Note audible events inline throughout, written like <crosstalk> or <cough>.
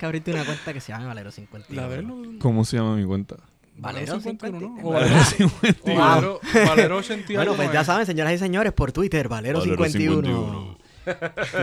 que abrirte una cuenta que se llame Valero 51. La verlo. ¿Cómo se llama mi cuenta? Valero 51. ¿no? O Valero Valero, <laughs> 51. o Valero, Valero 80 y Bueno, algo pues ya saben, señoras y señores, por Twitter, Valero, Valero 51.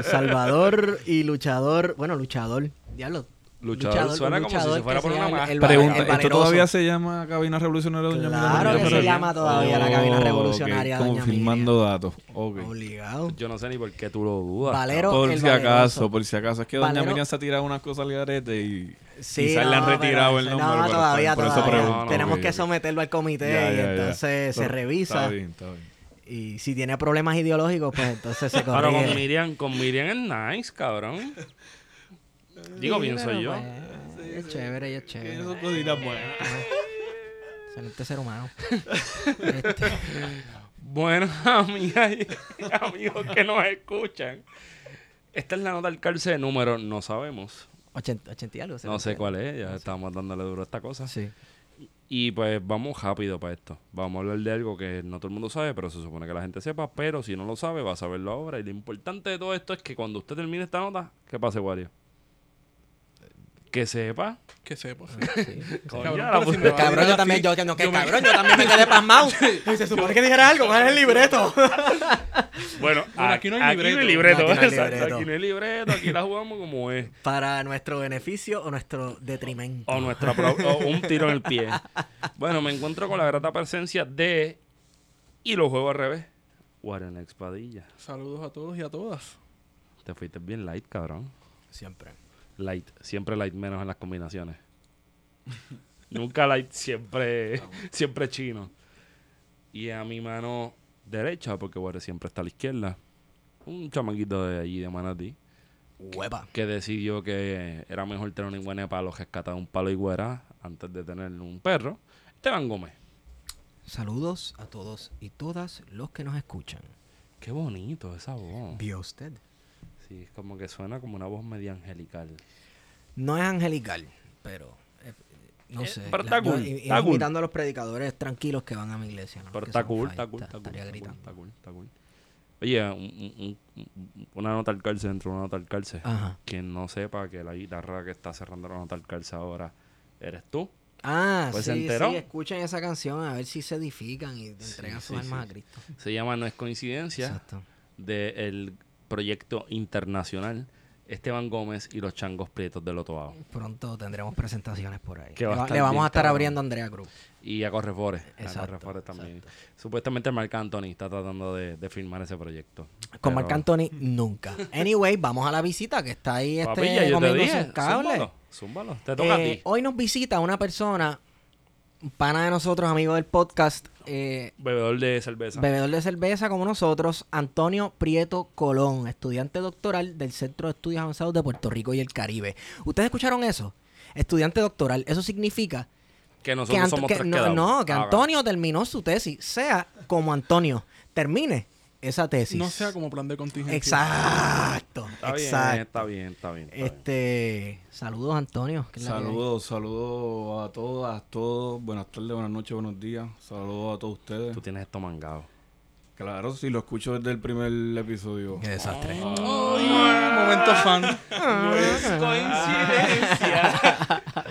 Salvador y luchador, bueno, luchador, diablo. Luchador, suena como si se fuera por una máscara. Pregunta, el ¿esto todavía se llama Cabina Revolucionaria Doña Miguel Claro Doña que se Ferrer? llama todavía la cabina Oh, revolucionaria ok, Como Doña firmando datos. Obligado. Yo no sé ni por qué tú lo dudas. Valero, Por si valeroso. acaso, por si acaso. Es que Doña Miriam se ha tirado unas cosas al garete y Sí, quizás le han no, retirado pero el nombre. No, pero todavía, por eso todavía. pregunto. No, no, Tenemos que someterlo al comité Ya, y ya, ya. entonces se revisa. Está bien, está bien. Y si tiene problemas ideológicos, pues entonces se Pero con corrige. Miriam, con Miriam es nice, cabrón. <laughs> Digo, Sí, pienso pero, yo. pues, es chévere, ella es Tiene chévere. sus cositas buenas. Excelente ser humano. <laughs> Este, Bueno, <laughs> amigas y amigos que nos escuchan. Esta es la nota del cárcel de número, no sabemos. 80, 80 y algo. No sé 70. cuál es, ya estamos dándole duro a esta cosa. Sí. Y pues vamos rápido para esto. Vamos a hablar de algo que no todo el mundo sabe, pero se supone que la gente sepa. Pero si no lo sabe, va a saberlo ahora. Y lo importante de todo esto es que cuando usted termine esta nota, ¿qué pase, Wario? Que sepa. Que sepa. <laughs> Cabrón, la si me yo también, yo, no, que yo me- cabrón, yo <laughs> también me quedé pasmado. <laughs> Y se supone que dijera algo, ¿cuál es el libreto? Bueno, Bueno, aquí no hay libreto. libreto. No, aquí no hay exacto, libreto. Aquí no hay libreto. Aquí la jugamos como es. Para nuestro beneficio o nuestro detrimento. O, nuestra pro- o un tiro en el pie. Bueno, me encuentro con la grata presencia de. Y lo juego al revés. Warren Expadilla. Saludos a todos y a todas. Te fuiste bien light, cabrón. Siempre. Light. Siempre light menos en las combinaciones. <laughs> Nunca light, siempre, <laughs> siempre chino. Y a mi mano derecha, porque Warren siempre está a la izquierda. Un chamaquito de allí de Manatí. Hueva. que decidió que era mejor tener un de palo rescatar un palo iguana antes de tener un perro. Esteban Gómez. Saludos a todos y todas los que nos escuchan. Qué bonito esa voz. ¿Vio usted? Sí, es como que suena como una voz media angelical. No es angelical, pero eh, no Eh, sé. pero está cool, y- y está cool. imitando a los predicadores tranquilos que van a mi iglesia. ¿no? Pero está cool, está cool, está- está cool, estaría está cool, gritando. está cool, está cool. Oye, un- un- un- una nota al calce dentro de una nota al calce. Ajá. Quien no sepa que la guitarra que está cerrando la nota al calce ahora eres tú. Ah, Pues se sí, enteró. sí, escuchen esa canción a ver si se edifican y entregan Sí, sus sí, almas sí. a Cristo. Se llama No es coincidencia. Exacto. del proyecto internacional Esteban Gómez y los changos prietos del Otoao. Pronto tendremos presentaciones por ahí. Va a le, vamos a estar abriendo a Andrea Cruz. Y a Correfores. A Exacto, Correfores también. exacto. Supuestamente Marc Anthony está tratando de, de filmar ese proyecto. Con Pero- Marc Anthony, nunca. Anyway, vamos a la visita que está ahí este Papi, ya yo te dije. Zúmbalo, zúmbalo. Te toca Eh, a ti. Hoy nos visita una persona, pana de nosotros, amigo del podcast, eh, Bebedor de cerveza. bebedor de cerveza como nosotros, Antonio Prieto Colón, estudiante doctoral del Centro de Estudios Avanzados de Puerto Rico y el Caribe. ¿Ustedes escucharon eso? Estudiante doctoral. Eso significa que nosotros somos que- tres no, quedados. no, que Ah, Antonio terminó su tesis, sea como Antonio termine esa tesis No sea como plan de contingencia. Exacto, Está bien, exacto. está bien, está bien. está bien. Este, saludos Antonio. es. Saludos, saludos a todas, a todos. Buenas tardes, buenas noches, buenos días. Saludos a todos ustedes. Tú tienes esto mangado. Claro, sí, lo escucho desde el primer episodio. Qué desastre. Momento fan. coincidencia.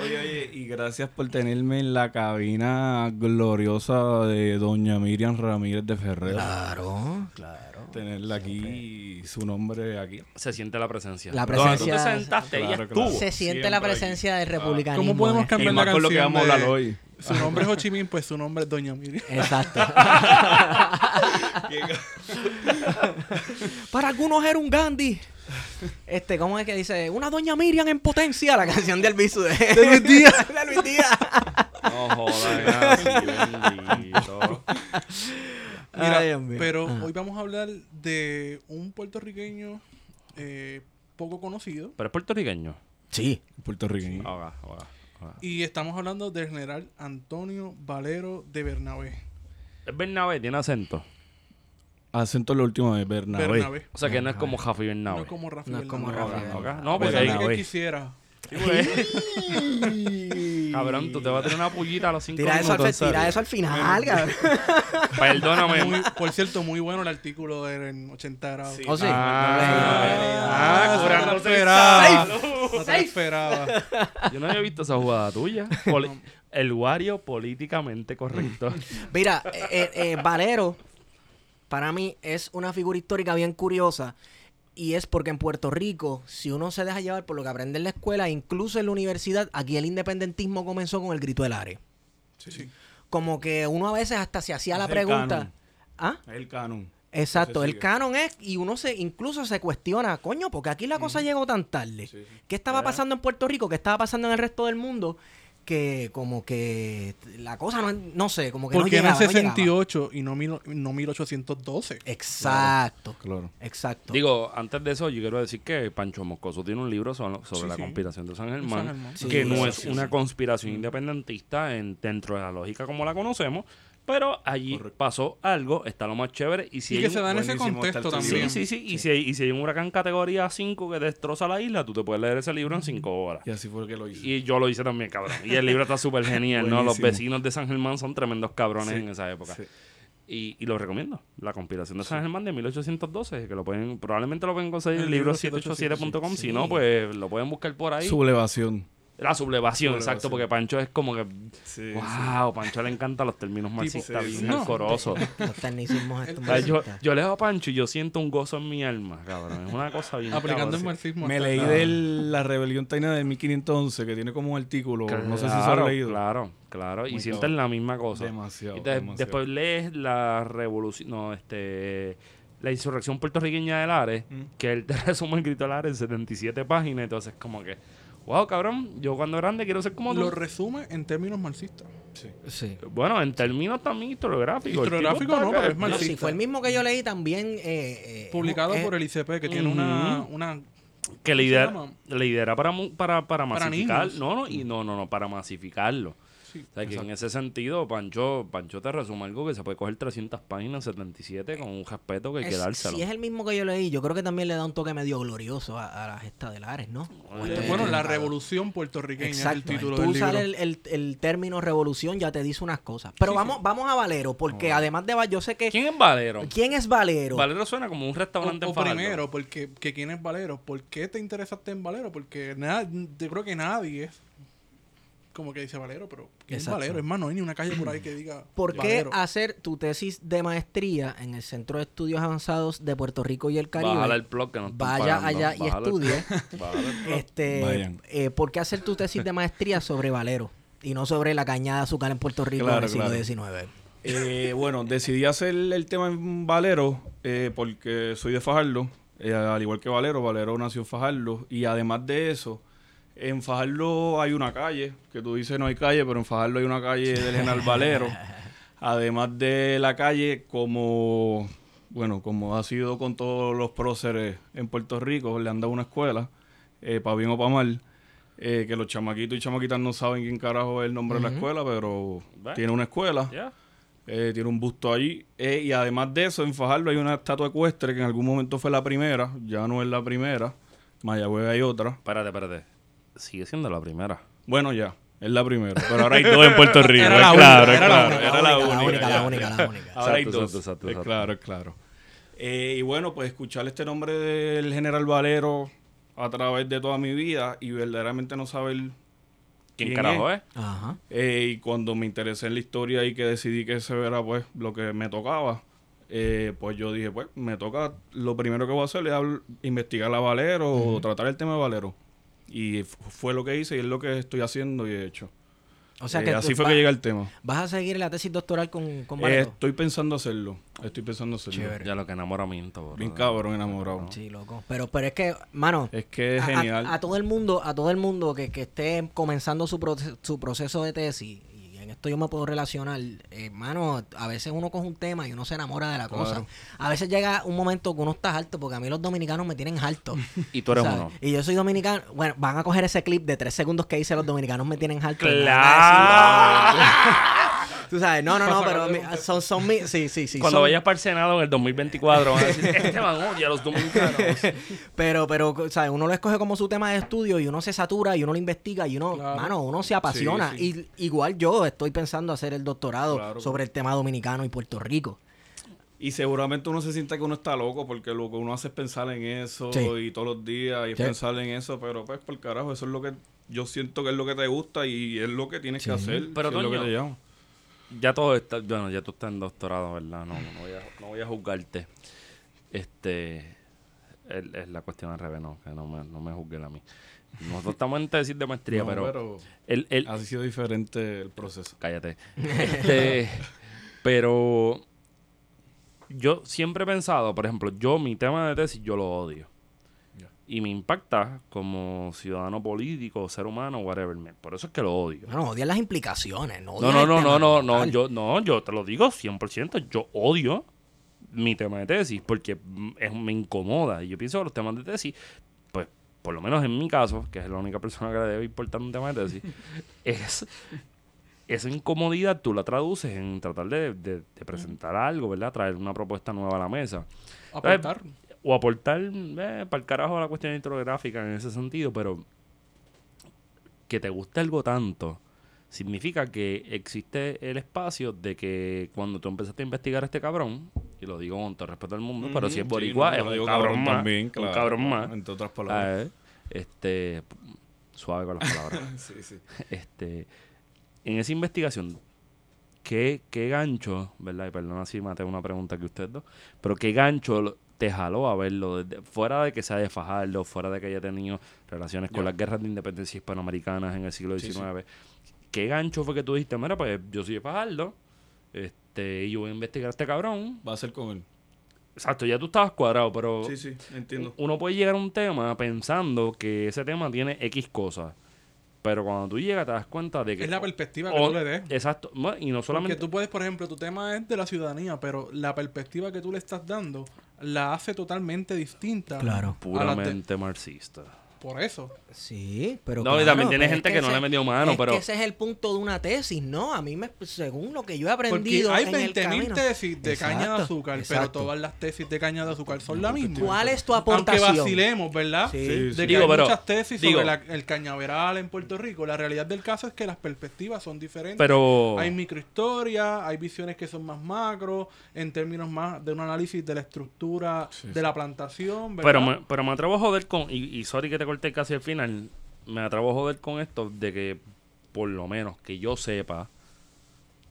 Oye, oye, y gracias por tenerme en la cabina gloriosa de doña Miriam Ramírez de Ferrer. Claro, claro. Tenerla aquí, su nombre aquí. Se siente la presencia. La Donde tú te presencia- sentaste, ella Claro, estuvo. claro. Se siente Siempre la presencia del republicanismo. ¿Cómo podemos cambiar Y la con lo que canción vamos a hablar de- hoy. Su nombre es Ho Chi Minh, pues su nombre es Doña Miriam. Exacto. <laughs> <laughs> Para algunos era un Gandhi. <laughs> Este, ¿cómo es que dice? Una doña Miriam en potencia, la canción de Elviso de, de Luis Díaz. <laughs> de Luis Díaz. No jodas, bendito. Mira, Ay, pero Ajá. hoy vamos a hablar de un puertorriqueño eh, poco conocido. Pero es puertorriqueño. Sí. Puertorriqueño. Y estamos hablando del general Antonio Valero de Bernabé. Es Bernabé, tiene acento. Acento la última vez, Bernabé. Bernabé. O sea que no es como Jafi No Bernabé. es como Rafael. No es como Bernabé. Ahoga, Bernabé. No, porque de Bernabé. que quisiera. Cabrón, tú te vas a tener una pullita a los cinco Tira eso, al, minutos. fe- tira eso al final, cabrón. Perdóname. Muy- por cierto, muy bueno el artículo en 80 grados. ¿O sí? Ah, no te el esperaba. No te lo esperaba. Yo no había visto esa jugada tuya. Poli- el Wario políticamente correcto. Mira, eh, eh, eh, Valero, para mí, es una figura histórica bien curiosa. Y es porque en Puerto Rico, si uno se deja llevar por lo que aprende en la escuela, incluso en la universidad, aquí el independentismo comenzó con el grito del Are. Sí, sí. Como que uno a veces hasta se hacía la Es el pregunta. canon. ¿Ah? Es el canon. Exacto, el canon es, y uno se incluso se cuestiona, coño, porque aquí la cosa llegó tan tarde. Sí, sí. ¿Qué estaba pasando en Puerto Rico? ¿Qué estaba pasando en el resto del mundo? Que como que la cosa no, no sé, como que Porque no llegaba, en el no llegaba. 68 y no, mil- no 1812. Exacto, Claro. exacto. Digo, antes de eso, yo quiero decir que Pancho Moscoso tiene un libro sobre, sobre Sí, la sí. conspiración de San San Germán. Sí, que no sí, es sí, una sí. conspiración independentista en, dentro de la lógica como la conocemos, pero allí Correcto. pasó algo, está lo más chévere, y si y hay que un- se da en ese contexto el Sí, también. sí, sí, Y, si hay, y si hay un huracán categoría 5 que destroza la isla, tú te puedes leer ese libro en 5 horas. Y así fue que lo hice. Y yo lo hice también, cabrón. Y el libro está súper genial, ¿no? Los vecinos de San Germán son tremendos cabrones Sí, en esa época. Sí. Y, y lo recomiendo. La conspiración de San Germán de 1812, que lo pueden, probablemente lo pueden conseguir en El libro libro 787.com. sí. Si no, pues lo pueden buscar por ahí. Sublevación. La sublevación, Sublevación. exacto, porque Pancho es como que. Sí, wow, Pancho le encantan los términos marxistas sí, bien sí. No. Los tecnicismos estos <laughs> O sea, yo, leo a Pancho y yo siento un gozo en mi alma, cabrón. Es una cosa bien. Aplicando el marxismo. Me leí de la rebelión taína de 1511 que tiene como un artículo, no sé si se Claro, han leído. Claro, claro. Y sienten la misma cosa. Demasiado, Y te- demasiado. después lees la revolución, no, este, la insurrección puertorriqueña de Lares, Mm. que él <laughs> te resume el grito de Lares en 77 páginas, entonces como que, wow, cabrón, yo cuando grande quiero ser como tú. Lo resume en términos marxistas. Sí. Sí. Bueno, en términos también historiográficos. Historiográfico no, pero es No, marxista. sí, fue el mismo que yo leí también. eh, eh, Publicado eh, por el ICP, que tiene una, una que la se idea, llama? la idea era para, para, para masificar, no, no, y no, no, no, para masificarlo. Sí, O sea, que en ese sentido, Pancho, Pancho te resume algo que se puede coger 300 páginas, 77, con un respeto que hay que dárselo. Si es el mismo que yo leí, yo creo que también le da un toque medio glorioso a, a la gesta de Lares, ¿no? Eh, Bueno, la Claro. revolución puertorriqueña Exacto. es el título Tú del libro. el, el, el término revolución ya te dice unas cosas. Pero Sí, vamos, vamos a Valero, porque además de Va- yo sé que. ¿Quién es Valero? ¿Quién es Valero? Valero suena como un O, restaurante o en Fajardo. primero, porque que quién es Valero. ¿Por qué te interesaste en Valero? Porque nada, yo creo que nadie es como que dice Valero, pero ¿quién Exacto. es Valero? Es más, no hay ni una calle por ahí que diga <clears throat> ¿Por qué Valero. hacer tu tesis de maestría en el Centro de Estudios Avanzados de Puerto Rico y el Caribe? Bájale el plug que no Vaya pagando. allá y Bájale estudie. <laughs> el. Este, eh, ¿Por qué hacer tu tesis de maestría sobre Valero y no sobre la cañada de azúcar en Puerto Rico Claro, en el siglo claro. XIX? Eh, bueno, decidí hacer el tema en Valero eh, porque soy de Fajardo, eh, al igual que Valero, Valero nació en Fajardo y además de eso, en Fajardo hay una calle, que tú dices no hay calle, pero en Fajardo hay una calle del General Valero. <laughs> Además de la calle, como bueno, como ha sido con todos los próceres en Puerto Rico, le han dado una escuela, eh, para bien o para mal, eh, que los chamaquitos y chamaquitas no saben quién carajo es el nombre de la escuela, pero Ve. tiene una escuela. Eh, tiene un busto ahí. Eh, y además de eso, en Fajardo hay una estatua ecuestre que en algún momento fue la primera. Ya no es la primera. Mayagüez hay otra. Espérate, espérate. Sigue siendo la primera. Bueno, ya. Es la primera. Pero ahora hay dos en Puerto <laughs> Rico. Era la claro, única, es era la claro. única, Era la única. la única, la única. Ahora hay dos. exacto, exacto, claro, es claro. Eh, y bueno, pues escuchar este nombre del General Valero a través de toda mi vida y verdaderamente no saber ¿Quién, ¿Quién carajo es? es? Ajá. Eh, y cuando me interesé en la historia y que decidí que ese era pues lo que me tocaba, eh, pues yo dije, pues me toca, lo primero que voy a hacer es investigar a Valero o tratar el tema de Valero. Y fue lo que hice y es lo que estoy haciendo y he hecho. O sea Eh, que así fue va- que llegué al tema. ¿Vas a seguir la tesis doctoral con, con Eh, estoy pensando hacerlo. Estoy pensando hacerlo. Chévere. Ya lo que enamoramiento, bro. Bien cabrón enamorado. Sí, loco. Pero, pero es que, mano, Es que es a- a- genial. A, todo el mundo, a todo el mundo que, que esté comenzando su, proce- su proceso de tesis, esto yo me puedo relacionar, hermano, a veces uno coge un tema y uno se enamora de la Claro. cosa. A veces llega un momento que uno está harto, porque a mí los dominicanos me tienen harto. <laughs> Y tú eres ¿sabes? uno. Y yo soy dominicano. Bueno, van a coger ese clip de tres segundos que hice los dominicanos me tienen harto. ¡Claro! Tú sabes, no, no, no, pero mi- <laughs> son, son mi- sí, sí, sí. Cuando son- vayas para el Senado en el 2024, van a decir, este <laughs> man odia a los dominicanos. <laughs> Pero, pero, ¿sabes? Uno lo escoge como su tema de estudio y uno se satura y uno lo investiga y uno, Claro. mano, uno se apasiona. Sí, Y igual yo estoy pensando hacer el doctorado Claro. sobre el tema dominicano y Puerto Rico. Y seguramente uno se siente que uno está loco porque lo que uno hace es pensar en eso Sí. y todos los días y Sí. pensar en eso, pero pues por carajo, eso es lo que yo siento que es lo que te gusta y es lo que tienes que hacer. Pero, si es lo que te llama. Ya todo está, bueno, ya tú estás en doctorado, ¿verdad? No, no voy a, no voy a juzgarte. Este, es, la cuestión al revés, no, que no me, no me juzguen a mí. Nosotros estamos en tesis de maestría, No, pero, pero el, el, ha sido diferente el proceso. cállate. Este, pero yo siempre he pensado, por ejemplo, yo mi tema de tesis yo lo odio. Y me impacta como ciudadano político, ser humano, whatever. me- Por eso es que lo odio. Bueno, odian las implicaciones, no No, no, no, no, no, no, yo, no, yo te lo digo 100%, yo odio mi tema de tesis porque mm, es- me incomoda. Y yo pienso que los temas de tesis, pues, por lo menos en mi caso, que es la única persona que le debe importar un tema de tesis, <laughs> es esa incomodidad tú la traduces en tratar de, de- de presentar algo, ¿verdad? Traer una propuesta nueva a la mesa. Aportar. O aportar eh, para el carajo a la cuestión hidrográfica en ese sentido, pero que te guste algo tanto significa que existe el espacio de que cuando tú empezaste a investigar a este cabrón, y lo digo con todo respeto al mundo, pero si es boricua, sí, es no, un digo cabrón, más, también, un claro, cabrón más. Entre otras palabras. Este, suave con las palabras. <laughs> sí, sí. <laughs> este, en esa investigación, ¿qué, qué gancho, verdad? Y perdona si maté una pregunta que ustedes dos, pero ¿qué gancho te jaló a verlo? desde- fuera de que sea de Fajardo, fuera de que haya tenido relaciones con las guerras de independencia hispanoamericanas en el siglo Sí, XIX. sí. ¿Qué gancho fue que tú dijiste? Mira, pues yo soy de Fajardo, este, y yo voy a investigar a este cabrón. Va a ser con él. Exacto, ya tú estabas cuadrado, pero Sí, sí, entiendo. uno puede llegar a un tema pensando que ese tema tiene X cosas. Pero cuando tú llegas te das cuenta de que... Es la perspectiva que o- tú le des. Exacto. Y no solamente... Porque tú puedes, por ejemplo, tu tema es de la ciudadanía, pero la perspectiva que tú le estás dando la hace totalmente distinta. Claro. a las de- Puramente marxista. Por eso. Sí, pero. No, y también tiene gente que no ese- le metió mano, es pero- que ese es el punto de una tesis, ¿no? A mí, me, según lo que yo he Porque aprendido. hay en el 20.000 camino- tesis de caña de Exacto, azúcar, pero todas las tesis de caña de azúcar son la misma. ¿Cuál es tu Aunque aportación? vacilemos, ¿verdad? Sí. Sí, De sí. que Digo, hay pero- muchas tesis digo- sobre la- el cañaveral en Puerto Rico. La realidad del caso es que las perspectivas son diferentes. Pero... Hay microhistoria, hay visiones que son más macro, en términos más de un análisis de la estructura de la plantación, ¿verdad? Pero me, pero me atrevo a joder con... Y, y sorry que te corté casi al final. Me atrevo a joder con esto de que, por lo menos, que yo sepa,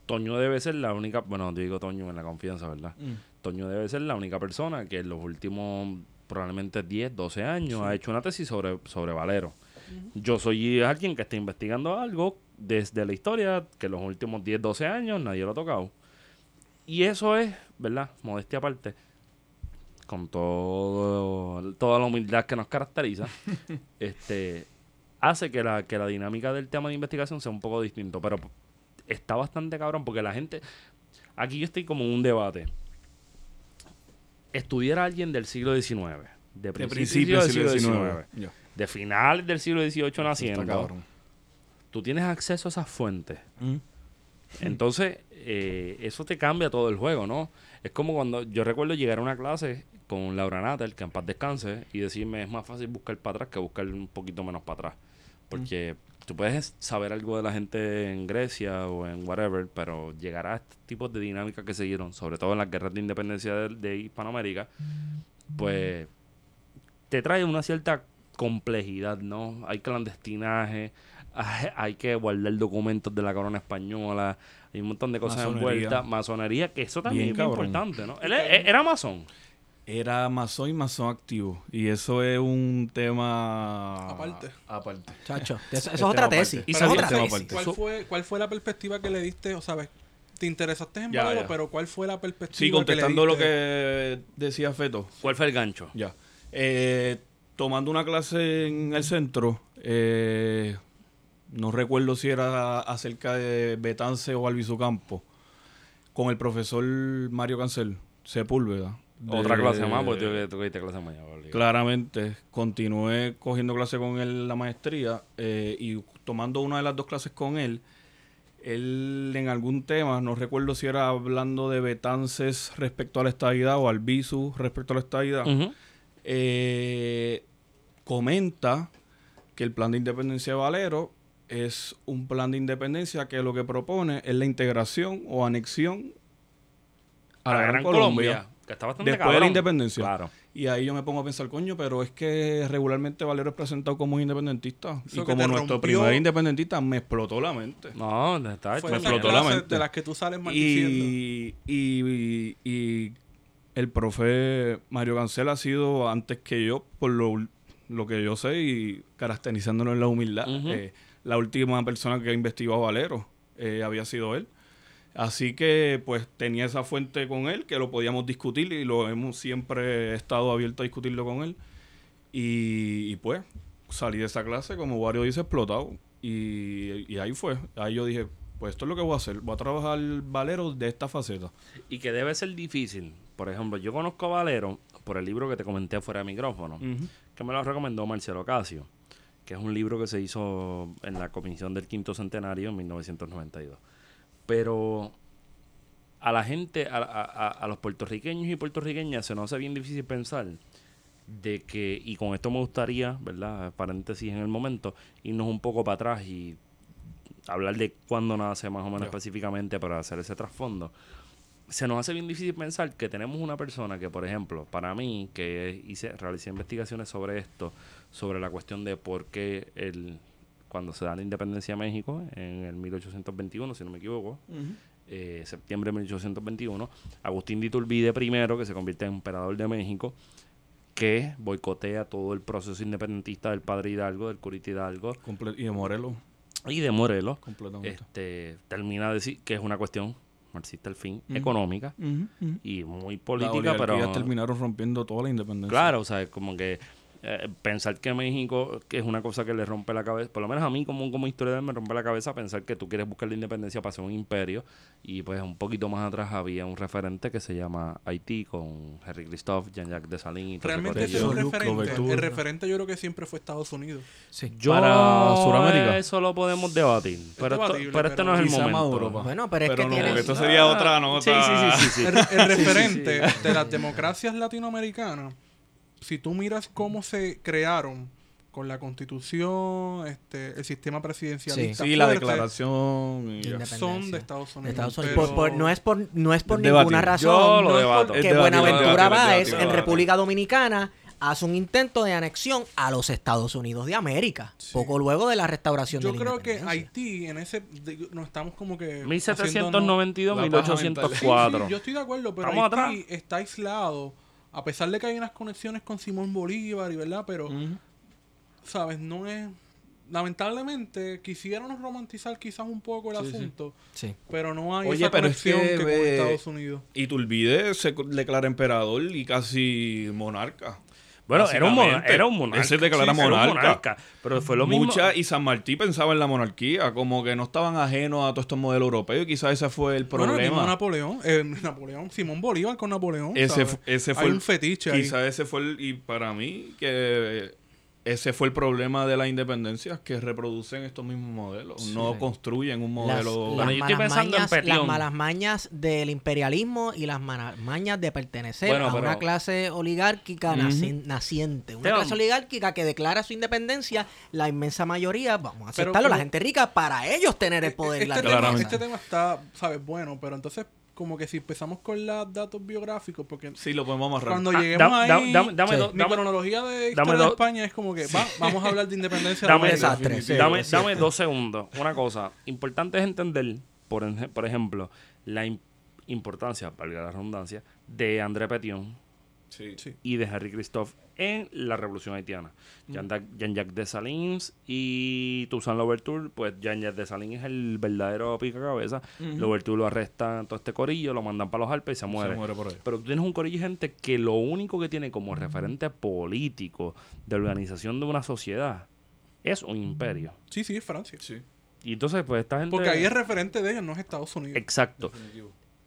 Toño debe ser la única... Bueno, digo Toño en la confianza, ¿verdad? Mm. Toño debe ser la única persona que en los últimos probablemente 10, 12 años ha hecho una tesis sobre, sobre Valero. Yo soy alguien que está investigando algo desde la historia que en los últimos 10, 12 años nadie lo ha tocado. Y eso es, ¿verdad? Modestia aparte, con todo, toda la humildad que nos caracteriza, <laughs> este hace que la, que la dinámica del tema de investigación sea un poco distinto. Pero está bastante cabrón porque la gente... Aquí yo estoy como en un debate. Estudiar a alguien del siglo XIX, de De principios principio del siglo siglo XIX, de finales del siglo XVIII naciendo, tú tienes acceso a esas fuentes. Mm. Entonces, eh, eso te cambia todo el juego, ¿no? Es como cuando yo recuerdo llegar a una clase con Laura Natal, que en paz descanse, y decirme es más fácil buscar para atrás que buscar un poquito menos para atrás. Porque tú puedes saber algo de la gente en Grecia o en whatever, pero llegar a este tipo de dinámicas que se dieron, sobre todo en las guerras de independencia de, Hispanoamérica, pues te trae una cierta complejidad, ¿no? Hay clandestinaje, hay, <laughs> hay que guardar documentos de la corona española, hay un montón de cosas Masonería. envueltas, masonería, que eso también Bien es bien importante, ¿no? Él era masón. Era masón y masón activo. Y eso es un tema... Aparte. Aparte. Chacho, eso, eso es Este otra tesis. Y eso es otra tesis. aparte. ¿Cuál fue, ¿Cuál fue la perspectiva que le diste? O sabes, te interesaste en ya. pero ¿cuál fue la perspectiva Sí, que le contestando lo diste? que decía Feto. ¿Cuál fue el gancho? Ya. Eh, tomando una clase en el centro, eh, no recuerdo si era acerca de Betance o Albizucampo, con el profesor Mario Cancel, Sepúlveda. Otra clase más, porque tú, tú cogiste clase mañana. Claramente, continué cogiendo clase con él en la maestría eh, y tomando una de las dos clases con él. Él en algún tema, no recuerdo si era hablando de Betances respecto a la estadidad o Albizu respecto a la estadidad, Ujú. eh, comenta que el plan de independencia de Valero es un plan de independencia que lo que propone es la integración o anexión a la Gran Colombia. que está bastante Después de la independencia. Claro. Y ahí yo me pongo a pensar, coño, pero es que regularmente Valero es presentado como un independentista. Eso y como nuestro rompió- primer independentista me explotó la mente. No, está hecho. Me explotó la mente. de las que tú sales. Y, y, y el profe Mario Cancel ha sido antes que yo, por lo, lo que yo sé y caracterizándolo en la humildad, eh, la última persona que investigó a Valero eh, había sido él. Así que pues tenía esa fuente con él que lo podíamos discutir y lo hemos siempre estado abierto a discutirlo con él. Y, y, pues salí de esa clase, como Wario dice, explotado. Y, y ahí fue. Ahí yo dije, pues esto es lo que voy a hacer. Voy a trabajar Valero de esta faceta. Y que debe ser difícil. Por ejemplo, yo conozco a Valero por el libro que te comenté fuera de micrófono, que me lo recomendó Marcelo Casio, que es un libro que se hizo en la comisión del quinto centenario en 1992. Pero a la gente, a, a- a- los puertorriqueños y puertorriqueñas se nos hace bien difícil pensar de que, y con esto me gustaría, ¿verdad? Paréntesis en el momento, irnos un poco para atrás y hablar de cuándo nace más o menos específicamente para hacer ese trasfondo. Se nos hace bien difícil pensar que tenemos una persona que, por ejemplo, para mí, que hice, realicé investigaciones sobre esto, sobre la cuestión de por qué el, cuando se da la independencia a México, en el 1821, si no me equivoco, eh, septiembre de 1821, Agustín de Iturbide I, que se convierte en emperador de México, que boicotea todo el proceso independentista del padre Hidalgo, del curita Hidalgo. Comple- y de Morelos, y de Morelos, completamente. este, termina de decir que es una cuestión marxista al fin, económica y muy política, pero terminaron rompiendo toda la independencia. claro, o sea, es como que eh, pensar que México, que es una cosa que le rompe la cabeza, por lo menos a mí como, como historiador me rompe la cabeza pensar que tú quieres buscar la independencia para ser un imperio y pues un poquito más atrás había un referente que se llama Haití con Henry Christophe, Jean-Jacques Dessalines y todo ese Realmente ese es un referente. El referente yo creo que siempre fue Estados Unidos. Sí. Yo Para Sudamérica. Eso lo podemos debatir. Pero, esto- pero este no es el momento. Europa. Bueno, pero es Pero que no, tienes... esto sería otra nota. Sí, sí, sí, sí, sí. El, el referente de las democracias latinoamericanas, si tú miras cómo se crearon con la constitución, este, el sistema presidencialista, Sí, la declaración. y son de Estados de Unidos. Estados Unidos. pero- Por- por- no es por, no es por ninguna razón. Yo lo no es debato. porque Es Buenaventura Báez en. República Dominicana hace un intento de anexión a los Estados Unidos de América. Poco luego de la restauración Yo de la creo que. Haití, en ese, de- nos estamos como que... haciéndonos- 1792, La paja 1804. Sí, sí, yo estoy de acuerdo, pero Haití atrás. está aislado, a pesar de que hay unas conexiones con Simón Bolívar y verdad, pero, sabes, no es... Lamentablemente, quisiéramos romantizar quizás un poco el Sí, asunto, Sí. pero no hay Oye, esa pero es conexión que, que, con ve- Estados Unidos. Y Turbide se declara emperador y casi monarca. Bueno, era un, mona- Básicamente. era un monarca. Él se declara Sí, monarca. Pero fue lo mismo. Mucha, y San Martín pensaba en la monarquía, como que no estaban ajenos a todos estos modelos europeos y quizás ese fue el Bueno, problema. Napoleón, eh, Napoleón, Simón Bolívar con Napoleón. ese, ese fue Hay el- un fetiche. Quizás ese fue el, y para mí que ese fue el problema de la independencia, que reproducen estos mismos modelos. No construyen un Las, modelo... Las estoy malas mañas, las malas mañas del imperialismo y las malas mañas de pertenecer Bueno, a pero- una clase oligárquica naci- naciente. Una Teo- clase oligárquica que declara su independencia, la inmensa mayoría, vamos a Pero aceptarlo, la gente rica, para ellos tener el poder. y la <laughs> Este, riqueza. tema, este tema está, ¿sabes? Bueno, pero entonces, como que si empezamos con los datos biográficos, porque Sí, lo podemos amarrar. cuando Ah, lleguemos da- ahí, da- dame- dame Sí. dos- mi dame- cronología de dame historia de España es como que, va, vamos a hablar de independencia. de Dame, América. desastre, sí, dame, dame dos segundos. Una cosa. Importante es entender, por, por ejemplo, la im- importancia, valga la redundancia, de André Petion Sí. Sí. y de Henry Christophe en la Revolución Haitiana. Jean- Jean-Jacques Dessalines y Toussaint Louverture, pues Jean-Jacques Dessalines es el verdadero pica cabeza. Louverture lo arresta en todo este corillo, lo mandan para los Alpes y se muere. Se muere por ahí. Pero tú tienes un corillo de gente que lo único que tiene como referente político de organización de una sociedad es un imperio. Sí, sí, es Francia. Sí. Y entonces, pues esta gente... Porque ahí es referente de ellos, no es Estados Unidos. Exacto.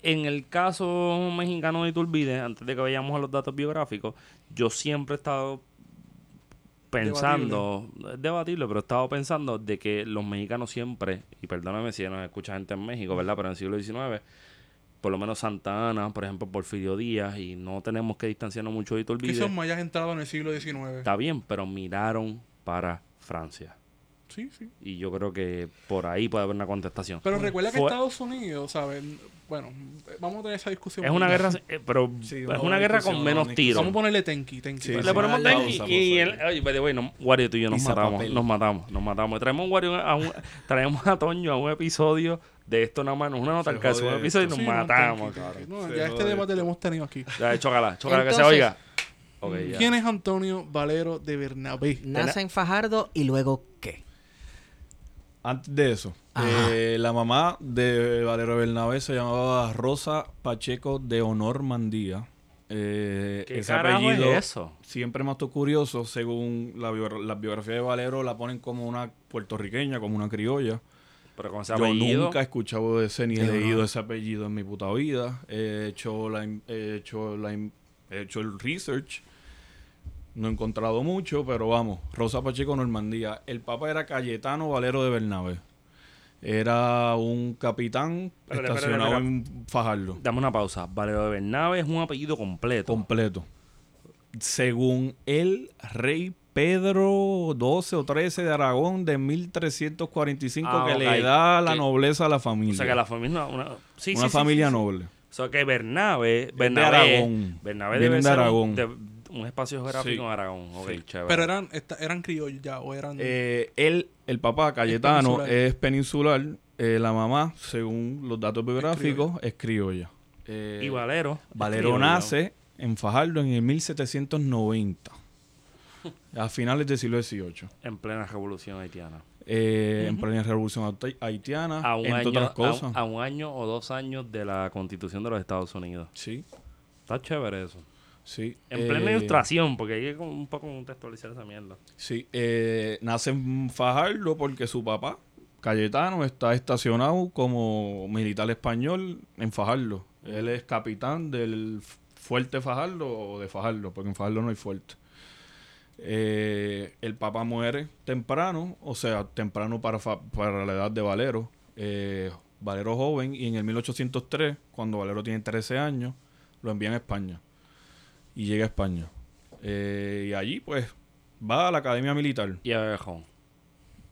En el caso mexicano de Iturbide, antes de que vayamos a los datos biográficos, yo siempre he estado pensando, es debatible, pero he estado pensando de que los mexicanos siempre, y perdóname si nos escucha gente en México, ¿verdad? Pero en el siglo XIX, por lo menos Santa Ana, por ejemplo, Porfirio Díaz, y no tenemos que distanciarnos mucho de que Iturbide. esos mayas entrados en el siglo XIX. Está bien, pero miraron para Francia. Sí, sí. Y yo creo que por ahí puede haber una contestación. Pero recuerda que Fue- Estados Unidos, ¿sabes? Bueno, vamos a tener esa discusión. Es una guerra, eh, pero Sí, es una guerra con menos tiros. Vamos a ponerle tenki, tenki. Sí, para- sí. Le ponemos pausa, y, el, oye, by the way, no, Wario, tú y yo nos matamos, papel. nos matamos, nos matamos. Traemos un Wario a un, <laughs> traemos a Toño a un episodio de esto nada más, no es una nota al caso, un episodio y nos Sí, matamos, tenki, tenki. No, ya este debate esto. lo hemos tenido aquí. Ya, chócala, chócala que se Entonces- oiga. ¿Quién es Antonio Valero de Bernabé? Nace en Fajardo y luego ¿qué? Antes de eso, eh, la mamá de Valero Bernabé se llamaba Rosa Pacheco de Honor Mandía. Eh, ¿Qué ese apellido es eso? siempre me ha estado curioso. Según la, bio- la biografía de Valero, la ponen como una puertorriqueña, como una criolla. Pero con ese Yo apellido. nunca he escuchado ese ni he leído ese apellido en mi puta vida. He hecho, la, he hecho, la, he hecho el research. No he encontrado mucho, pero vamos. Rosa Pacheco Normandía. El papa era Cayetano Valero de Bernabé. Era un capitán espérate, estacionado espérate. en Fajardo. Dame una pausa. Valero de Bernabe es un apellido completo. Completo. Según el rey Pedro XII o XIII de Aragón de 1345 Ah, que le da la nobleza a la o familia. sea que la familia. Una, sí, una sí, familia sí, noble. O sea que Bernabe. de Bernabe Aragón. Bernabe debe de ser un- Aragón. de- un espacio geográfico Sí. en Aragón. Ok, Sí. chévere. Pero eran, esta- eran criollos ya, o eran... Eh, él, el papá Cayetano, peninsular. es peninsular. Eh, la mamá, según los datos biográficos, es criolla. Eh, y Valero. Valero criollo. nace en Fajardo en el 1790. A finales del siglo XVIII. En plena revolución haitiana. Eh, En plena revolución haiti- haitiana, A un, entre año, otras a, cosas. un- a un año o dos años de la constitución de los Estados Unidos. Sí, Está chévere eso. Sí. En plena Eh, ilustración, porque hay que un poco contextualizar esa mierda. Sí, eh, nace en Fajardo porque su papá, Cayetano, está estacionado como militar español en Fajardo. Él es capitán del fuerte Fajardo o de Fajardo, porque en Fajardo no hay fuerte. Eh, el papá muere temprano, o sea, temprano para la edad de Valero. Eh, Valero joven, y en el 1803, cuando Valero tiene 13 años, lo envían a España. Y llega a España. Eh, y allí, pues, va a la Academia Militar, Y a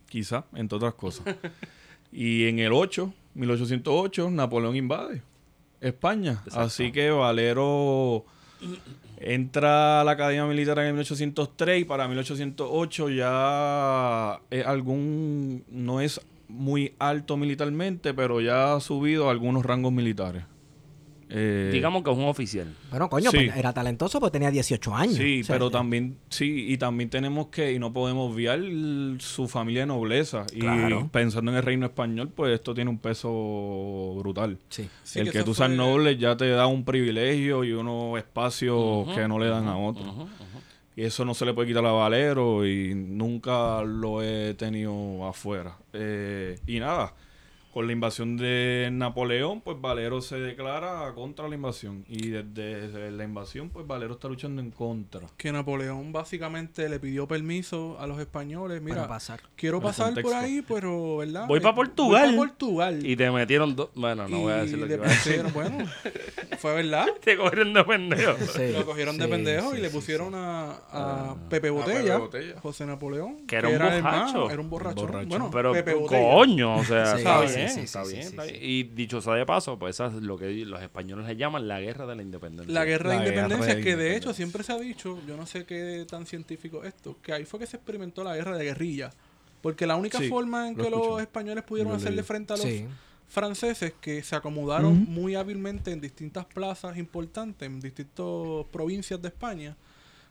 quizá, entre otras cosas. <laughs> y en el 8, 1808, Napoleón invade España. Exacto. Así que Valero <clears throat> entra a la Academia Militar en el 1803 y para 1808 ya es algún, no es muy alto militarmente, pero ya ha subido a algunos rangos militares. Eh, Digamos que es un oficial. Bueno, coño, Sí. pues era talentoso porque tenía 18 años. Sí, O sea, pero eh, también, sí, y también tenemos que, y no podemos obviar su familia de nobleza. Claro. Y pensando en el reino español, pues esto tiene un peso brutal. Sí. Sí, el que, tú seas noble ya te da un privilegio y unos espacios que no le dan a otros. Ujú. Y eso no se le puede quitar a Valero y nunca lo he tenido afuera. Eh, y nada, con la invasión de Napoleón, pues Valero se declara contra la invasión. Y desde la invasión, pues Valero está luchando en contra. Que Napoleón básicamente le pidió permiso a los españoles. Mira, Para pasar. quiero pasar por ahí, pero, ¿verdad? Voy pa' Eh, Portugal. Voy pa' Portugal. Y te metieron dos. Bueno, no voy a Y decir lo que iba a decir. pusieron, bueno, <laughs> fue verdad. <laughs> Te cogieron de pendejo. <laughs> Sí, Lo cogieron de pendejo sí, y le pusieron sí. a, a Ah, Pepe a Botella, Pepe Botella. José Napoleón, Que era un borracho. era un borracho. borracho. Bueno, Pero, Pepe Botella. coño, o sea, Sí, está sí, bien, sí, está sí, bien, sí, está sí. bien. Y dicho sea de paso, pues esa es lo que los españoles le llaman la guerra de la independencia. La guerra de La guerra independencia, de que de hecho siempre se ha dicho, yo no sé qué tan científico es esto, que ahí fue que se experimentó la guerra de guerrilla. Porque la única Sí, forma en lo que los españoles pudieron hacerle frente a los. Franceses que se acomodaron muy hábilmente en distintas plazas importantes, en distintas provincias de España,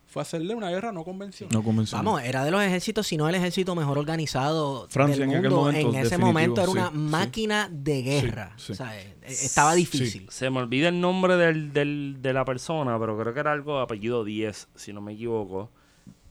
fue hacerle una guerra no convencional. No convencional. Vamos, era de los ejércitos, si no el ejército mejor organizado Francia del en aquel mundo. momento, en ese momento era sí, una sí. máquina de guerra. Sí, sí. O sea, eh, estaba difícil. Se me olvida el nombre del, del- de la persona, pero creo que era algo de apellido 10, si no me equivoco.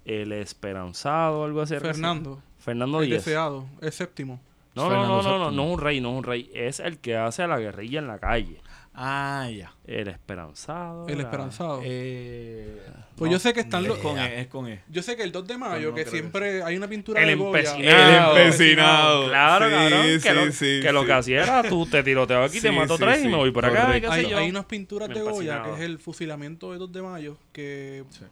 El Esperanzado, algo así. Fernando, Fernando el 10. deseado, el séptimo. No, no, no, no, no, no es un rey, no es un rey. Es el que hace la guerrilla en la calle. Ah, ya. El Esperanzado. El era- esperanzado. Eh, Pues no, yo sé que están los... Es con E, es con E. Yo sé que el 2 de mayo, no que siempre hay una pintura El de Goya. empecinado. El empecinado. Claro, Sí, cabrón. Que, sí, lo, sí, que lo sí. que hacía era tú te tiroteo aquí, te mato sí, tres sí. y me voy por acá. Hay, yo. hay unas pinturas de Goya, que es el fusilamiento de 2 de mayo, que Sí.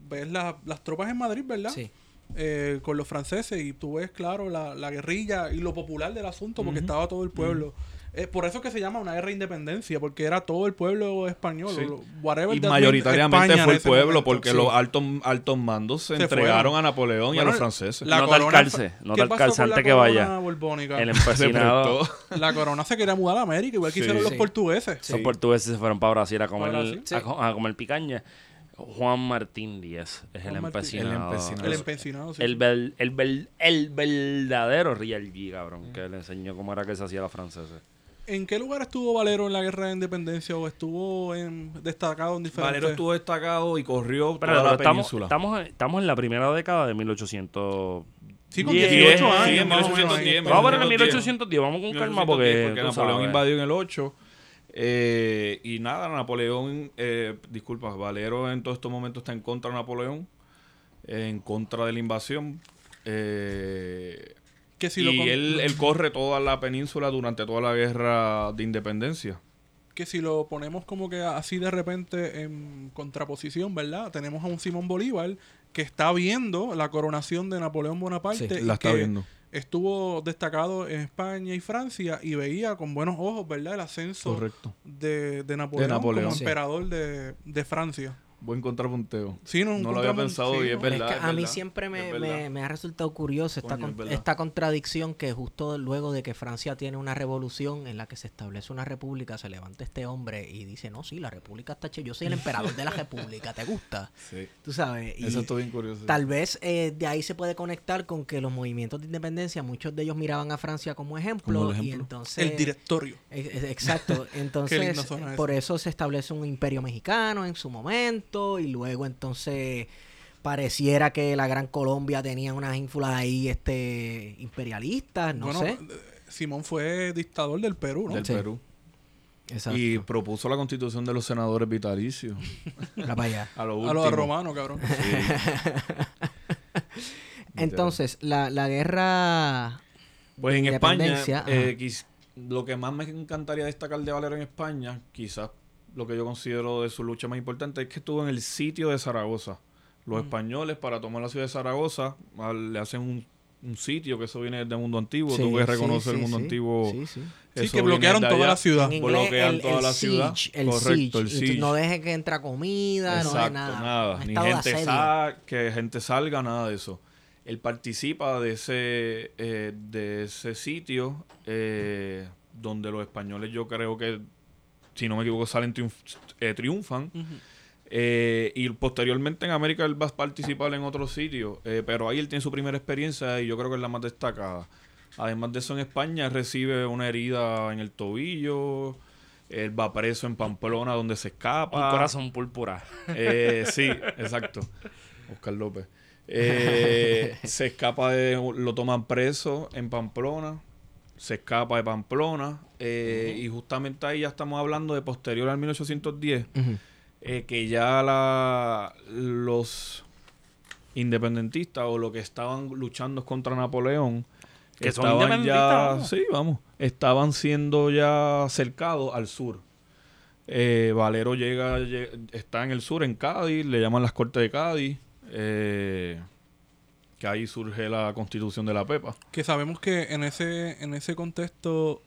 ves la- las tropas en Madrid, ¿verdad? Sí. Eh, con los franceses y tú ves, claro, la, la guerrilla y lo popular del asunto, porque estaba todo el pueblo. Eh, por eso es que se llama una guerra de independencia, porque era todo el pueblo español. Sí. lo- whatever Y that mayoritariamente fue el pueblo, momento. porque Sí. los altos, altos mandos se, Se entregaron fueron. a Napoleón y a Bueno, los franceses. La No te corona alcance, fue- no ¿Qué te pasó alcance con la antes que corona vaya. borbónica? El <laughs> Se empecinado. La corona se quería mudar a América, igual que Sí. hicieron los Sí. portugueses. Los portugueses se fueron para Brasil a comer, Brasil. Sí. a, a comer picaña. Juan Martín Díaz es el Martín. empecinado. El empecinado. El empecinado, sí. El, el, el verdadero Real G, cabrón, que le enseñó cómo era que se hacía la francesa. ¿En qué lugar estuvo Valero en la guerra de independencia o estuvo en, destacado en diferentes... Valero estuvo destacado y corrió Pero, toda la estamos, península. estamos, estamos en la primera década de 1800. Sí, con Diez, 18 años. sí, en más o menos, 1810, ahí. Vamos a poner en 1810. 1810, vamos con calma 1810, porque, porque Napoleón sabes. invadió en el 8. Eh, y nada, Napoleón, eh, disculpa, Valero en todos estos momentos está en contra de Napoleón, eh, en contra de la invasión. eh, Que si y lo con- él, él corre toda la península durante toda la guerra de independencia. que si lo ponemos como que así de repente en contraposición, ¿verdad? Tenemos a un Simón Bolívar que está viendo la coronación de Napoleón Bonaparte. Sí, y la está que viendo. Estuvo destacado en España y Francia y veía con buenos ojos, ¿verdad? El ascenso Correcto. de, de Napoleón, Napoleón. como Sí. emperador de, de Francia. Buen contrapunteo. Sí, no, No lo había pensado y es verdad. es que a mí verdad, siempre me, ha resultado curioso esta, Coño, con- es verdad. esta contradicción que justo luego de que Francia tiene una revolución en la que se establece una república, se levanta este hombre y dice, no, sí, la república está chévere, yo soy el emperador de la <laughs> república, ¿te gusta? Sí. Tú sabes. Y Eso estoy bien curioso. tal vez eh, de ahí se puede conectar con que los movimientos de independencia, muchos de ellos miraban a Francia como ejemplo, Como y ejemplo. entonces... El directorio. Eh, eh, Exacto, <laughs> entonces por eso se establece un imperio mexicano en su momento y luego entonces pareciera que la Gran Colombia tenía unas ínfulas ahí este imperialistas, no bueno, sé. eh, Simón fue dictador del Perú, ¿no? Del Sí. Perú. Exacto. Y propuso la constitución de los senadores vitalicios. <laughs> Allá. A lo los romanos, cabrón. <laughs> Entonces, la, la guerra Pues en España, eh, lo que más me encantaría destacar de Valero en España, quizás lo que yo considero de su lucha más importante, es que estuvo en el sitio de Zaragoza. Los españoles, para tomar la ciudad de Zaragoza, al- le hacen un, un sitio, que eso viene del mundo antiguo. Sí, Tú que sí, reconocer el mundo sí. antiguo. Sí, sí. Sí, eso que bloquearon toda allá. la ciudad. En inglés, bloquean el, toda el la ciudad. el Correcto, siege. el siege. no dejes que entra comida, no Exacto, de nada. nada. Un Ni gente asedio. sa- que gente salga, nada de eso. Él participa de ese, eh, de ese sitio eh, donde los españoles yo creo que, si no me equivoco, salen triunf- eh, triunfan. Eh, y posteriormente en América él va a participar en otros sitios, eh, pero ahí él tiene su primera experiencia y yo creo que es la más destacada. Además de eso, en España recibe una herida en el tobillo, él va preso en Pamplona donde se escapa. Un corazón púrpura. Eh, sí, exacto. Oscar López. <laughs> Se escapa de. Lo toman preso en Pamplona. Se escapa de Pamplona eh, y justamente ahí ya estamos hablando de posterior al 1810, Ujú. eh, que ya la, los independentistas o los que estaban luchando contra Napoleón ¿Que son estaban ya, independentistas? sí, vamos, estaban siendo ya cercados al sur. Eh, Valero llega, lle- está en el sur, en Cádiz, le llaman las Cortes de Cádiz, eh, que ahí surge la constitución de la Pepa. Que sabemos que en ese, en ese contexto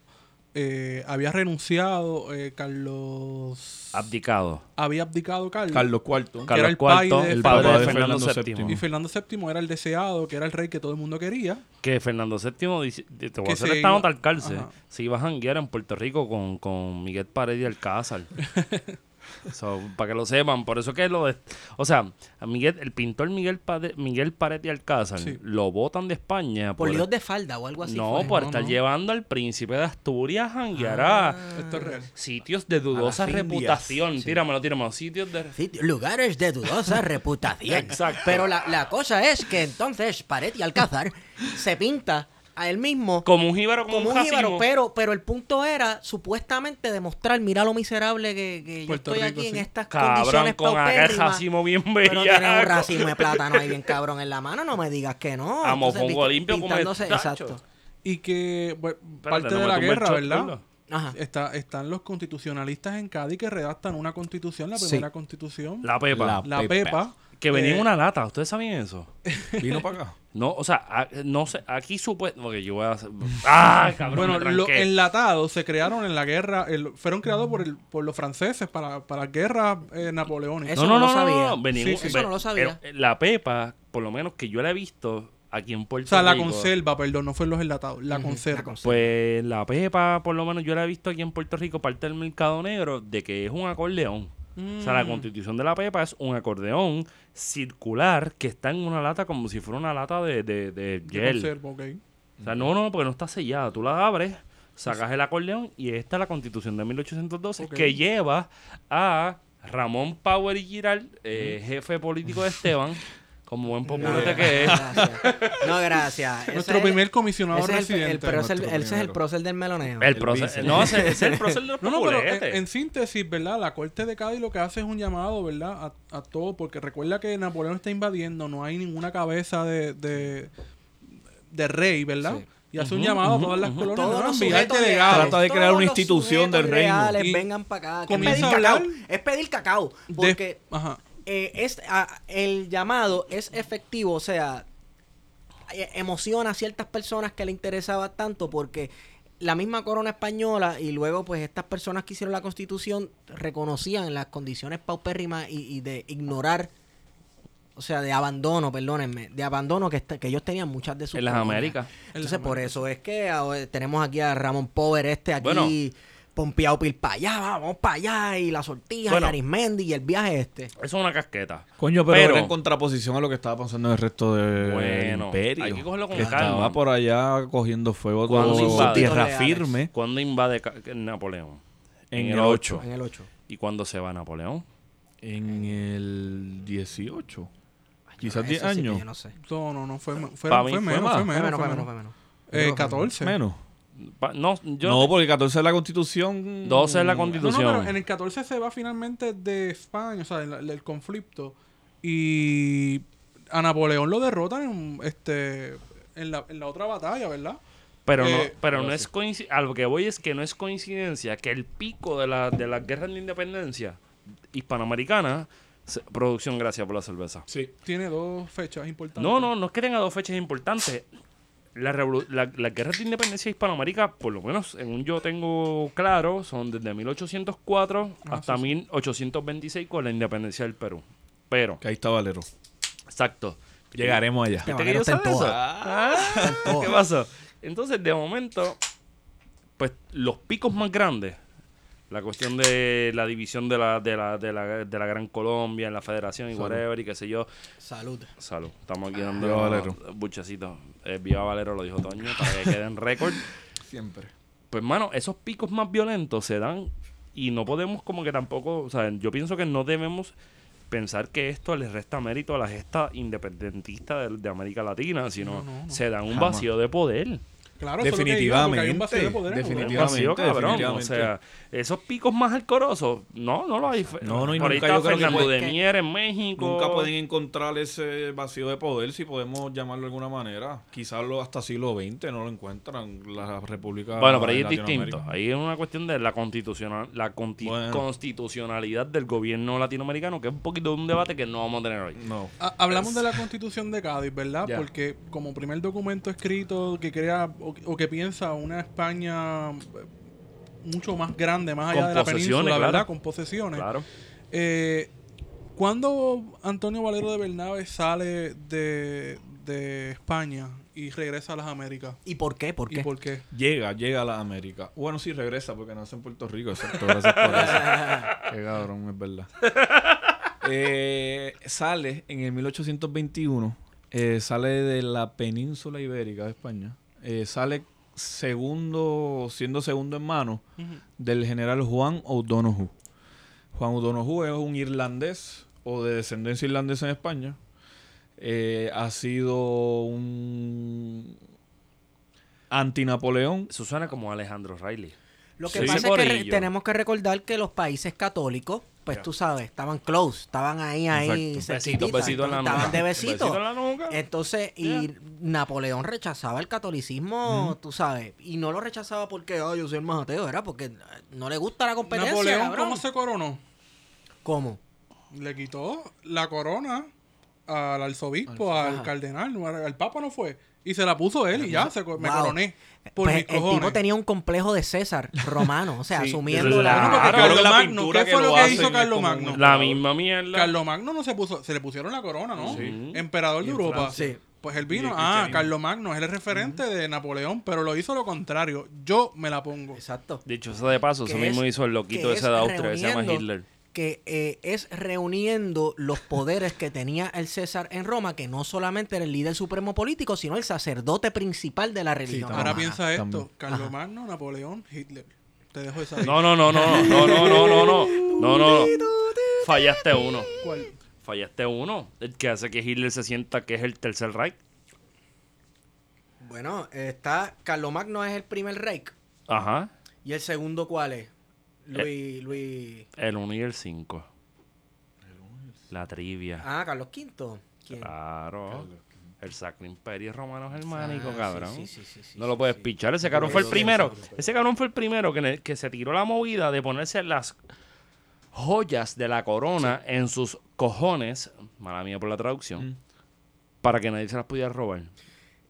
eh, había renunciado eh, Carlos. Abdicado. había abdicado Carlos. Carlos IV. Que era Carlos el IV, de- el padre papá de de Fernando Fernando VII. Y Fernando VII era el deseado, que era el rey que todo el mundo quería. Que Fernando VII, dice- te voy Que a hacer se esta iba- nota al cárcel. Ajá. Se iba a janguear en Puerto Rico con, con Miguel Paredes y Alcázar. <laughs> So, para que lo sepan, por eso que lo de, o sea, a Miguel, el pintor Miguel Pade- Miguel Alcázar Sí. lo botan de España Por por, líos de falda o algo así. no, fue. por No, estar no. llevando al príncipe de Asturias a janguear a Esto es real. sitios de dudosa Indias. reputación. Tíramelo, tíramelo. Sitios de Sitio- lugares de dudosa <laughs> reputación. Exacto. Pero la, la cosa es que entonces Pared y Alcázar se pinta a él mismo como un jíbaro, como, como un un jíbaro, pero, pero el punto era supuestamente demostrar, mira lo miserable que, que yo estoy Rico, aquí en estas Cabrón, condiciones con aquel racimo bien Pero tiene un racimo de plátano ahí bien <laughs> cabrón en la mano, no me digas que no. A mofongo limpio como. Exacto. Y que bueno, Espérate, parte no de la guerra, ¿verdad? Ajá. Está, están los constitucionalistas en Cádiz que redactan una constitución, la Sí. primera constitución, la, La pepa. La- Pepa. Pepa. Que venía en eh, una lata. ¿Ustedes sabían eso? <laughs> Vino para acá. No, o sea, a- no sé, aquí supuesto... Porque yo voy a hacer... ¡Ah, <laughs> cabrón! Bueno, me los tranqué. enlatados se crearon en la guerra, el- fueron creados por, el, por los franceses para, para guerras eh, napoleónicas. Eso no, no, no no, lo no, sabía. no, venía Sí, sí. Eso no lo sabía. eh, La pepa, por lo menos que yo la he visto aquí en Puerto O sea, la Rico. conserva, perdón, no fue los enlatados, la Ujú, conserva. la conserva. Pues la pepa, por lo menos yo la he visto aquí en Puerto Rico, parte del mercado negro, de que es un acordeón. O sea, la Mm. constitución de la pepa es un acordeón circular que está en una lata como si fuera una lata de, de, de gel. O sea, no, no, porque no está sellada. Tú la abres, sacas el acordeón y esta es la constitución de 1812 Ok. que lleva a Ramón Power y Giral, eh, jefe político de Esteban, <laughs> como buen populete que es. Gracias. No, gracias. <laughs> Nuestro es- primer comisionado ese es el, el, residente. pero ese es el- Nuestro ese es el prócer del meloneo. El El proceso. vice. No, ese, es el proceso de los <laughs> No, no, pero en, síntesis, ¿verdad? La Corte de Cádiz lo que hace es un llamado, ¿verdad? A, a todo, porque recuerda que Napoleón está invadiendo, no hay ninguna cabeza de, de, de rey, ¿verdad? Sí. Y hace un llamado a todas las ujú. colonias, Todos ¿no? los sujetos Trata de crear una institución del reino. vengan para acá. que Es pedir cacao. hablar Es pedir cacao. de- Porque ajá. Eh, es, a- el llamado es efectivo, o sea, eh, emociona a ciertas personas que le interesaba tanto porque la misma corona española y luego pues estas personas que hicieron la constitución reconocían las condiciones paupérrimas y, y de ignorar, o sea, de abandono, perdónenme, de abandono que, que ellos tenían muchas de sus En las. Américas. En las Entonces, por Américas. eso es que ahora tenemos aquí a Ramón Power este aquí, Bueno. Pompeado pil para allá, vamos para allá, y la sortija, Bueno. y Arismendi, y el viaje este. Eso es una casqueta. Coño, pero, Pero- era en contraposición a lo que estaba pasando en el resto del Bueno, imperio. hay que cogerlo con que calma. Estaba por allá cogiendo fuego Cuando tierra firme ¿Cuándo invade Napoleón? en, el 8. En el 8. ¿Y cuándo se va Napoleón? En el 18. Quizás Eso 10 sí que años. yo no sé. No, no, no, fue, fue, fue, mí fue menos, fue Fue menos, menos, fue menos, menos. fue menos. Eh, Yo creo que 14. Menos. No, yo no, porque 14 es la constitución. 12 es la No, no, constitución. pero en el 14 se va finalmente de España, o sea, el, el conflicto. Y a Napoleón lo derrotan en, este, en, la, en la otra batalla, ¿verdad? Pero no, Eh, pero no es coincidencia. A lo que voy es que no es coincidencia que el pico de la, de las guerras de independencia hispanoamericana. se- producción, gracias por la cerveza. Sí. Tiene dos fechas importantes. No, no, no es que tenga dos fechas importantes. La revolu- la- las guerras de independencia de Hispanoamérica, por lo menos según yo tengo claro, son desde 1804 Ah, hasta sí, sí. 1826 con la independencia del Perú. Pero, Que ahí está Valero. exacto. Llegaremos allá. Te ¿Viste Valero que yo está en eso? Ah. <laughs> ¿Qué pasó? Entonces, de momento, pues los picos más grandes, la cuestión de la división de la, de la, de la, de la Gran Colombia en la federación y Salud. whatever y qué sé yo. Salud. Salud. Estamos aquí dando Viva Valero. Eh, Viva Valero, lo dijo Toño, para que quede en récord. <laughs> Siempre. Pues, mano, esos picos más violentos se dan y no podemos como que tampoco, o sea, yo pienso que no debemos pensar que esto les resta mérito a la gesta independentista de, de América Latina, sino No, no, no. se dan un Jamás. vacío de poder. Claro, eso es lo que iba, porque hay un vacío de Definitivamente, poder en el Un definitivamente. vacío, cabrón. O definitivamente. sea, esos picos más alcorosos, no, no lo hay. No, no, y Por ahí nunca está yo creo que Fernando puede- de Mier en México. Nunca pueden encontrar ese vacío de poder, si podemos llamarlo de alguna manera. Quizás lo, hasta siglo XX no lo encuentran la República Bueno, pero ahí es distinto. Ahí es una cuestión de la constitucional, la conti- Bueno. constitucionalidad del gobierno latinoamericano, que es un poquito de un debate que no vamos a tener hoy. No. Ha- Hablamos de la constitución de Cádiz, ¿verdad? Porque como primer documento escrito que crea o, o que piensa una España eh, mucho más grande, más allá Con de la posesiones, península, claro. ¿verdad? Con posesiones. Claro. Eh, ¿Cuándo Antonio Valero de Bernabe sale de, de España y regresa a las Américas? ¿Y por qué? ¿por ¿Y qué? por qué? Llega, llega a la América. Bueno, sí, regresa porque nace en Puerto Rico. Exacto, gracias por eso. <laughs> Qué cabrón, es verdad. Eh, sale en el 1821. eh, sale de la península ibérica de España. Eh, sale segundo, siendo segundo en mano del general Juan O'Donoghue. Juan O'Donoghue es un irlandés o de descendencia irlandesa en España. Eh, ha sido un anti-Napoleón. Eso suena como Alejandro Riley. Lo que Sí. pasa es que tenemos que recordar que los países católicos, pues tú sabes, estaban close, estaban ahí, ahí, Besitos, besitos en la nuca. estaban de besito. Besito en la nuca. Entonces, y Napoleón rechazaba el catolicismo, tú sabes, y no lo rechazaba porque, oh, yo soy el más ateo, era porque no le gusta la competencia, Napoleón, cabrón. ¿cómo se coronó? ¿Cómo? Le quitó la corona al arzobispo, al cardenal, no, al papa no fue. Y se la puso él y ya, se, me Wow. coroné. Por Pues mis el tipo tenía un complejo de César romano, o sea, <laughs> Sí, asumiendo claro. la... Bueno, porque Claro, Carlos la Magno, pintura ¿qué que fue lo lo que hizo Carlos Magno? La misma mierda. Carlos Magno no se puso, se le pusieron la corona, ¿no? Sí. Emperador de Europa. Francia. Sí. Pues él vino, el ah. Carlos Magno es el referente de Napoleón, pero lo hizo lo contrario. Yo me la pongo. Exacto. Dicho eso de paso, eso mismo es- hizo el loquito ese es de Austria, que se llama Hitler. Que eh, es reuniendo los poderes que tenía el César en Roma, que no solamente era el líder supremo político, sino el sacerdote principal de la religión. Ahora piensa esto, también. Carlos Magno, Napoleón, Hitler. Te dejo esa. No, no, no, no, no, no, no, no, no, no, no. Fallaste uno. ¿Cuál? Fallaste uno. El que hace que Hitler se sienta que es el tercer Reich. Bueno, está Carlomagno es el primer rey. Ajá. ¿Y el segundo cuál es? Eh. Luis, Luis... El 1 y el 5. La trivia. Ah, Carlos V. ¿Quién? Claro. El Sacro Imperio Romano Germánico, Ah, cabrón. sí, sí, sí, sí, no lo puedes sí. pichar. Ese cabrón fue el primero. Ese cabrón fue el primero que, que se tiró la movida de ponerse las joyas de la corona en sus cojones. Mala mía por la traducción. Mm. Para que nadie se las pudiera robar.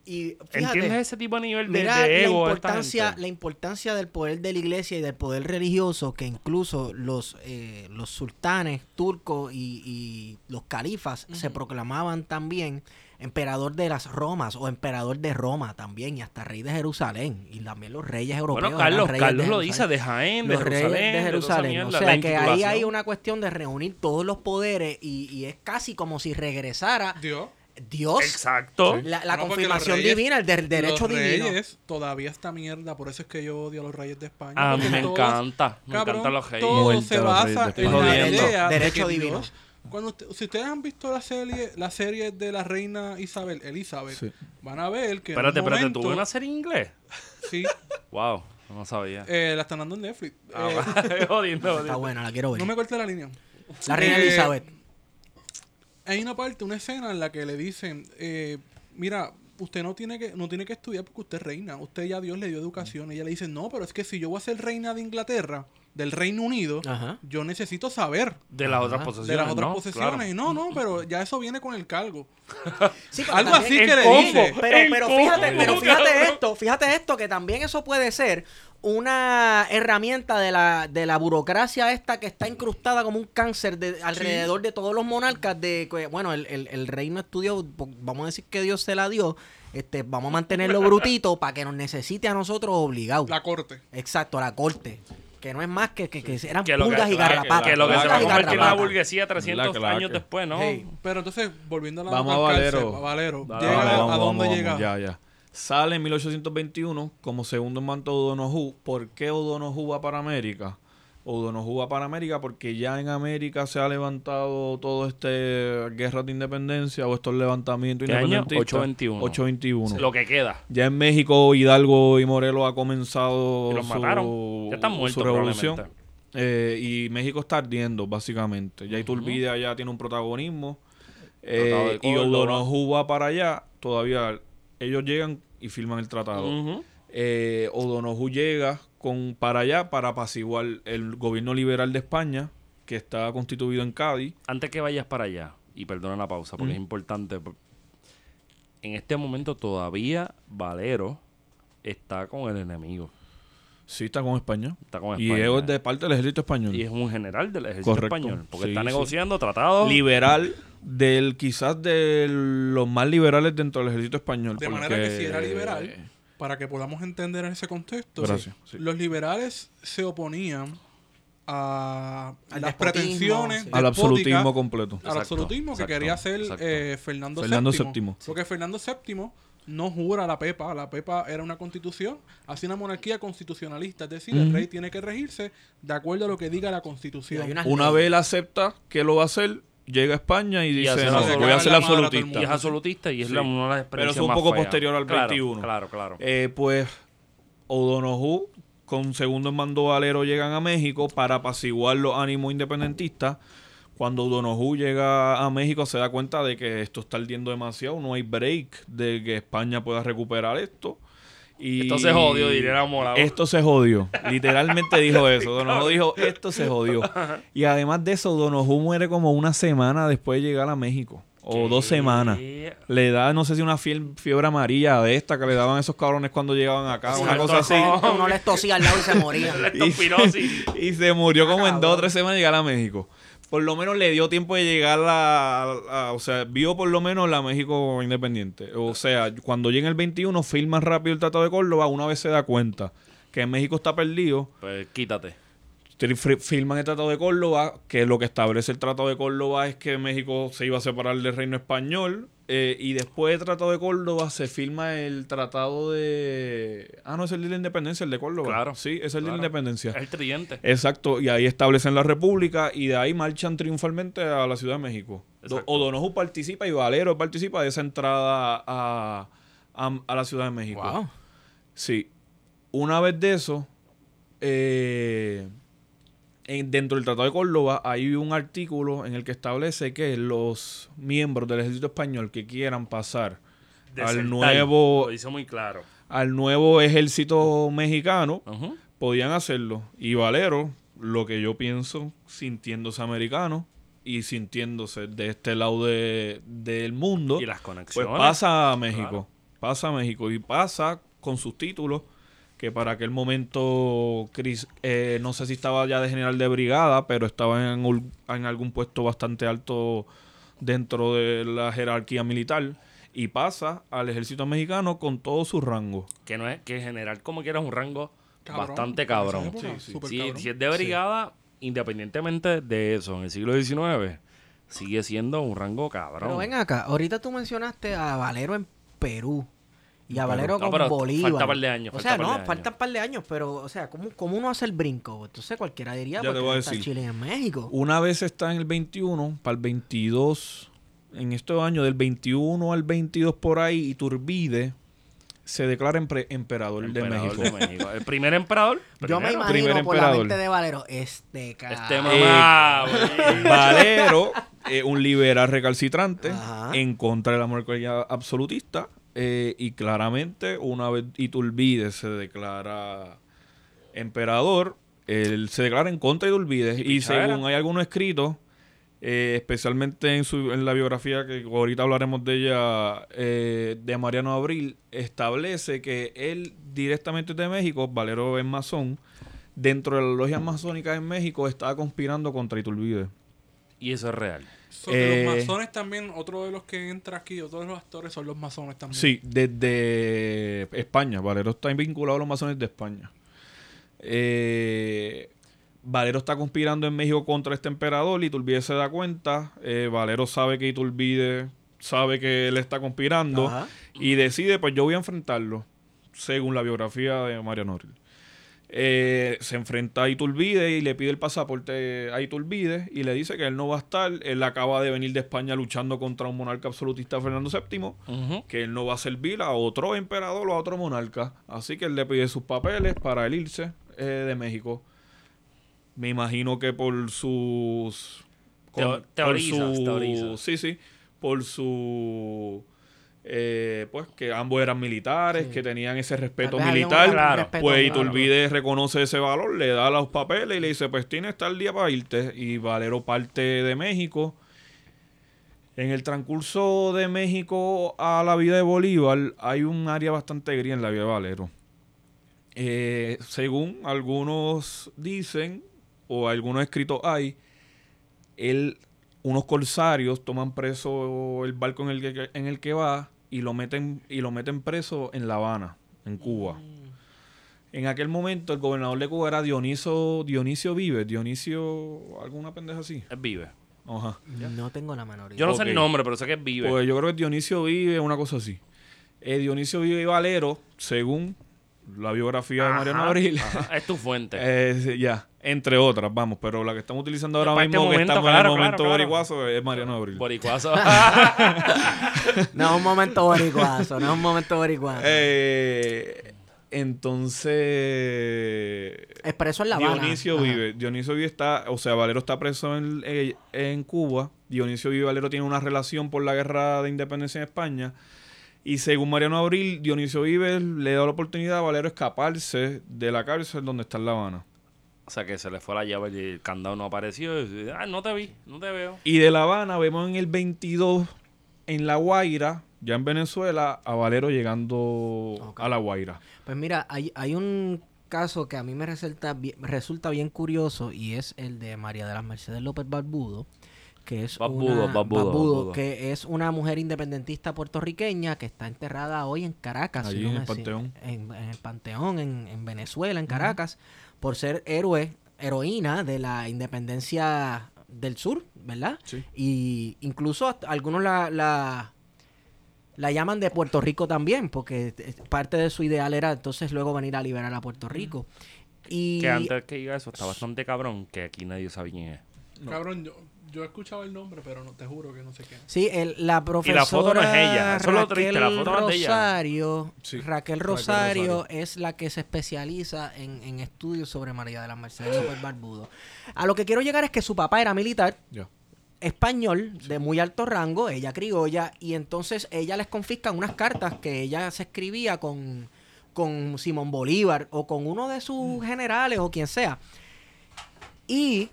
Y fíjate, ¿Entiendes ese tipo de nivel de, Mira de la ego de importancia, la importancia del poder de la iglesia y del poder religioso que incluso los, eh, los sultanes turcos y, y los califas se proclamaban también emperador de las Romas o emperador de Roma también y hasta rey de Jerusalén y también los reyes europeos. Bueno, eran Carlos, reyes Carlos de lo dice de Jaén, de los reyes Jerusalén. de toda esa Jerusalén. o sea que ahí hay una cuestión de reunir todos los poderes y, y es casi como si regresara Dios. Dios, Exacto. la, la No, porque confirmación reyes- divina, el del derecho los divino. reyes, todavía esta mierda, por eso es que yo odio a los reyes de España. A mí me todos- encanta. Me cabrón, encantan los reyes. Todo Muerte se basa de en la idea de Derecho que divino. Dios- cuando usted- si ustedes han visto la serie, la serie de la reina Isabel, Elizabeth, Sí. van a ver que en Espérate, un espérate, ¿tuve una serie en inglés? Sí, <laughs> Wow, no sabía. eh, la están dando en Netflix. Ah, Eh, <laughs> jodiendo, Está buena, la quiero ver. no me corte la línea. La reina Eh, Elizabeth. Hay una parte, una escena en la que le dicen, eh, mira, usted no tiene que no tiene que estudiar porque usted es reina. Usted ya Dios le dio educación. Y ella le dice, no, pero es que si yo voy a ser reina de Inglaterra, del Reino Unido, Ajá. yo necesito saber De las otras posesiones. de las otras ¿no? posesiones. Claro. Y no, no, pero ya eso viene con el cargo. <laughs> Sí, Algo también- así que le dice. Pero, pero fíjate, pero fíjate esto, fíjate esto, que también eso puede ser una herramienta de la, de la burocracia esta que está incrustada como un cáncer de, alrededor de todos los monarcas de que, bueno, el, el, el reino estudió, vamos a decir que Dios se la dio, este, vamos a mantenerlo brutito para que nos necesite a nosotros obligados. La corte. Exacto, la corte. Que no es más que, que, que eran Que pulgas y garrapatas. que lo que se va a convertir en una burguesía 300 La años después, ¿no? Sí. Pero entonces, volviendo a la Vamos a Valero. cárcel, a Valero. Dale, llega dale, a vamos, dónde vamos, llega. Ya, ya. Sale en 1821 como segundo en mando de O'Donoghue. ¿Por qué O'Donoghue va para América? O'Donoghue va para América porque ya en América se ha levantado todo este guerra de independencia o estos levantamientos ¿Qué año? independentistas. 821. 821. Lo que queda. Ya en México, Hidalgo y Morelos ha comenzado Y los su, mataron. Ya están muertos su revolución. Eh, y México está ardiendo, básicamente. Ya Iturbide allá tiene un protagonismo. Eh, y. O'Donoghue va para allá. Todavía ellos llegan y firman el tratado. Ujú. Eh, O'Donoghue llega con, para allá para apaciguar el gobierno liberal de España, que está constituido en Cádiz. Antes que vayas para allá, y perdona la pausa porque Mm. es importante, por- en este momento todavía Valero está con el enemigo. Sí, está con España. Está con Y España. es de parte del ejército español. Y es un general del ejército Correcto. español. Porque Sí, está sí. negociando tratados. liberal del quizás de los más liberales dentro del ejército español. De manera que si era liberal, para que podamos entender ese contexto, Gracias, sí. los liberales se oponían a Al las pretensiones sí. al absolutismo completo. al absolutismo que exacto, quería hacer eh, Fernando, Fernando VII. VII. Porque Fernando VII no jura la PEPA. La PEPA era una constitución, hace una monarquía constitucionalista. Es decir, el rey tiene que regirse de acuerdo a lo que diga la constitución. Una leyes. vez él acepta que lo va a hacer, llega a España y, dice, no, voy a ser a absolutista. y es absolutista y es Sí. la, una de las Pero experiencias eso un más poco posterior al Claro, 21. Claro, claro. Eh, pues O'Donoghue con segundo en mando Valero llegan a México para apaciguar los ánimos independentistas. Cuando O'Donoghue llega a México se da cuenta de que esto está ardiendo demasiado, no hay break de que España pueda recuperar esto. Y Esto se jodió, diría la. Esto se jodió. Literalmente dijo eso. O'Donoghue <laughs> dijo, esto se jodió. Y además de eso, O'Donoghue muere como una semana después de llegar a México. O dos semanas. Le da, no sé si una fiel- fiebre amarilla de esta que le daban esos cabrones cuando llegaban acá, una Exacto. cosa así. Uno les tosía al lado y se moría. <laughs> Leptospirosis. <laughs> Y se murió como en cabrón. dos o tres semanas de llegar a México. Por lo menos le dio tiempo de llegar a, a- o sea, vio por lo menos la México independiente. O sea, cuando llega el 21, firma rápido el Tratado de Córdoba, una vez se da cuenta que México está perdido, Pues quítate. firman el Tratado de Córdoba, que lo que establece el Tratado de Córdoba es que México se iba a separar del reino español. Eh, y después del Tratado de Córdoba se firma el Tratado de... Ah, no, es el de la independencia, el de Córdoba. Claro. Sí, es el de la independencia. El tridente. Exacto, y ahí establecen la república y de ahí marchan triunfalmente a la Ciudad de México. Do-. O'Donoghue participa y Valero participa de esa entrada a, a- a la Ciudad de México. Wow. Sí. Una vez de eso, eh, en- dentro del Tratado de Córdoba hay un artículo en el que establece que los miembros del ejército español que quieran pasar Desertar. al nuevo, Lo dice muy claro. al nuevo ejército mexicano podían hacerlo. Y Valero, lo que yo pienso, sintiéndose americano y sintiéndose de este lado de- del mundo, Y las pues pasa a México. Claro. Pasa a México y pasa con sus títulos, que para aquel momento, Chris, eh, no sé si estaba ya de general de brigada, pero estaba en, algún puesto bastante alto dentro de la jerarquía militar. Y pasa al ejército mexicano con todo su rango. Que no es que general como quieras un rango Cabrón, bastante cabrón. época, Sí, sí. Si, cabrón. si es de brigada, independientemente de eso, en el siglo XIX, sigue siendo un rango cabrón. Pero ven acá, ahorita tú mencionaste a Valero en Perú. Y a. Valero No, con pero Bolívar. falta par de años, O sea, no, años. faltan par de años, pero, o sea, ¿cómo, cómo uno hace el brinco? Entonces cualquiera diría, Ya te porque voy a está decir. Chile en México. Una vez está en el 21, para el 22, en estos años del 21 al 22 por ahí, Iturbide se declara empre- emperador, Emperador de México. de México. El primer emperador. <laughs> Yo me imagino primer por la emperador. mente de Valero, este cabrón. Este mamá. güey. Valero, eh, un liberal recalcitrante, Ajá. en contra de la monarquía absolutista, eh, y claramente una vez Iturbide se declara emperador, él se declara en contra de Iturbide, y según hay algunos escritos, eh, especialmente en, su, en la biografía que ahorita hablaremos de ella, eh, de Mariano Abril, establece que él directamente de México, Valero es masón, dentro de las logias masónicas en México estaba conspirando contra Iturbide. Y eso es real. So que Eh, los masones también, otro de los que entra aquí, otro de los actores son los masones también. Sí, desde España. Valero está vinculado a los masones de España. Eh, Valero está conspirando en México contra este emperador. Iturbide se da cuenta. eh, Valero sabe que Iturbide sabe que él está conspirando. Ajá. Y decide, pues yo voy a enfrentarlo. Según la biografía de Mariano Abril. Eh, se enfrenta a Iturbide y le pide el pasaporte a Iturbide y le dice que él no va a estar. Él acaba de venir de España luchando contra un monarca absolutista, Fernando VII, que él no va a servir a otro emperador o a otro monarca. Así que él le pide sus papeles para él irse eh, de México. Me imagino que por sus... Teo- por teorizas, su- teorizas. Sí, sí. Por su... eh, pues que ambos eran militares, Sí. que tenían ese respeto militar. un Claro. respeto, Pues claro. Iturbide reconoce ese valor, le da los papeles y le dice, pues tienes tal día para irte. Y Valero parte de México. En el transcurso de México a la vida de Bolívar hay un área bastante gris en la vida de Valero. Eh, según algunos dicen, o algunos escritos hay, él, unos corsarios toman preso el barco en el que, en el que va y lo meten y lo meten preso en La Habana, en Cuba. En aquel momento el gobernador de Cuba era Dioniso, Dionisio Vives, Dionisio, alguna pendeja así. Es Vive. Ajá. No tengo la menor idea. Yo no sé el nombre, pero sé que es Vive. Pues yo creo que Dionisio Vive, una cosa así. Eh, Dionisio Vive y Valero, según la biografía de Mariano Abril, ajá, Es tu fuente. <laughs> eh, ya, entre otras, vamos, pero la que estamos utilizando ahora este mismo, que momento, estamos claro, en el momento claro. boricuazo, es Mariano Abril. Boricuazo. <laughs> No es un momento boricuazo, no es un momento boricuazo. Eh, entonces, Expreso en La Habana. Dionisio Ajá. vive. Dionisio vive está, o sea, Valero está preso en, eh, en Cuba. Dionisio vive y Valero tiene una relación por la guerra de independencia en España. Y según Mariano Abril, Dionisio Vive le da la oportunidad a Valero escaparse de la cárcel donde está en La Habana. O sea, que se le fue la llave y el candado no apareció. y, Ah, no te vi, no te veo. Y de La Habana vemos en el 22, en La Guaira, ya en Venezuela, a Valero llegando a La Guaira. Pues mira, hay, hay un caso que a mí me resulta bien, resulta bien curioso y es el de María de las Mercedes López Barbudo, que es Barbudo, una, Barbudo, Barbudo. que es una mujer independentista puertorriqueña que está enterrada hoy en Caracas, Allí si no en el Panteón. en, en el Panteón, en, en Venezuela, en Caracas, por ser héroe, heroína de la independencia del sur, ¿verdad? Sí. Y incluso algunos la, la, la llaman de Puerto Rico también, porque eh, parte de su ideal era entonces luego venir a liberar a Puerto Rico. Y Que antes que diga eso, está bastante cabrón que aquí nadie sabe quién es. Cabrón, yo, yo he escuchado el nombre, pero no te juro que no sé qué. sí, el- la profesora la foto no es ella, eso es lo triste, la Raquel foto no es de ella. Rosario, Sí, Raquel Raquel Rosario Rosario. es la que se especializa en, en estudios sobre María de las Mercedes López Barbudo. A lo que quiero llegar es que su papá era militar, Ya. español de muy alto rango, ella criolla, y entonces ella les confiscan unas cartas que ella se escribía con, con Simón Bolívar o con uno de Mm. sus generales o quien sea. Y,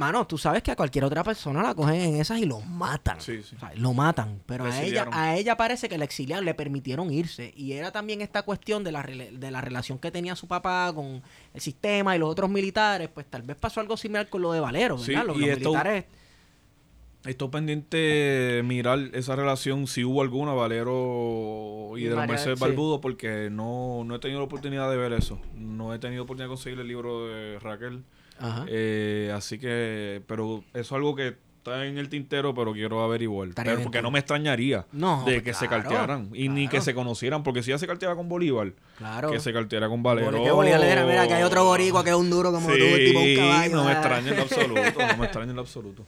mano, tú sabes que a cualquier otra persona la cogen en esas y lo matan. Sí, sí. O sea, lo matan. Pero a ella, a ella parece que la exiliaron, le permitieron irse. Y era también esta cuestión de la, de la relación que tenía su papá con el sistema y los otros militares. Pues tal vez pasó algo similar con lo de Valero, Sí, ¿verdad? Los, y los esto- militares. Estoy pendiente mirar esa relación, si hubo alguna, Valero y Y de María- Mercedes. Barbudo, porque no, no he tenido la oportunidad de ver eso. No he tenido oportunidad de conseguir el libro de Raquel. Ajá. Eh, así que, pero eso es algo que está en el tintero, pero quiero averiguar. Estaría Pero porque no me extrañaría No, de que se cartearan y ni que se conocieran, porque si ya se carteaba con Bolívar, Claro. que se carteara con Valero. Que Bolívar le dijera, mira, que hay otro boricua que es un duro como Sí, tú, tipo un caballo. no me ah". extraña en lo <laughs> absoluto, no me extraña en lo absoluto.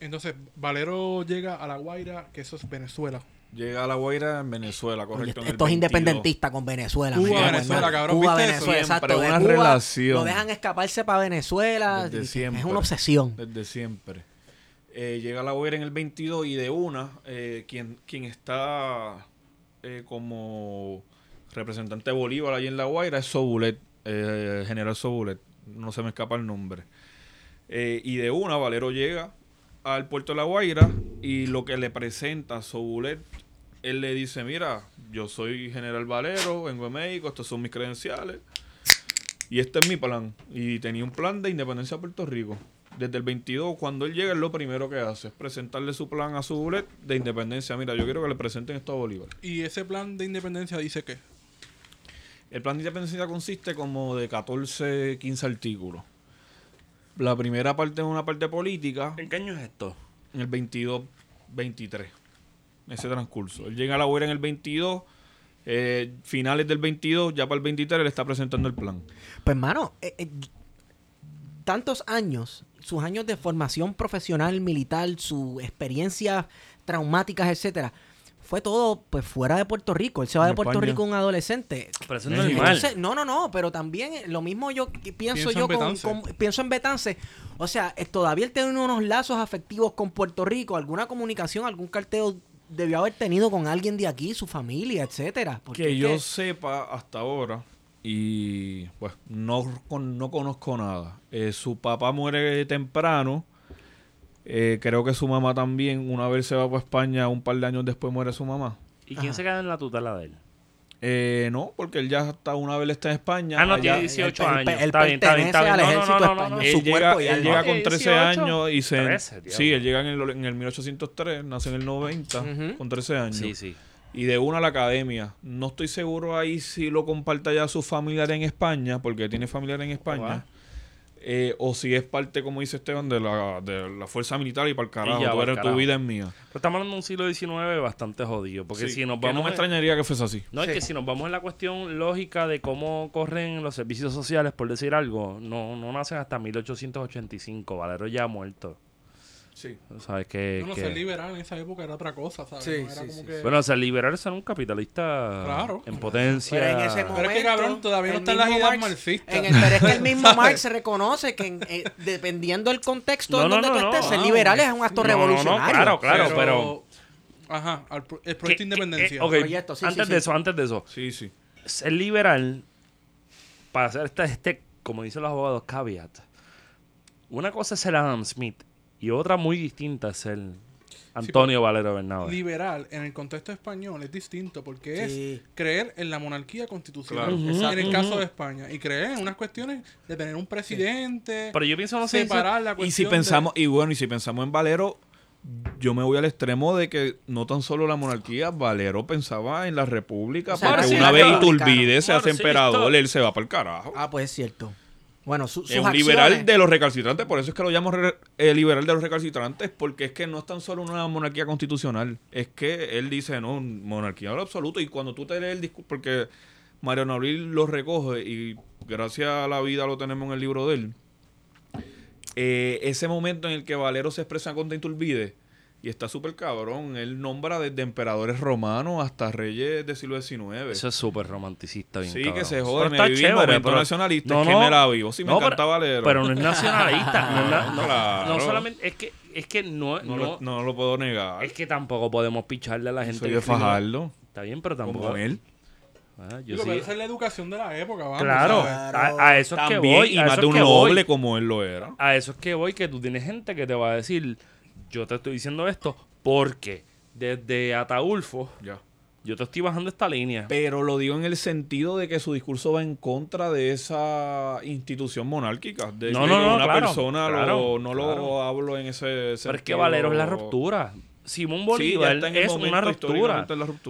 Entonces, Valero llega a La Guaira, que eso es Venezuela. Llega a La Guaira en Venezuela, correcto. estos 22. independentistas con Venezuela. Cuba, Venezuela, cabrón, Cuba, ¿viste eso? Venezuela, Siempre exacto. de una Cuba relación. Lo dejan escaparse para Venezuela. Desde Es siempre. una obsesión. Desde siempre. Eh, llega a la Guaira en el 22 y de una, eh, quien, quien está eh, como representante de Bolívar allí en La Guaira es Sobulet, general Sobulet. No se me escapa el nombre. Y de una, Valero llega al puerto de La Guaira y lo que le presenta Sobulet, él le dice, mira, yo soy general Valero, vengo de México, estos son mis credenciales. Y este es mi plan. Y tenía un plan de independencia de Puerto Rico. Desde el 22, cuando él llega, es lo primero que hace. Es presentarle su plan a su bullet de independencia. Mira, yo quiero que le presenten esto a Bolívar. Y ese plan de independencia dice que El plan de independencia consiste como de 14, 15 artículos. La primera parte es una parte política, ¿En qué año es esto? en el 22, 23. Ese transcurso. Él llega a la Guaira en el 22, Eh, finales del 22, ya para el 23 él está presentando el plan. Pues, mano, eh, eh, tantos años, sus años de formación profesional, militar, sus experiencias traumáticas, etcétera, fue todo pues fuera de Puerto Rico. Él se va En de Puerto España. Rico un adolescente. Pero eso es México. normal. Entonces, no, no, no, pero también lo mismo yo pienso yo en con, pienso en Betance. O sea, eh, todavía él tiene unos lazos afectivos con Puerto Rico, alguna comunicación, algún carteo debió haber tenido con alguien de aquí, su familia, etcétera. Porque que yo que- sepa hasta ahora, y pues no, con- no conozco nada. Eh, su papá muere temprano. Eh, creo que su mamá también, una vez se va para España, un par de años después muere su mamá. ¿Y quién se queda en la tutela de él? Eh, no, porque él ya hasta una vez está en España. Ah, no, allá- tiene 18 él- años. él está bien, está bien, está bien. pertenece al ejército no, no, no, español. no. Él su llega, cuerpo y él alma. llega con 13 18. años y se... 13, diablo. sí, él llega en el, en el 1803, nace en el 90, Ujú. con 13 años. Sí, sí. Y de una a la academia. No estoy seguro ahí si lo comparta ya su familiar en España, porque tiene familiar en España. Eh, o si es parte, como dice Esteban, de la, de la fuerza militar y para el carajo. ya, tú eres- tu vida es mía. Pero estamos hablando de un siglo XIX bastante jodido. Porque Sí, si nos que vamos. no me en- extrañaría que fuese así. No, es que si nos vamos en la cuestión lógica de cómo corren los servicios sociales, por decir algo, no, no nacen hasta 1885. Valero ya ha muerto. Sí. ¿Sabes que, No, no, que- ser liberal en esa época era otra cosa, ¿sabes? Sí, No era sí, como sí, que... Bueno, o sea, liberar ser un capitalista Claro. en potencia. Pero en ese Pero momento, es que, cabrón, todavía no el están las mismo ideas Marx- marxistas. en el- pero es que el <laughs> mismo. Marx se reconoce que en- eh, dependiendo del contexto No, en donde no, tú no. estés, ser Ah, liberal es un acto no, no, no, revolucionario. claro, claro, pero... Ajá, al pro- el proyecto de independencia. eh, ok, Proyecto, sí, antes sí, de sí. eso, antes de eso. Sí, sí. Ser liberal, para hacer este, este, como dicen los abogados, caveat. Una cosa es ser Adam Smith y otra muy distinta es ser Antonio Valero Bernabé. Liberal en el contexto español es distinto porque Sí. es creer en la monarquía constitucional. Claro. En el caso de España. Y creer en unas cuestiones de tener un presidente, Pero yo pienso, no sé, separar la Y si cuestión pensamos, y bueno, y si pensamos en Valero, yo me voy al extremo de que no tan solo la monarquía, Valero pensaba en la república, O sea, porque sí, una vez. Iturbide se hace emperador, él se va para el carajo. Ah, pues es cierto. Bueno, su- sus es un acciones- liberal de los recalcitrantes, por eso es que lo llamo re- eh, liberal de los recalcitrantes, porque es que no es tan solo una monarquía constitucional, es que él dice, no, monarquía absoluto, y cuando tú te lees el discurso, porque Mariano Abril lo recoge, y gracias a la vida lo tenemos en el libro de él, eh, ese momento en el que Valero se expresa contra Iturbide, y está súper cabrón, él nombra desde emperadores romanos hasta reyes del siglo XIX. Eso es súper romanticista, bien Sí, cabrón. que se Pero jode, me está viví chévere, pero- nacionalista, es que me la vivo. Sí, me encanta pero. Pero no es nacionalista. <laughs> no, es na- no- Claro. no solamente, es que, es que no, no, no- lo, no lo puedo negar. es que tampoco podemos picharle a la gente. Soy que de Fajardo, Está bien, pero tampoco. como él. Ah, yo Digo, sí- pero esa es la educación de la época, vamos. Claro, a, a eso es que También, voy. y más de un que voy. noble como él lo era. A eso es que voy, que tú tienes gente que te va a decir, yo te estoy diciendo esto porque desde Ataulfo Ya. yo te estoy bajando esta línea. Pero lo digo en el sentido de que su discurso va en contra de esa institución monárquica. De No, no, no, una claro, persona lo- no claro. lo hablo en ese Pero es que sentido. Valero es la ruptura. Simón Bolívar es momento, una ruptura.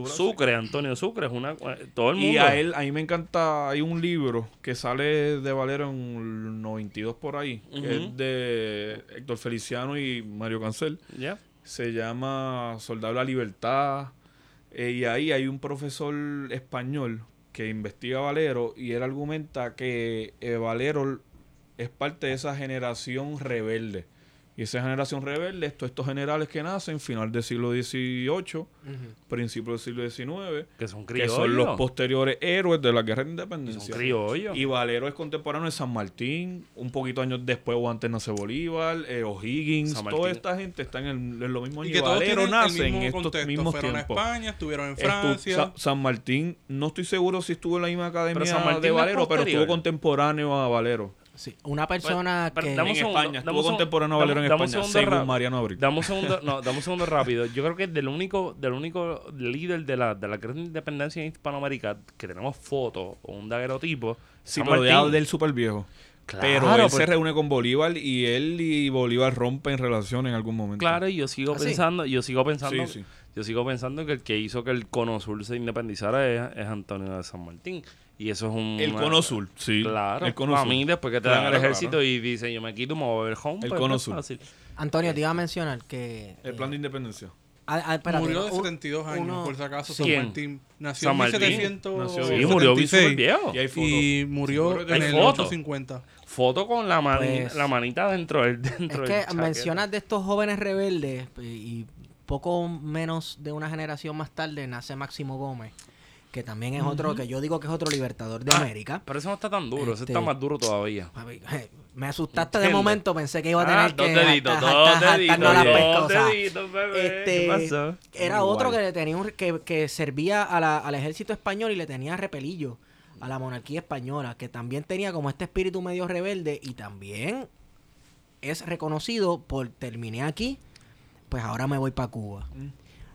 sí. Sucre, Antonio Sucre, es una... Todo el mundo... Y a él, a mí me encanta, hay un libro que sale de Valero en el 92 por ahí, que es de Héctor Feliciano y Mario Cancel. Se llama Soldado de la Libertad. eh, y ahí hay un profesor español que investiga a Valero y él argumenta que eh, Valero es parte de esa generación rebelde. Y esa generación rebelde, es todos estos generales que nacen final del siglo XVIII, principio del siglo XIX, Que son que criollos. son los posteriores héroes de la guerra de Que independencia. son criollos. Y Valero es contemporáneo de San Martín, un poquito años después o antes nace Bolívar, eh, O'Higgins, toda esta gente está en, el, en los mismos Y años. que Y todos Valero nace en mismo estos contexto. mismos Fueron tiempos. a España, estuvieron en Estu- Francia. Sa- San Martín, no estoy seguro si estuvo en la misma academia de Valero, pero estuvo contemporáneo a Valero. Sí, una persona Pero que... dame un en segundo, España, estuvo contemporáneo Valero en España, segundo según ra- Mariano Abril. Dame un segundo, no, dame un segundo <laughs> rápido. Yo creo que del único, del único líder de la, de la gran independencia en Hispanoamérica que tenemos fotos o un daguerrotipo. Sí, San pero Martín. del super viejo. Claro, pero él se reúne con Bolívar y él y Bolívar rompen relación en algún momento. Claro, y yo sigo ¿Ah, sí? pensando, yo sigo pensando, Sí, sí. yo sigo pensando que el que hizo que el Cono Sur se independizara es, es Antonio de San Martín. Y eso es un El Cono Sur, sí. Claro. El Cono a Sur. mí después que te dan el ejército claro. y dicen yo me quito me voy a ver home. El pues, Cono Sur. fácil. Antonio, te iba a mencionar que... El eh, plan de independencia. Ah, ah, espérate, Murió de un- 72 años, uno- por si acaso. San ¿Quién? Martín. Nació San en Martín. 1776 Nació Sí, murió bien súper 76, viejo. Y hay fotos. Y murió que en el fotos. 850. Foto con la, mani- Pues- la manita dentro del. Es Dentro que del chaqueta. mencionas de estos jóvenes rebeldes y, y poco menos de una generación más tarde nace Máximo Gómez, que también es otro, que yo digo que es otro libertador de Ah, América. Pero eso no está tan duro, ese Este- está más duro todavía. Papi, Me asustaste de momento, pensé que iba a tener Ah, que dos deditos, jaltar- dos jaltar- deditos, jaltarnos las dos pescosas. deditos, bebé. Este, ¿Qué pasó? Era otro que le tenía un- que, que servía a la- al ejército español y le tenía repelillo a la monarquía española, que también tenía como este espíritu medio rebelde y también es reconocido por terminé aquí, pues ahora me voy para Cuba. Mm.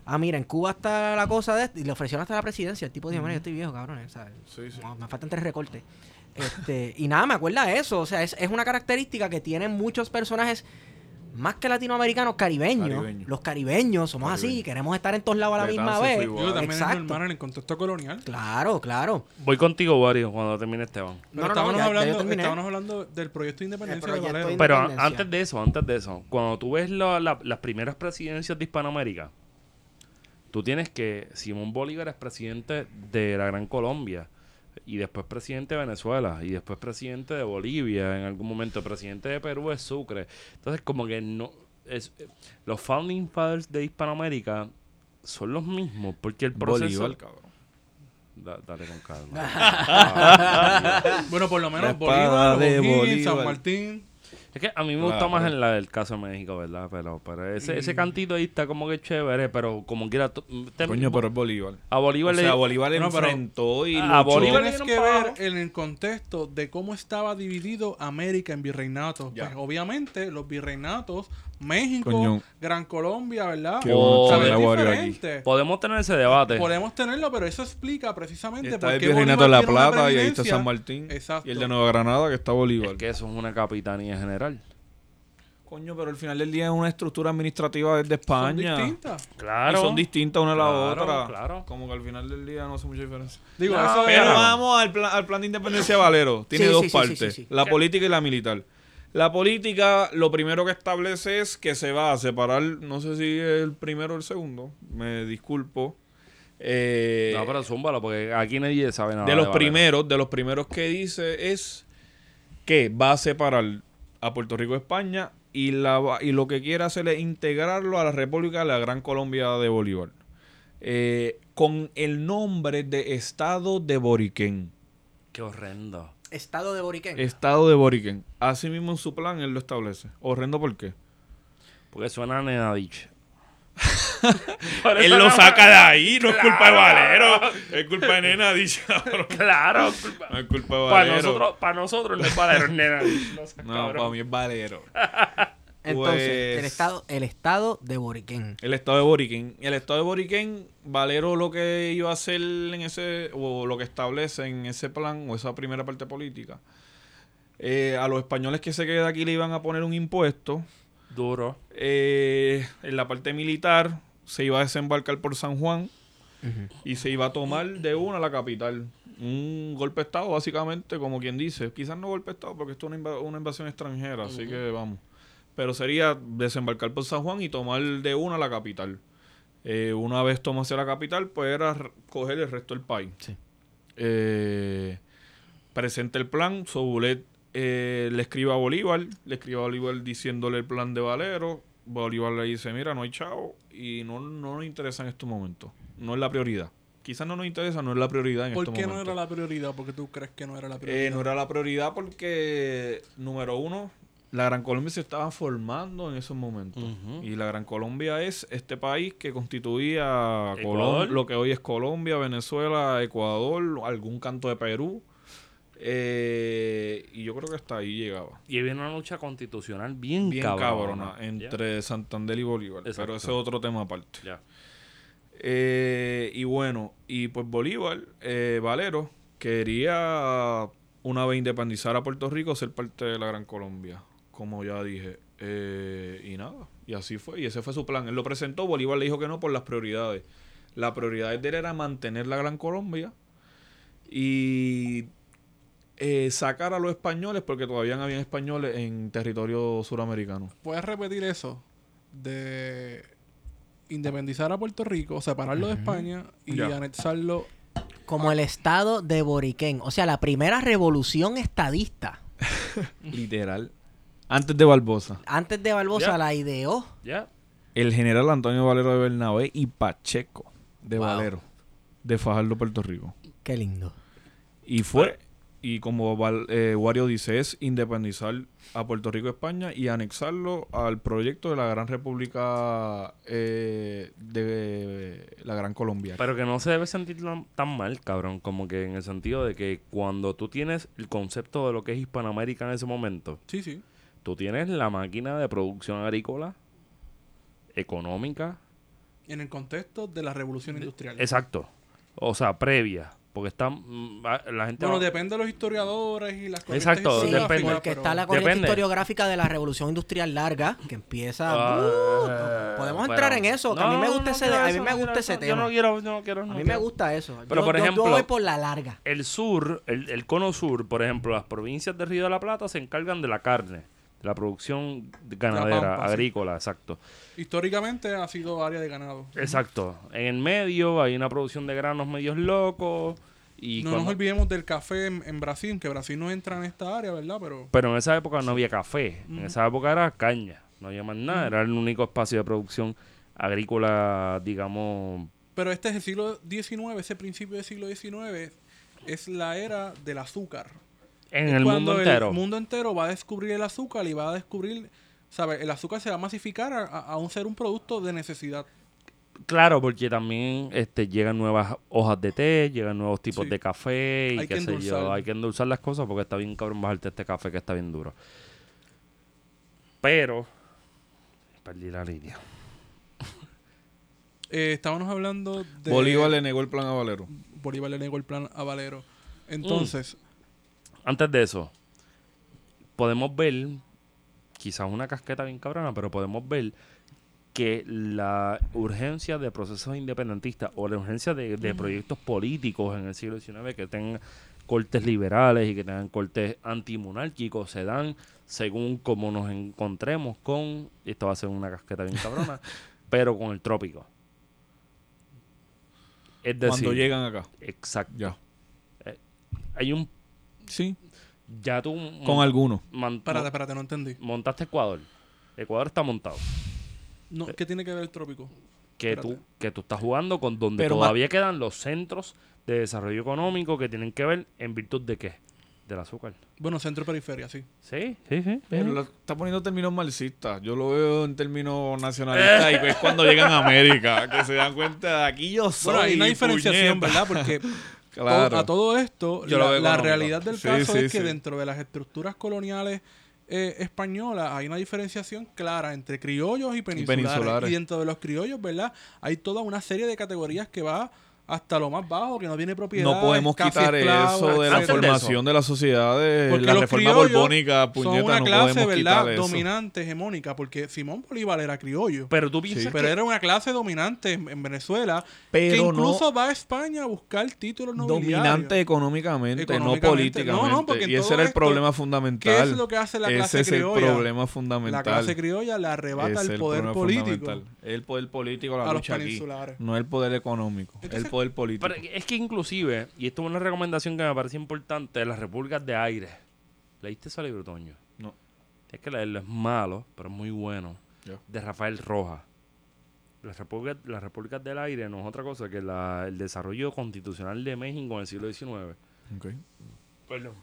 Ah, mira, en Cuba está la cosa de y le ofrecieron hasta la presidencia. El tipo dijo, mira, yo estoy viejo, cabrón. ¿sabes? Sí, sí. Me faltan tres recortes. Este, y nada, me acuerda eso. O sea, es, es una característica que tienen muchos personajes más que latinoamericanos, caribeños. Caribeños. Los caribeños somos así, Caribeños. queremos estar en todos lados a la misma vez. Digo, también Exacto. es normal en el contexto colonial. Claro, claro. Voy contigo, Wario, cuando termine Esteban. Pero No, no, no, estábamos, ya- ya yo hablando, estábamos hablando del proyecto de independencia de Valero. de- Pero antes de eso, antes de eso, cuando tú ves la- la- las primeras presidencias de Hispanoamérica, tú tienes que Simón Bolívar es presidente de la Gran Colombia y después presidente de Venezuela y después presidente de Bolivia, en algún momento presidente de Perú es Sucre. Entonces como que no es los founding fathers de Hispanoamérica son los mismos porque el proceso Bolívar, cabrón. Da- dale con calma. <laughs> Ah, Bueno, por lo menos Bolívar, Bolívar. San Martín. Es que a mí me gusta Claro. más en la del caso de México, ¿verdad? Pero, pero ese, ese cantito ahí está como que chévere, pero como quiera... te- Coño, pero es Bolívar. a Bolívar o le... sea, Bolívar No, pero- enfrentó y A luchó. Bolívar Tienes que ver en el contexto de cómo estaba dividido América en virreinatos. Ya. Pues obviamente los virreinatos, México, Coño. Gran Colombia, ¿verdad? Aquí. diferente. Podemos tener ese debate. Podemos tenerlo, pero eso explica precisamente Está por el qué Virreinato de la Plata y ahí está. San Martín. Exacto. Y el de Nueva Granada que está Bolívar. Es que eso es una capitanía general. Coño, pero al final del día es una estructura administrativa desde España. Son distintas. Claro. Y son distintas una a la Claro, otra. claro. Como que al final del día no hace mucha diferencia. Digo, No, eso Pero era- vamos al, plan- al plan de independencia de Valero. Tiene Sí, dos sí, sí, sí, partes. sí, sí. La política y la militar. La política, lo primero que establece es que se va a separar, no sé si el primero o el segundo, me disculpo. eh, No, pero zúmbalo, porque aquí nadie sabe nada. de los primeros, de los primeros que dice es que va a separar a Puerto Rico de España y, la, y lo que quiere hacer es integrarlo a la República de la Gran Colombia de Bolívar. Eh, con el nombre de Estado de Boriquén. Qué horrendo. Estado de Boriquén. Estado de Boriquén. Así mismo en su plan él lo establece. Horrendo por qué. Porque suena a Nenadich. <laughs> Él lo saca de ahí, no es culpa de Valero. Es culpa de Nena, cabrón. Claro. No es culpa de Para Valero. nosotros, para nosotros no es Valero, es Nenadich. No, para mí es Valero. <laughs> Entonces, Pues- el estado, el estado de Boriquén. El estado de Boriquén. El estado de Boriquén, Valero lo que iba a hacer en ese, o lo que establece en ese plan, o esa primera parte política, eh, a los españoles que se quedan aquí le iban a poner un impuesto. Duro. Eh, en la parte militar se iba a desembarcar por San Juan y se iba a tomar de una la capital. Un golpe de Estado, básicamente, como quien dice. Quizás no golpe de Estado, porque esto es una invasión extranjera, así que vamos. Pero sería desembarcar por San Juan y tomar de una la capital. Eh, una vez tomase la capital, pues era coger el resto del país. Sí. Eh, presenta el plan, Sobulet eh, le escribe a Bolívar, le escribe a Bolívar diciéndole el plan de Valero. Bolívar le dice, mira, no hay chavo y no, no nos interesa en estos momentos. No es la prioridad. Quizás no nos interesa, no es la prioridad en ¿Por estos qué no era la prioridad? Porque tú crees que no era la prioridad. Eh, no era la prioridad porque, número uno, la Gran Colombia se estaba formando en esos momentos. Y la Gran Colombia es este país que constituía. Colom- lo que hoy es Colombia, Venezuela, Ecuador, algún canto de Perú. Eh, y yo creo que hasta ahí llegaba. Y viene una lucha constitucional bien, Bien cabrona. cabrona entre Santander y Bolívar. Exacto. Pero ese es otro tema aparte. Eh, y bueno, y pues Bolívar, eh, Valero, quería una vez independizar a Puerto Rico, ser parte de la Gran Colombia, como ya dije. Eh, y nada, y así fue, y ese fue su plan. Él lo presentó, Bolívar le dijo que no por las prioridades. La prioridad de él era mantener la Gran Colombia y eh, sacar a los españoles, porque todavía no habían españoles en territorio suramericano. ¿Puedes repetir eso? De independizar a Puerto Rico, separarlo de España y Ya. anexarlo. Como el estado de Boriquén. O sea, la primera revolución estadista. <laughs> Literal. Antes de Barbosa. Antes de Barbosa la ideó. ¿Ya? El general Antonio Valero de Bernabé y Pacheco de Wow. Valero. De Fajardo, Puerto Rico. Qué lindo. Y fue, y como eh, Wario dice, es independizar a Puerto Rico, España y anexarlo al proyecto de la Gran República eh, de la Gran Colombia. Pero que no se debe sentir tan, tan mal, cabrón. Como que en el sentido de que cuando tú tienes el concepto de lo que es Hispanoamérica en ese momento, Sí, sí. Tú tienes la máquina de producción agrícola, económica, En el contexto de la revolución industrial. exacto. O sea, previa. Porque está, mm, la gente... Bueno, va- depende de los historiadores y las corrientes Exacto, Sí, depende. porque pero- está la corriente Depende. historiográfica de la revolución industrial larga, que empieza... Ah, Uh, podemos pero- entrar en eso, que a mí me gusta no ese, a mí me gusta ese tema. Yo no quiero, yo no quiero. a no mí me gusta eso. Pero, yo, por yo- yo ejemplo- voy por la larga. El sur, el, el cono sur, por ejemplo, las provincias de Río de la Plata se encargan de la carne, la producción ganadera, pampa, sí. agrícola, exacto. Históricamente ha sido área de ganado. Exacto. En el medio hay una producción de granos medios locos. Y no cuando- nos olvidemos del café en, en Brasil, que Brasil no entra en esta área, ¿verdad? Pero Pero en esa época no había café. En esa época era caña. No había más nada. Era el único espacio de producción agrícola, digamos. Pero este es el siglo XIX, ese principio del siglo XIX es la era del azúcar. En el cuando mundo entero. El mundo entero va a descubrir el azúcar y va a descubrir, ¿sabes? El azúcar se va a masificar a, a- un ser un producto de necesidad. Claro, porque también este, llegan nuevas hojas de té, llegan nuevos tipos Sí. de café y Hay qué que sé yo. Hay que endulzar las cosas porque está bien cabrón bajarte este café que está bien duro. Pero... Perdí la línea. <laughs> Eh, estábamos hablando de... Bolívar le negó el plan a Valero. Bolívar le negó el plan a Valero. Entonces, Antes de eso, podemos ver, quizás una casqueta bien cabrona, pero podemos ver que la urgencia de procesos independentistas o la urgencia de, de proyectos políticos en el siglo XIX que tengan cortes liberales y que tengan cortes antimonárquicos se dan según como nos encontremos con, y esto va a ser una casqueta bien cabrona, <laughs> pero con el trópico. Es decir, Cuando llegan acá. exacto. Ya. Hay un Sí. ya tú Con algunos. espérate, espérate, no entendí. montaste Ecuador. Ecuador está montado. No, ¿Qué tiene que ver el trópico? Que Espérate. tú, que tú estás jugando con donde Pero todavía quedan los centros de desarrollo económico que tienen que ver en virtud de qué? Del azúcar. Bueno, centro-periferia, sí. Sí, sí, sí. Pero lo- está poniendo términos marxistas. Yo lo veo en términos nacionalistas y es cuando llegan a América que se dan cuenta de aquí yo soy. Bueno, hay una diferenciación, puñeta. ¿verdad? Porque <laughs> Claro. a todo esto, Yo la, realidad del Sí, caso sí, es que sí. dentro de las estructuras coloniales eh, españolas hay una diferenciación clara entre criollos y peninsulares. Y, peninsulares. dentro de los criollos, ¿verdad? Hay toda una serie de categorías que va hasta lo más bajo, que no tiene propiedad. No podemos quitar eso de la formación de la sociedad de Porque la los reforma borbónica, puñeta, son una no clase, ¿verdad? Dominante, hegemónica, porque Simón Bolívar era criollo. Pero tú piensas Pero que- era una clase dominante en, en Venezuela Pero que no- incluso va a España a buscar títulos nobiliarios. Dominante económicamente, no Económicamente. políticamente. No, no, porque y ese era el esto, problema ¿Qué fundamental. es lo que hace la ese clase es criolla? el problema fundamental. La clase criolla le arrebata Ese es el poder político. El poder político, la a los lucha aquí. peninsulares. No el poder económico, Entonces- el poder político. Pero es que inclusive, y esto es una recomendación que me parece importante, las repúblicas de aire. ¿Leíste ese libro, Toño? No. Es que leerlo es malo, pero es muy bueno. De Rafael Rojas. Las repúblicas, las repúblicas del aire no es otra cosa que la- el desarrollo constitucional de México en el siglo XIX. Ok. Perdón.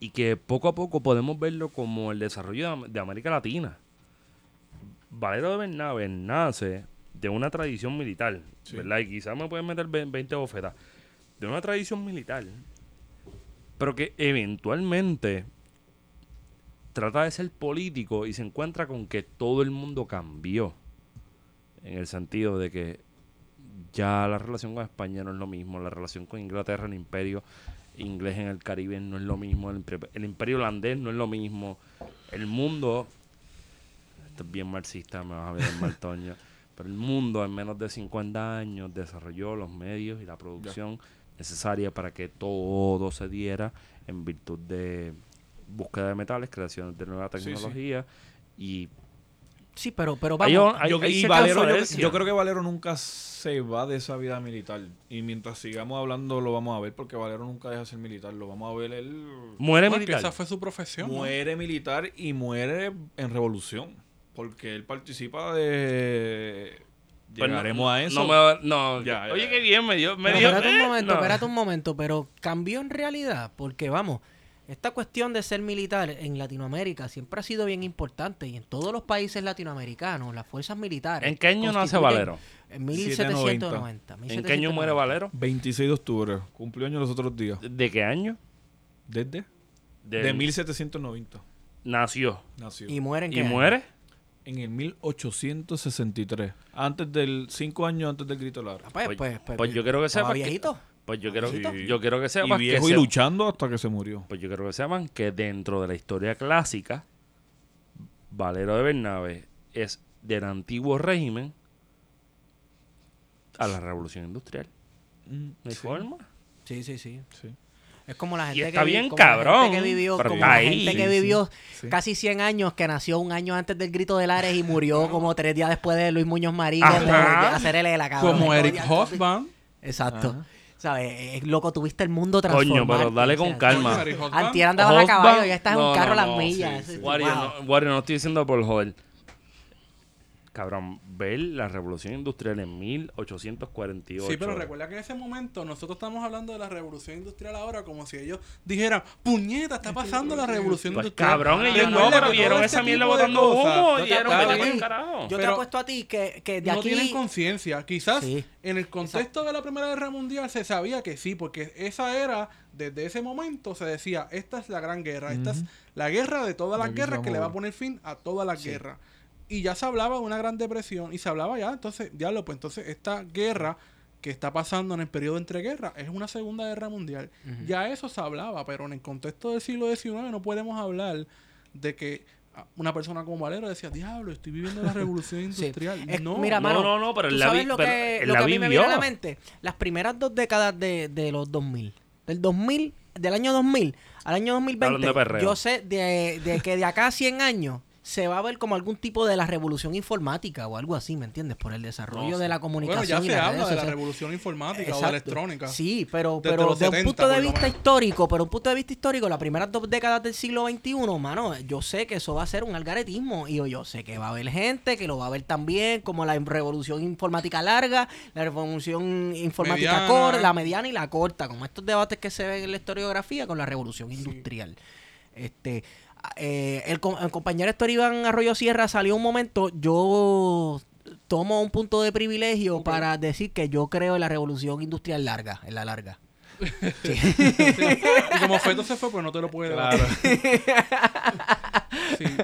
Y que poco a poco podemos verlo como el desarrollo de América Latina. Valero de Bernabe nace de una tradición militar, Sí. ¿verdad? Y quizás me pueden meter ve- 20 bofetas. De una tradición militar, pero que eventualmente trata de ser político y se encuentra con que todo el mundo cambió. En el sentido de que ya la relación con España no es lo mismo, la relación con Inglaterra, el imperio inglés en el Caribe no es lo mismo, el, imper- el imperio holandés no es lo mismo, el mundo, esto es bien marxista, me vas a ver el mal Toño, <laughs> pero el mundo en menos de 50 años desarrolló los medios y la producción necesaria para que todo se diera en virtud de búsqueda de metales, creación de nueva Sí, sí. tecnología y Sí, pero, pero vamos. Hay- yo, hay y cierta Valero, yo- yo, creo que Valero nunca se va de esa vida militar. Y mientras sigamos hablando lo vamos a ver porque Valero nunca deja de ser militar. Lo vamos a ver él Muere Porque militar. esa fue su profesión. ¿no? muere militar y muere en revolución. Porque él participa de... Pues no- Llegaremos a eso. No, me va- no. Ya, ya, Oye, qué bien, me dio. Me dio espérate un eh, momento, no. espérate un momento, pero cambió en realidad, porque vamos, esta cuestión de ser militar en Latinoamérica siempre ha sido bien importante y en todos los países latinoamericanos, las fuerzas militares. ¿En qué año nace Valero? En 1790. ¿En qué año muere Valero? 26 de octubre. Cumplió año los otros días. ¿De qué año? ¿Desde? Del- De 1790. Nació. Nació. Y muere en ¿Y año? muere? En el 1863. Antes del... Cinco años antes del grito de la Ah, Pues, Pues- pues, pues, pues yo quiero que que- viejito. Pues yo quiero, Sí. yo quiero que Y sepan que viejo y se- luchando hasta que se murió. Pues yo quiero que sepan que dentro de la historia clásica, Valero de Bernabe es del antiguo régimen a la revolución industrial. Mm, ¿No hay sí, forma? Sí, sí, sí. sí. Es como la gente está que vi- bien como la gente cabrón, que vivió, como está la ahí. gente que Sí, vivió sí. casi 100 años, que nació un año antes del grito de Lares y murió como tres días después de Luis Muñoz Marín de, de hacer el ELA, cabrón. Como Eric. Hobsbawm. Exacto. ¿Sabes? Es loco, tuviste el mundo transformado. Coño, pero dale con calma. Antier andabas a caballo, ya estás en No, un carro no, a las no, millas. sí, sí. Wario, Wow. no, Wario, no estoy diciendo por joder. Cabrón, ver la revolución industrial en 1848. Sí, pero recuerda que en ese momento nosotros estamos hablando de la revolución industrial ahora como si ellos dijeran, puñeta, está pasando la revolución Pues industrial. cabrón, ellos no, pero vieron todo esa este mierda botando humo Yo y te dieron carajo. Yo te apuesto a ti que, que de no aquí... tienen conciencia. Quizás Sí. en el contexto de la Primera Guerra Mundial se sabía que sí, porque esa era, desde ese momento se decía, esta es la gran guerra, esta es la guerra de todas las guerras que le va a poner fin a todas las guerras. Y ya se hablaba de una gran depresión y se hablaba ya, entonces, ya lo, pues entonces esta guerra que está pasando en el periodo entre guerras es una segunda guerra mundial. Ya eso se hablaba, pero en el contexto del siglo XIX no podemos hablar de que ah, una persona como Valero decía, diablo, estoy viviendo la <laughs> revolución Sí. industrial. Es- no, mira, No, mano, no, no, pero ¿tú la sabes vi- lo pero que, él lo la que a mí me viene a la mente? Las primeras dos décadas de, de los 2000. Del 2000, del año 2000 al año Hablando 2020, de perreo. yo sé de, de que de acá a 100 años se va a ver como algún tipo de la revolución informática o algo así, ¿me entiendes? Por el desarrollo No de la comunicación. Bueno, ya se habla de la revolución informática o Exacto. electrónica. Sí, pero, Desde pero los de un 70 punto de vista histórico, pero un punto de vista histórico, las primeras dos décadas del siglo XXI, mano, yo sé que eso va a ser un algaretismo y yo, sé que va a haber gente que lo va a ver también, como la revolución informática larga, la revolución informática corta, la mediana y la corta, como estos debates que se ven en la historiografía con la revolución industrial. Este, eh, el, com- el compañero Héctor Iván Arroyo Sierra salió un momento, yo tomo un punto de privilegio para decir que yo creo en la revolución industrial larga, en la larga. <laughs> Y como Feto se fue, pues no te lo puede dar. Claro. <laughs> Sí, sí.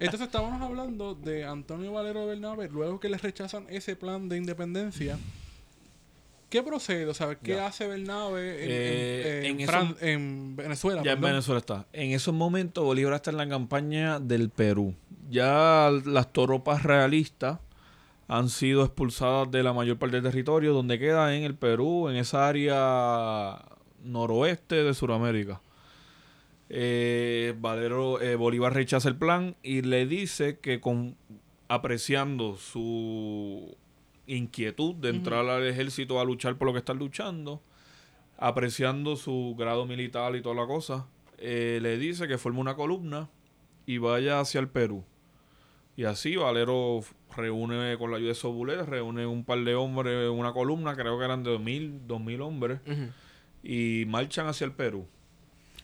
Entonces estábamos hablando de Antonio Valero de Bernabe, luego que le rechazan ese plan de independencia. ¿Qué procede? O sea, ¿qué Ya. hace Bernabe en, Eh, en- en en eso- Fran- en Venezuela? Ya en? Venezuela está. En esos momentos Bolívar está en la campaña del Perú. Ya las tropas realistas han sido expulsadas de la mayor parte del territorio, donde queda en el Perú, en esa área noroeste de Sudamérica. Eh, Valero, eh, Bolívar rechaza el plan y le dice que con apreciando su inquietud de entrar al ejército a luchar por lo que están luchando, apreciando su grado militar y toda la cosa, eh, le dice que forme una columna y vaya hacia el Perú. Y así Valero reúne con la ayuda de Sobulé, reúne un par de hombres, una columna, creo que eran de 2.000, 2.000 hombres, y marchan hacia el Perú.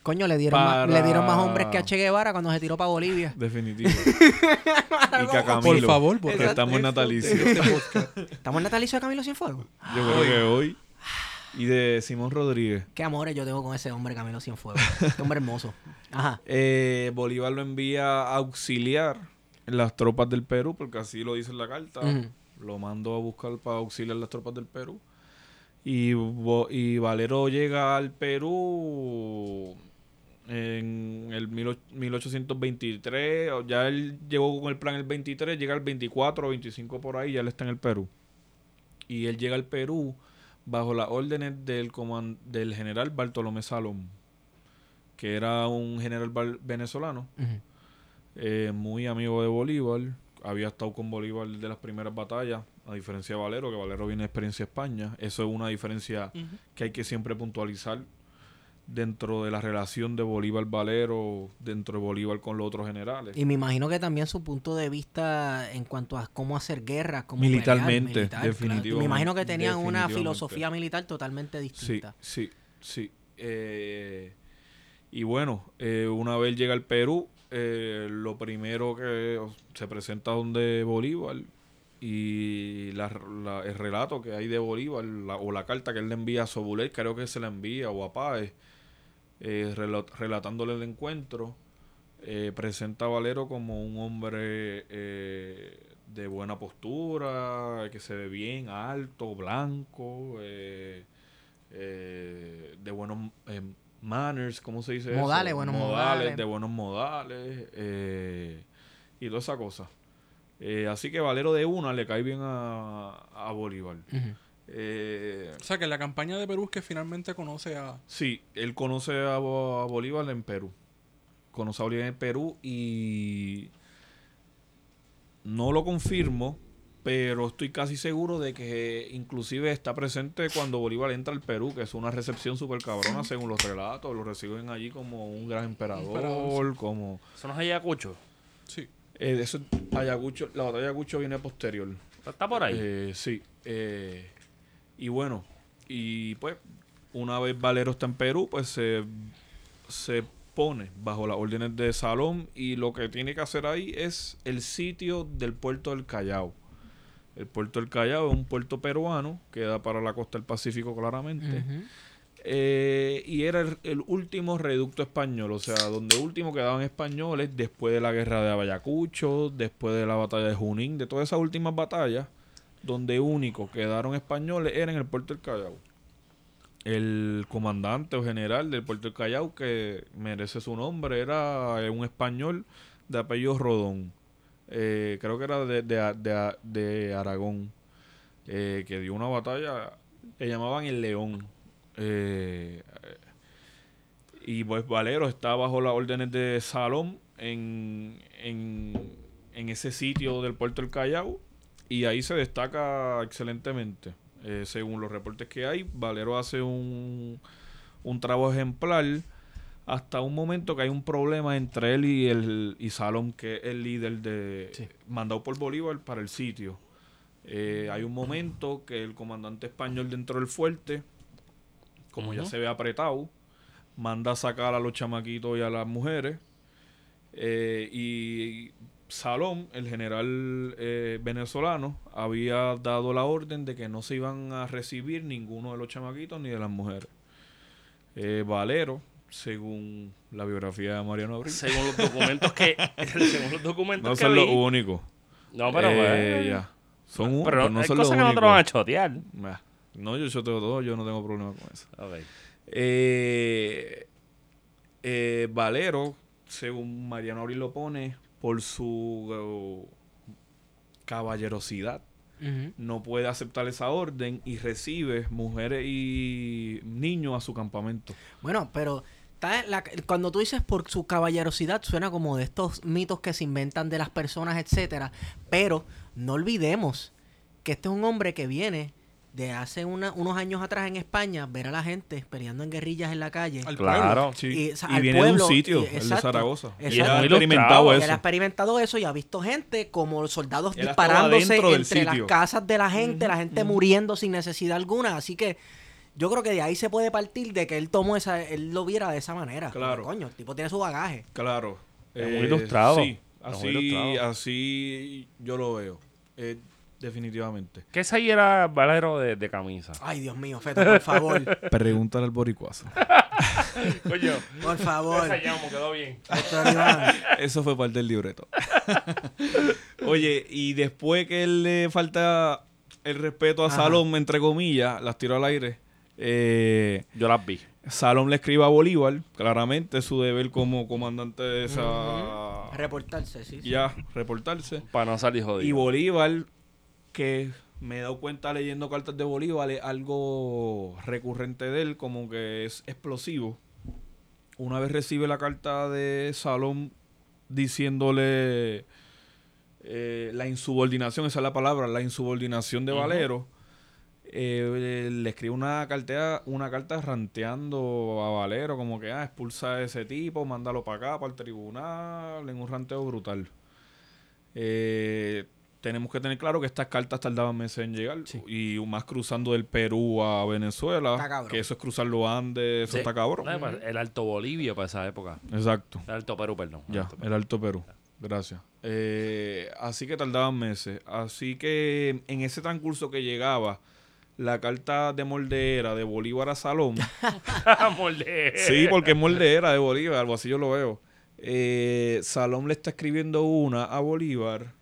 Coño, le dieron, más, le dieron más hombres que a Che Guevara cuando se tiró para Bolivia. Definitivo. <laughs> y que a Camilo. Por favor, porque que estamos en natalicio. este. ¿Estamos en natalicio de Camilo Cienfuegos? Yo creo que hoy. Y de Simón Rodríguez. Qué amores yo tengo con ese hombre Camilo Cienfuegos. Qué hombre hermoso. Ajá. Eh, Bolívar lo envía a auxiliar en las tropas del Perú, porque así lo dice en la carta. Lo mando a buscar para auxiliar las tropas del Perú. Y Valero llega al Perú en el mil och- 1823. o Ya él llegó con el plan el 23, llega el 24 o 25 por ahí, ya él está en el Perú. Y él llega al Perú bajo las órdenes del, coman- del general Bartolomé Salom, que era un general venezolano, eh, muy amigo de Bolívar, había estado con Bolívar de las primeras batallas, a diferencia de Valero, que Valero viene de experiencia España. Eso es una diferencia que hay que siempre puntualizar dentro de la relación de Bolívar-Valero, dentro de Bolívar con los otros generales. Y me imagino que también su punto de vista en cuanto a cómo hacer guerra, cómo Militarmente, pelear, militar, claro. definitivamente, Me imagino que tenían una filosofía militar totalmente Sí, distinta. sí, sí. Eh, y bueno, eh, una vez llega al Perú, eh, lo primero que se presenta donde Bolívar y la- la- el relato que hay de Bolívar la- o la carta que él le envía a Sobulet, creo que se la envía o a Páez, eh, rela- relatándole el encuentro, eh, presenta a Valero como un hombre eh, de buena postura, que se ve bien, alto, blanco, eh, eh, de buenos manners, ¿cómo se dice Modales, eso? buenos modales. De buenos modales y toda esa cosa. Así que Valero de una le cae bien a, a Bolívar. Eh, O sea, que la campaña de Perú es que finalmente conoce a... Sí, él conoce a, Bo- a Bolívar en Perú. Conoce a Bolívar en Perú y no lo confirmo, pero estoy casi seguro de que inclusive está presente cuando Bolívar entra al Perú, que es una recepción súper cabrona según los relatos. Lo reciben allí como un gran emperador, Emperador, como... Eso no es Ayacucho. Sí. Eh, eso, Ayacucho, la batalla de Ayacucho viene posterior. Está por ahí. Eh, sí. eh, y bueno, y pues, una vez Valero está en Perú, pues se, se pone bajo las órdenes de Salón y lo que tiene que hacer ahí es el sitio del puerto del Callao. El puerto del Callao es un puerto peruano que da para la costa del Pacífico claramente. Eh, y era el, el último reducto español, o sea, donde último quedaban españoles después de la guerra de Ayacucho, después de la batalla de Junín, de todas esas últimas batallas, donde único quedaron españoles era en el puerto del Callao. El comandante o general del puerto del Callao, que merece su nombre, era eh, un español de apellido Rodón. Eh, creo que era de, de- de- Aragón, eh, que dio una batalla, le llamaban el León. Y pues Valero está bajo las órdenes de Salón en, en, en ese sitio del puerto del Callao y ahí se destaca excelentemente. Eh, según los reportes que hay, Valero hace un, un trabajo ejemplar hasta un momento que hay un problema entre él y el y Salón, que es el líder de Sí. mandado por Bolívar para el sitio. Eh, hay un momento que el comandante español dentro del fuerte, como ya se ve apretado, manda a sacar a los chamaquitos y a las mujeres. Eh, y Salón, el general eh, venezolano, había dado la orden de que no se iban a recibir ninguno de los chamaquitos ni de las mujeres. Eh, Valero, según la biografía de Mariano Abril, Según los documentos que. <laughs> <laughs> según los documentos no que son los únicos. No, pero. Eh, ya. Son Pero pero no hay son los cosas que no te únicos. lo van a chotear. Bah, No, yo choteo todo, yo no tengo problema con eso. Eh, Valero, según Mariano Abril lo pone, por su eh, caballerosidad, no puede aceptar esa orden y recibe mujeres y niños a su campamento. Bueno, pero la- cuando tú dices por su caballerosidad, suena como de estos mitos que se inventan de las personas, etcétera. Pero no olvidemos que este es un hombre que viene de hace una- unos años atrás en España, ver a la gente peleando en guerrillas en la calle. Al Claro. Sí. Y, Y, o sea, al viene de pueblo, un sitio, y- el de Zaragoza. exacto. Y él ha Muy experimentado eso. Él ha experimentado eso y ha visto gente como soldados disparándose entre las casas de la gente, la gente muriendo sin necesidad alguna. Así que yo creo que de ahí se puede partir de que él tomó esa, él lo viera de esa manera. Claro. Coño, el tipo tiene su bagaje. Claro. Es muy ilustrado. Sí, Es muy así, ilustrado. así yo lo veo. Eh, definitivamente. ¿Qué ahí era Valero de, de camisa? Ay, Dios mío, Feto, por favor. <laughs> Pregúntale al boricuazo. <laughs> Coño. Por favor. Quedó bien. Eso fue parte del libreto. <laughs> Oye, y después que él le falta el respeto a Ajá. Salom, entre comillas, las tiró al aire. eh, Yo las vi. Salom le escribe a Bolívar, claramente su deber como comandante de esa... Reportarse, sí. sí. Ya, reportarse. Para no salir jodido. Y Bolívar, que me he dado cuenta leyendo cartas de Bolívar, es algo recurrente de él, como que es explosivo. Una vez recibe la carta de Salón diciéndole eh, la insubordinación, esa es la palabra, la insubordinación de Valero, eh, le escribe una carta, una carta ranteando a Valero, como que, ah, expulsa a ese tipo, mándalo para acá, para el tribunal, en un ranteo brutal. Eh, tenemos que tener claro que estas cartas tardaban meses en llegar y más cruzando del Perú a Venezuela, Está cabrón. que eso es cruzar los Andes, eso Sí. está cabrón. No, pues, El Alto Bolivia para esa época. Exacto. El Alto Perú, perdón. El Ya, Alto Perú. el Alto Perú. Gracias. Eh, así que tardaban meses. Así que en ese transcurso que llegaba la carta de moldera de Bolívar a Salón. <laughs> Molde. sí, porque es moldera de Bolívar, algo así yo lo veo. Eh, Salón le está escribiendo una a Bolívar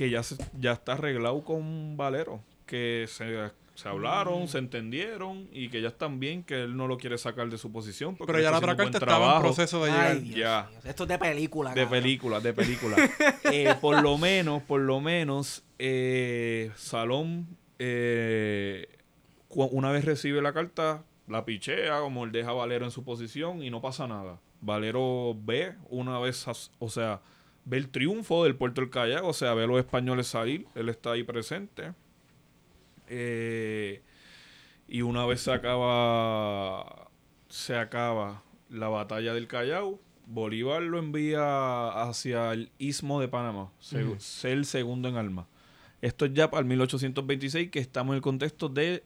que ya, se- ya está arreglado con Valero. Que se, se hablaron, se entendieron y que ya están bien, que él no lo quiere sacar de su posición. porque Pero ya la carta estaba en proceso de llegar. Dios Ya. Esto es de película, De película, de película. <laughs> Eh, por lo menos, por lo menos, eh, Salón, eh, una vez recibe la carta, la pichea, como él deja a Valero en su posición y no pasa nada. Valero ve una vez, o sea, ve el triunfo del Puerto del Callao, o sea, ve a los españoles salir, él está ahí presente. Eh, y una vez se acaba, se acaba la batalla del Callao, Bolívar lo envía hacia el istmo de Panamá, ser el segundo en armas. Esto es ya para el 1826, que estamos en el contexto del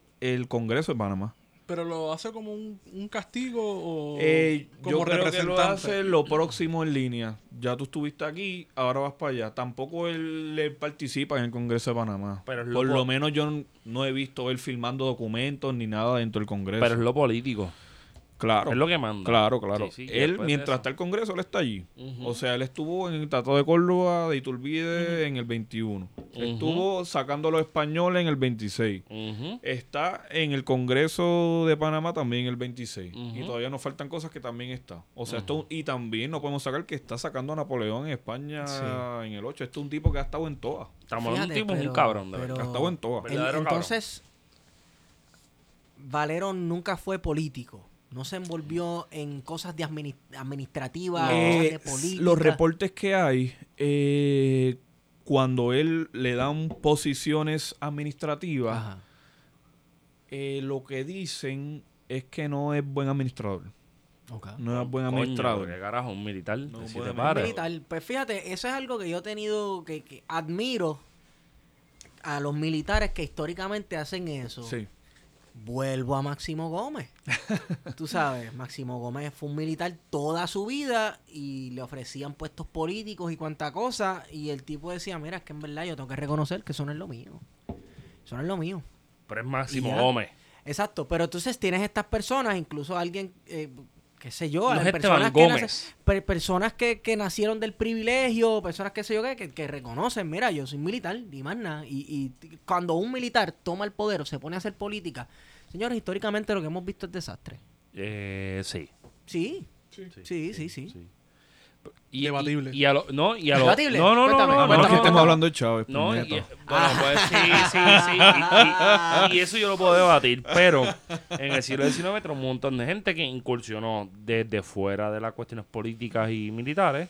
Congreso de Panamá. Pero lo hace como un, un castigo o Eh, como yo creo que lo hace lo próximo en línea. Ya tú estuviste aquí, ahora vas para allá. Tampoco él, él participa en el Congreso de Panamá. Pero es Por lo menos yo no he visto él filmando documentos ni nada dentro del Congreso. Pero es lo político. Claro. Es lo que manda. Claro, claro. Sí, sí, él, mientras está el Congreso, él está allí. O sea, él estuvo en el Tratado de Córdoba de Iturbide en el 21. Estuvo sacando a los españoles en el 26. Ujú. Está en el Congreso de Panamá también en el 26. Ujú. Y todavía nos faltan cosas que también está. O sea, esto, y también no podemos sacar que está sacando a Napoleón en España en el 8. Este es un tipo que ha estado en todas. Estamos hablando de un tipo, es un cabrón, de verdad. Ha estado en todas. Entonces, Valero nunca fue político. No se envolvió en cosas de admini- administrativas, Eh, de política. los reportes que hay, eh, cuando él le dan posiciones administrativas, eh, lo que dicen es que no es buen administrador. Ok. No es buen Coño, administrador. ¿Qué carajo? Un militar. No, si te para. Militar. Pues fíjate, eso es algo que yo he tenido, que, que admiro a los militares que históricamente hacen eso. Sí. Vuelvo a Máximo Gómez. <laughs> Tú sabes, Máximo Gómez fue un militar toda su vida y le ofrecían puestos políticos y cuanta cosa. Y el tipo decía, mira, es que en verdad yo tengo que reconocer que eso no es lo mío. Eso no es lo mío. Pero es Máximo. Gómez. Exacto, pero entonces tienes estas personas, incluso alguien, eh, qué sé yo, No es personas, que, nace- per- personas que, que nacieron del privilegio, personas que sé yo qué, que, que reconocen, mira, yo soy militar, ni más nada. Y, y cuando un militar toma el poder o se pone a hacer política, señores, históricamente lo que hemos visto es desastre. Eh, sí. Sí, sí, sí, sí. Y, Debatible. Y, y a lo, no, y a lo, Debatible. No, no, no, Cuéntame. no, no, que no, estemos no. hablando de Chávez. No, y, bueno, pues sí, sí, sí. Y, y- y eso yo lo puedo debatir. Pero en el siglo XIX entró un montón de gente que incursionó desde fuera de las cuestiones políticas y militares.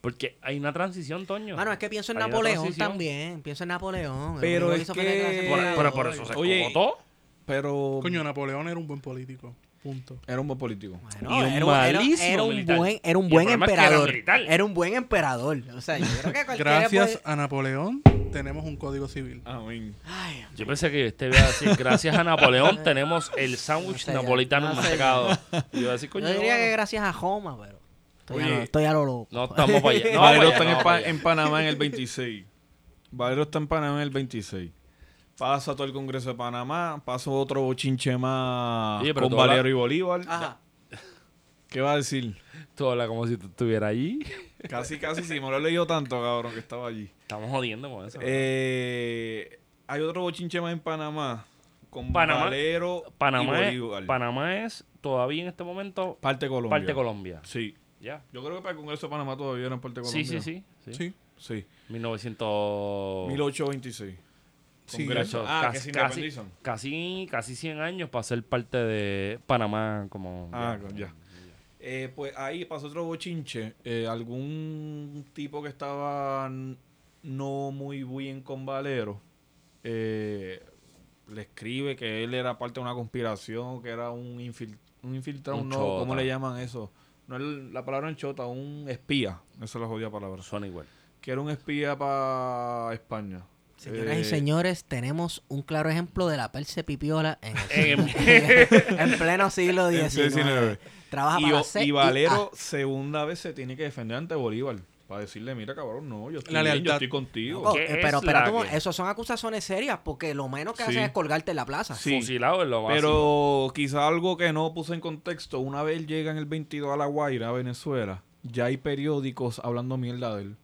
Porque hay una transición, Toño. Mano, es que pienso en Hay Napoleón también, pienso en Napoleón. Pero es que- Por, por oro. eso se Oye, escogotó. Pero Coño, Napoleón era un buen político. Punto. era un buen político. Bueno, Y un era, un- era- malísimo era un militar. buen, era un Y el buen problema es que era emperador. Era un buen emperador. O sea, yo creo que cualquiera Gracias puede- a Napoleón tenemos un código civil. Amén. Ay, Yo pensé que este iba a decir, gracias a Napoleón <laughs> tenemos el sándwich No sé, napolitano no sé. <laughs> yo iba a decir, coño, yo diría bueno. que gracias a Joma, pero estoy, a, Oye, lo, estoy a lo loco. No estamos para allá. <laughs> No, Valero está en Panamá en el 26. Valero está en Panamá en el 26. Pasa todo el Congreso de Panamá. Pasa otro bochinche más Oye, con Valero y Bolívar. Ajá. ¿Qué va a decir? Tú hablas como si tú estuvieras allí. Casi, casi, sí. Me lo he leído tanto, cabrón, que estaba allí. Estamos jodiendo con eso. Eh, hay otro bochinche más en Panamá. Con Panamá- Valero Panamá, y es, Bolívar. Panamá es todavía en este momento parte Colombia. parte Colombia. Sí. Ya. Yo creo que para el Congreso de Panamá todavía era parte Sí, Colombia. sí, sí, sí. Sí. Sí. 1900. 1826. Sí, Congreso. Casi, Ah, que se casi, casi, casi 100 años para ser parte de Panamá como... Ah, ya. Eh, pues ahí pasó otro bochinche. Eh, algún tipo que estaba no muy bien con Valero, eh, le escribe que él era parte de una conspiración, que era un, infil- un infiltrado, Un no, chota. ¿cómo le llaman eso? No es la palabra en chota, un espía. Esa es la jodida palabra. Suena igual. Que era un espía para España. Señoras Eh, y señores, tenemos un claro ejemplo de la perse pipiola en, En- <laughs> en pleno siglo XIX. Trabaja Y, para y Valero, segunda vez, se tiene que defender ante Bolívar. Para decirle, mira, cabrón, no, yo estoy, La bien, yo estoy contigo. ¿Qué eh, es pero que? mo- eso son acusaciones serias porque lo menos que Sí. hacen es colgarte en la plaza. Sí. Fusilado en lo básico. Pero quizá algo que no puse en contexto, una vez llega en el 22 a La Guaira, a Venezuela, ya hay periódicos hablando mierda de él.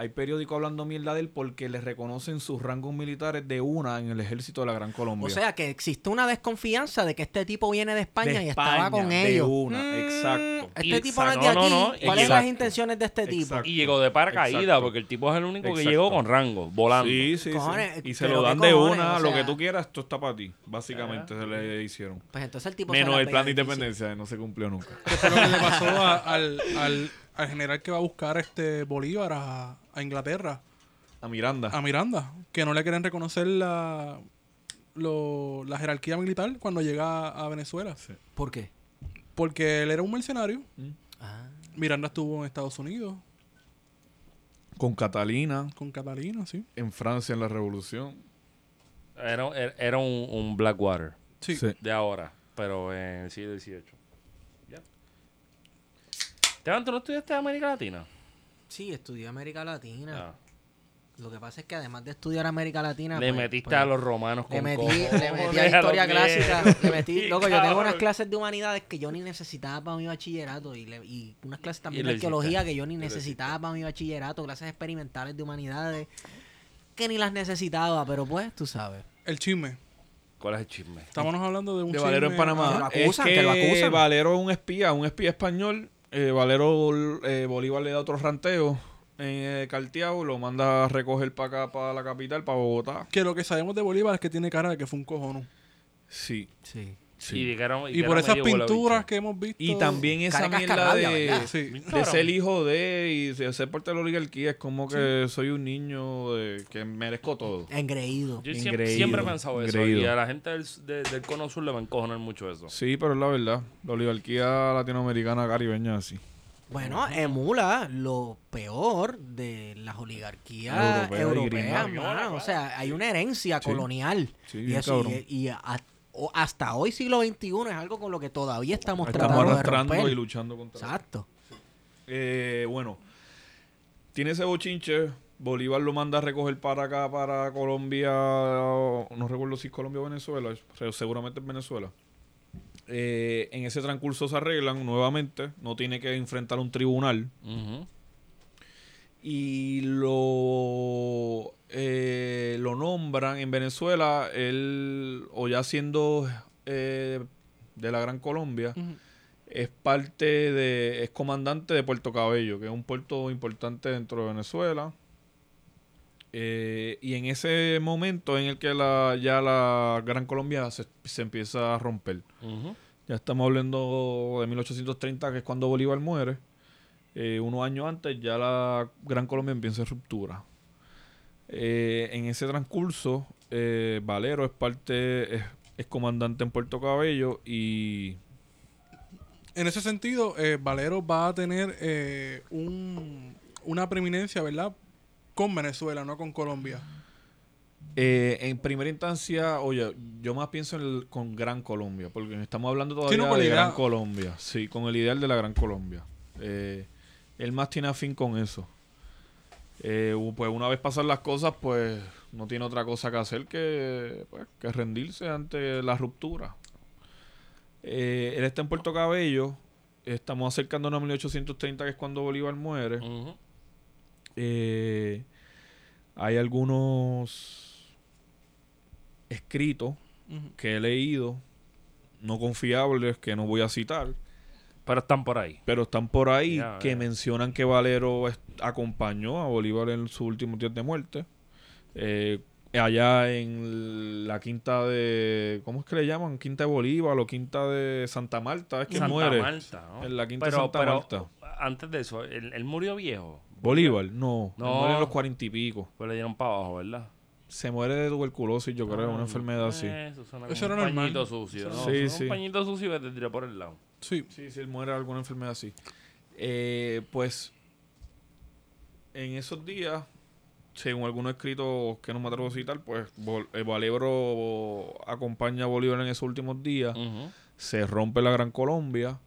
Hay periódicos hablando mierda de él porque le reconocen sus rangos militares de una en el ejército de la Gran Colombia. O sea que existe una desconfianza de que este tipo viene de España De y estaba con de ellos. una, Mm, exacto. Este tipo no es no, de no, aquí. no, ¿Cuáles son las intenciones de este tipo? Exacto. Y llegó de paracaídas Exacto. porque el tipo es el único que llegó con rango, volando. Sí, sí, Cojones, sí. Y se lo dan de cojones, una, o lo que tú quieras, esto está para ti. Básicamente se le hicieron. Pues entonces el tipo Menos el plan de independencia, no se cumplió nunca. ¿Qué fue lo que le pasó a- al, al, al general que va a buscar este Bolívar a, a Inglaterra? A Miranda. A Miranda. Que no le quieren reconocer la, lo- la jerarquía militar cuando llega a Venezuela. ¿Por qué? Porque él era un mercenario. Ah. Miranda estuvo en Estados Unidos Con Catalina, con Catalina, sí. en Francia en la Revolución. Era, era- era un, un Blackwater Sí. Sí. de ahora, pero en el siglo XVIII. Ya. ¿tú no estudiaste América Latina? Sí, estudié América Latina. Ah. Lo que pasa es que además de estudiar América Latina... Le pues- metiste pues, a los romanos con Le metí, le metí a historia clásica. Le metí, <laughs> loco, yo tengo unas clases de humanidades que yo ni necesitaba para mi bachillerato. Y, le- y unas clases también de arqueología que yo ni necesitaba para mi bachillerato. Clases experimentales de humanidades que ni las necesitaba. Pero pues, tú sabes. El chisme. ¿Cuál es el chisme? Estábamos hablando de un de chisme. Valero en Panamá. Que lo acusan, es que lo acusan. Valero es un espía, un espía español. Eh, Valero, eh, Bolívar le da otro ranteo en eh, Cartiao, lo manda a recoger para acá, para la capital, para Bogotá. Que lo que sabemos de Bolívar es que tiene cara de que fue un cojono. Sí, Sí. Sí. Y, por esas pinturas que hemos visto. Y también esa mierda de. Sí. de ser hijo de y de ser parte de la oligarquía es como que soy un niño de, que merezco todo. Engreído. Yo siempre, Engreído, siempre he pensado eso. engreído. Y a la gente del, de- del cono sur le va a encojonar mucho eso. Sí, pero es la verdad. La oligarquía latinoamericana caribeña así. Bueno, emula lo peor de las oligarquías europeas, mano. O sea, hay una herencia Sí. colonial. Sí, y eso, y, y a- hasta hoy, siglo XXI, es algo con lo que todavía estamos, Estamos tratando de arrastrando romper. y luchando contra Exacto. Eh, bueno, tiene ese bochinche. Bolívar lo manda a recoger para acá, para Colombia. No recuerdo si es Colombia o Venezuela. pero Seguramente es Venezuela. Eh, en ese transcurso se arreglan nuevamente. No tiene que enfrentar un tribunal. Y lo, eh, lo nombran en Venezuela. Él, o ya siendo eh, de la Gran Colombia, es parte de, es comandante de Puerto Cabello, que es un puerto importante dentro de Venezuela. Eh, y en ese momento en el que la, ya la Gran Colombia se, se empieza a romper. Ya estamos hablando de 1830, que es cuando Bolívar muere. Eh, unos años antes ya la Gran Colombia empieza en ruptura. Eh, en ese transcurso, eh, Valero es parte, es, es comandante en Puerto Cabello y En ese sentido, eh, Valero va a tener eh, un, una preeminencia, ¿verdad? Con Venezuela, no con Colombia. Eh, en primera instancia, oye, yo más pienso en el- con Gran Colombia, porque estamos hablando todavía no, la de idea- Gran Colombia, sí, con el ideal de la Gran Colombia. Eh, él más tiene afín con eso. Eh, pues una vez pasan las cosas, pues no tiene otra cosa que hacer que, pues, que rendirse ante la ruptura. Eh, él está en Puerto Cabello, estamos acercándonos a 1830, que es cuando Bolívar muere. Eh, hay algunos escritos que he leído, no confiables, que no voy a citar, Pero están por ahí. pero están por ahí Ya, que mencionan que Valero acompañó a Bolívar en sus últimos días de muerte. Eh, allá en la quinta de. ¿Cómo es que le llaman? Quinta de Bolívar o quinta de Santa Marta. Es que Santa muere. Marta, ¿no? En la quinta pero, Santa pero, Marta. Antes de eso, él, él murió viejo, Bolívar, no. No. Él muere en los cuarenta y pico. Pues le dieron para abajo, ¿verdad? Se muere de tuberculosis, yo creo, una Ah, enfermedad así. eh, Eso, suena Eso como era un normal. pañito sucio, ¿no? Sí, Suena sí. Un pañito sucio que te tiró por el lado. Sí. Sí, si él muere de alguna enfermedad así. Eh, pues en esos días, según algunos escritos que no me atrevo a citar, pues Bol- eh, Valebro acompaña a Bolívar en esos últimos días. Se rompe la Gran Colombia.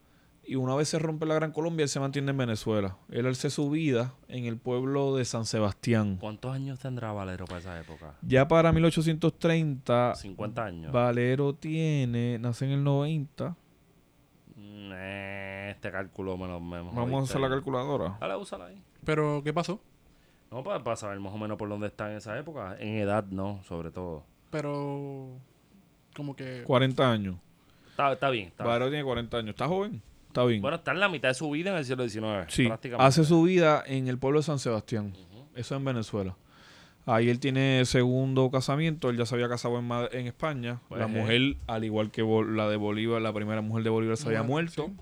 Y una vez se rompe la Gran Colombia, él se mantiene en Venezuela. Él hace su vida en el pueblo de San Sebastián. ¿Cuántos años tendrá Valero para esa época? Ya para 1830, 50 años. Valero tiene, nace en el 90. Mm, eh, este cálculo me lo me Vamos a usar la calculadora. Dale, úsala ahí. Pero, ¿qué pasó? No, para, para saber más o menos por dónde está en esa época. En edad, no, sobre todo. Pero, como que... 40 años. Está, está bien. Está Valero tiene 40 años. Está joven. Está bien. Bueno, está en la mitad de su vida en el siglo XIX. Sí, prácticamente. hace su vida en el pueblo de San Sebastián. Eso en Venezuela. Ahí él tiene segundo casamiento. Él ya se había casado en, España. Pues, la eh. mujer, al igual que la de Bolívar, la primera mujer de Bolívar se había muerto. sí.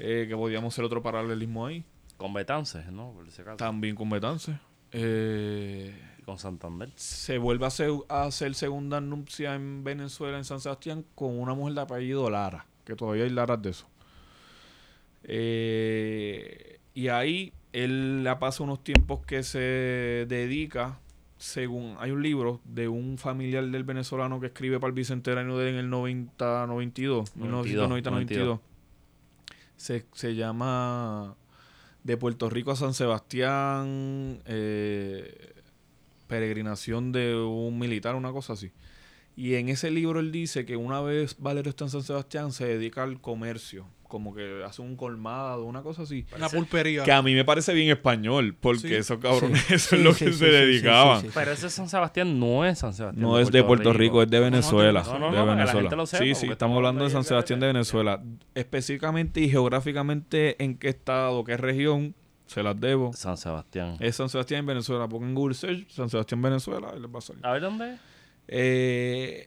Eh, que podíamos hacer otro paralelismo ahí. Con Betances, ¿no? Por ese caso. También con Betance. Eh, con Santander. se vuelve a hacer, a hacer segunda nupcia en Venezuela, en San Sebastián, con una mujer de apellido Lara, que todavía hay Laras de eso. Eh, y ahí él la pasa unos tiempos que se dedica, según hay un libro de un familiar del venezolano que escribe para el bicentenario de él en el 90, 92, 1990, 92. Se, se llama De Puerto Rico a San Sebastián, eh, peregrinación de un militar, una cosa así. Y en ese libro él dice que una vez Valero está en San Sebastián se dedica al comercio, como que hace un colmado, una cosa así. Una pulpería. Que a mí me parece bien español, porque Sí. esos cabrones Sí. eso es Sí, lo sí, que sí, se dedicaban. sí, sí. Pero ese San Sebastián no es San Sebastián. No es de Puerto Rico, es de Venezuela. No, no, de no, para que la Venezuela. gente lo sepa, sí, sí, estamos hablando de San de- Sebastián de Venezuela. Específicamente y geográficamente en qué estado, qué región, se las debo. San Sebastián. Es San Sebastián en Venezuela. Pongan Google Search, San Sebastián, Venezuela, y les va a salir. A ver dónde es. Eh,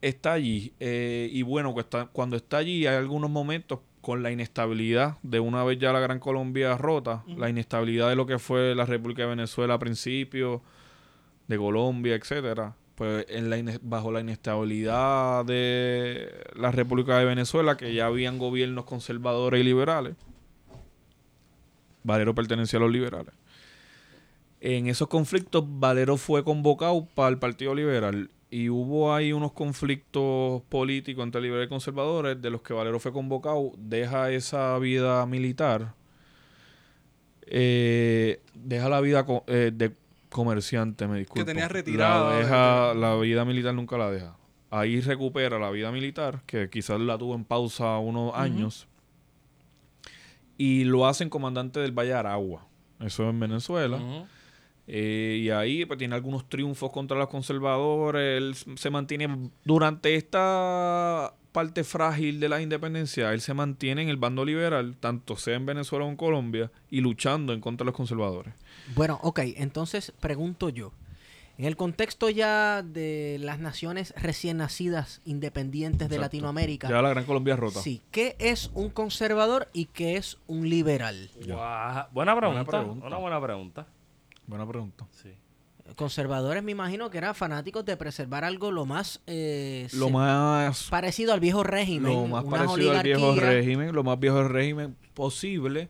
está allí. eh, y bueno, está- cuando está allí hay algunos momentos con la inestabilidad de una vez ya la Gran Colombia rota, la inestabilidad de lo que fue la República de Venezuela a principio, de Colombia, etcétera. Pues en la ine- bajo la inestabilidad de la República de Venezuela, que ya habían gobiernos conservadores y liberales, Valero pertenecía a los liberales. En esos conflictos, Valero fue convocado para el Partido Liberal y hubo ahí unos conflictos políticos entre liberales y conservadores de los que Valero fue convocado, deja esa vida militar, eh, deja la vida co- eh, de comerciante, me disculpo. tenía retirada La, de- deja, la vida militar nunca la deja. Ahí recupera la vida militar, que quizás la tuvo en pausa unos años, y lo hacen comandante del Valle de Aragua. Eso es en Venezuela. Eh, y ahí pues, tiene algunos triunfos contra los conservadores. Él se mantiene durante esta parte frágil de la independencia. Él se mantiene en el bando liberal, tanto sea en Venezuela o en Colombia, y luchando en contra de los conservadores. Bueno, ok, entonces pregunto yo. En el contexto ya de las naciones recién nacidas independientes de Exacto. Latinoamérica, Ya la Gran Colombia es rota. sí, ¿qué es un conservador y qué es un liberal? Buena pregunta. pregunta. Una buena pregunta. Buena pregunta. Sí. Conservadores me imagino que eran fanáticos de preservar algo lo más, eh, Lo más, parecido al viejo régimen, lo más parecido al viejo régimen, lo más viejo régimen posible.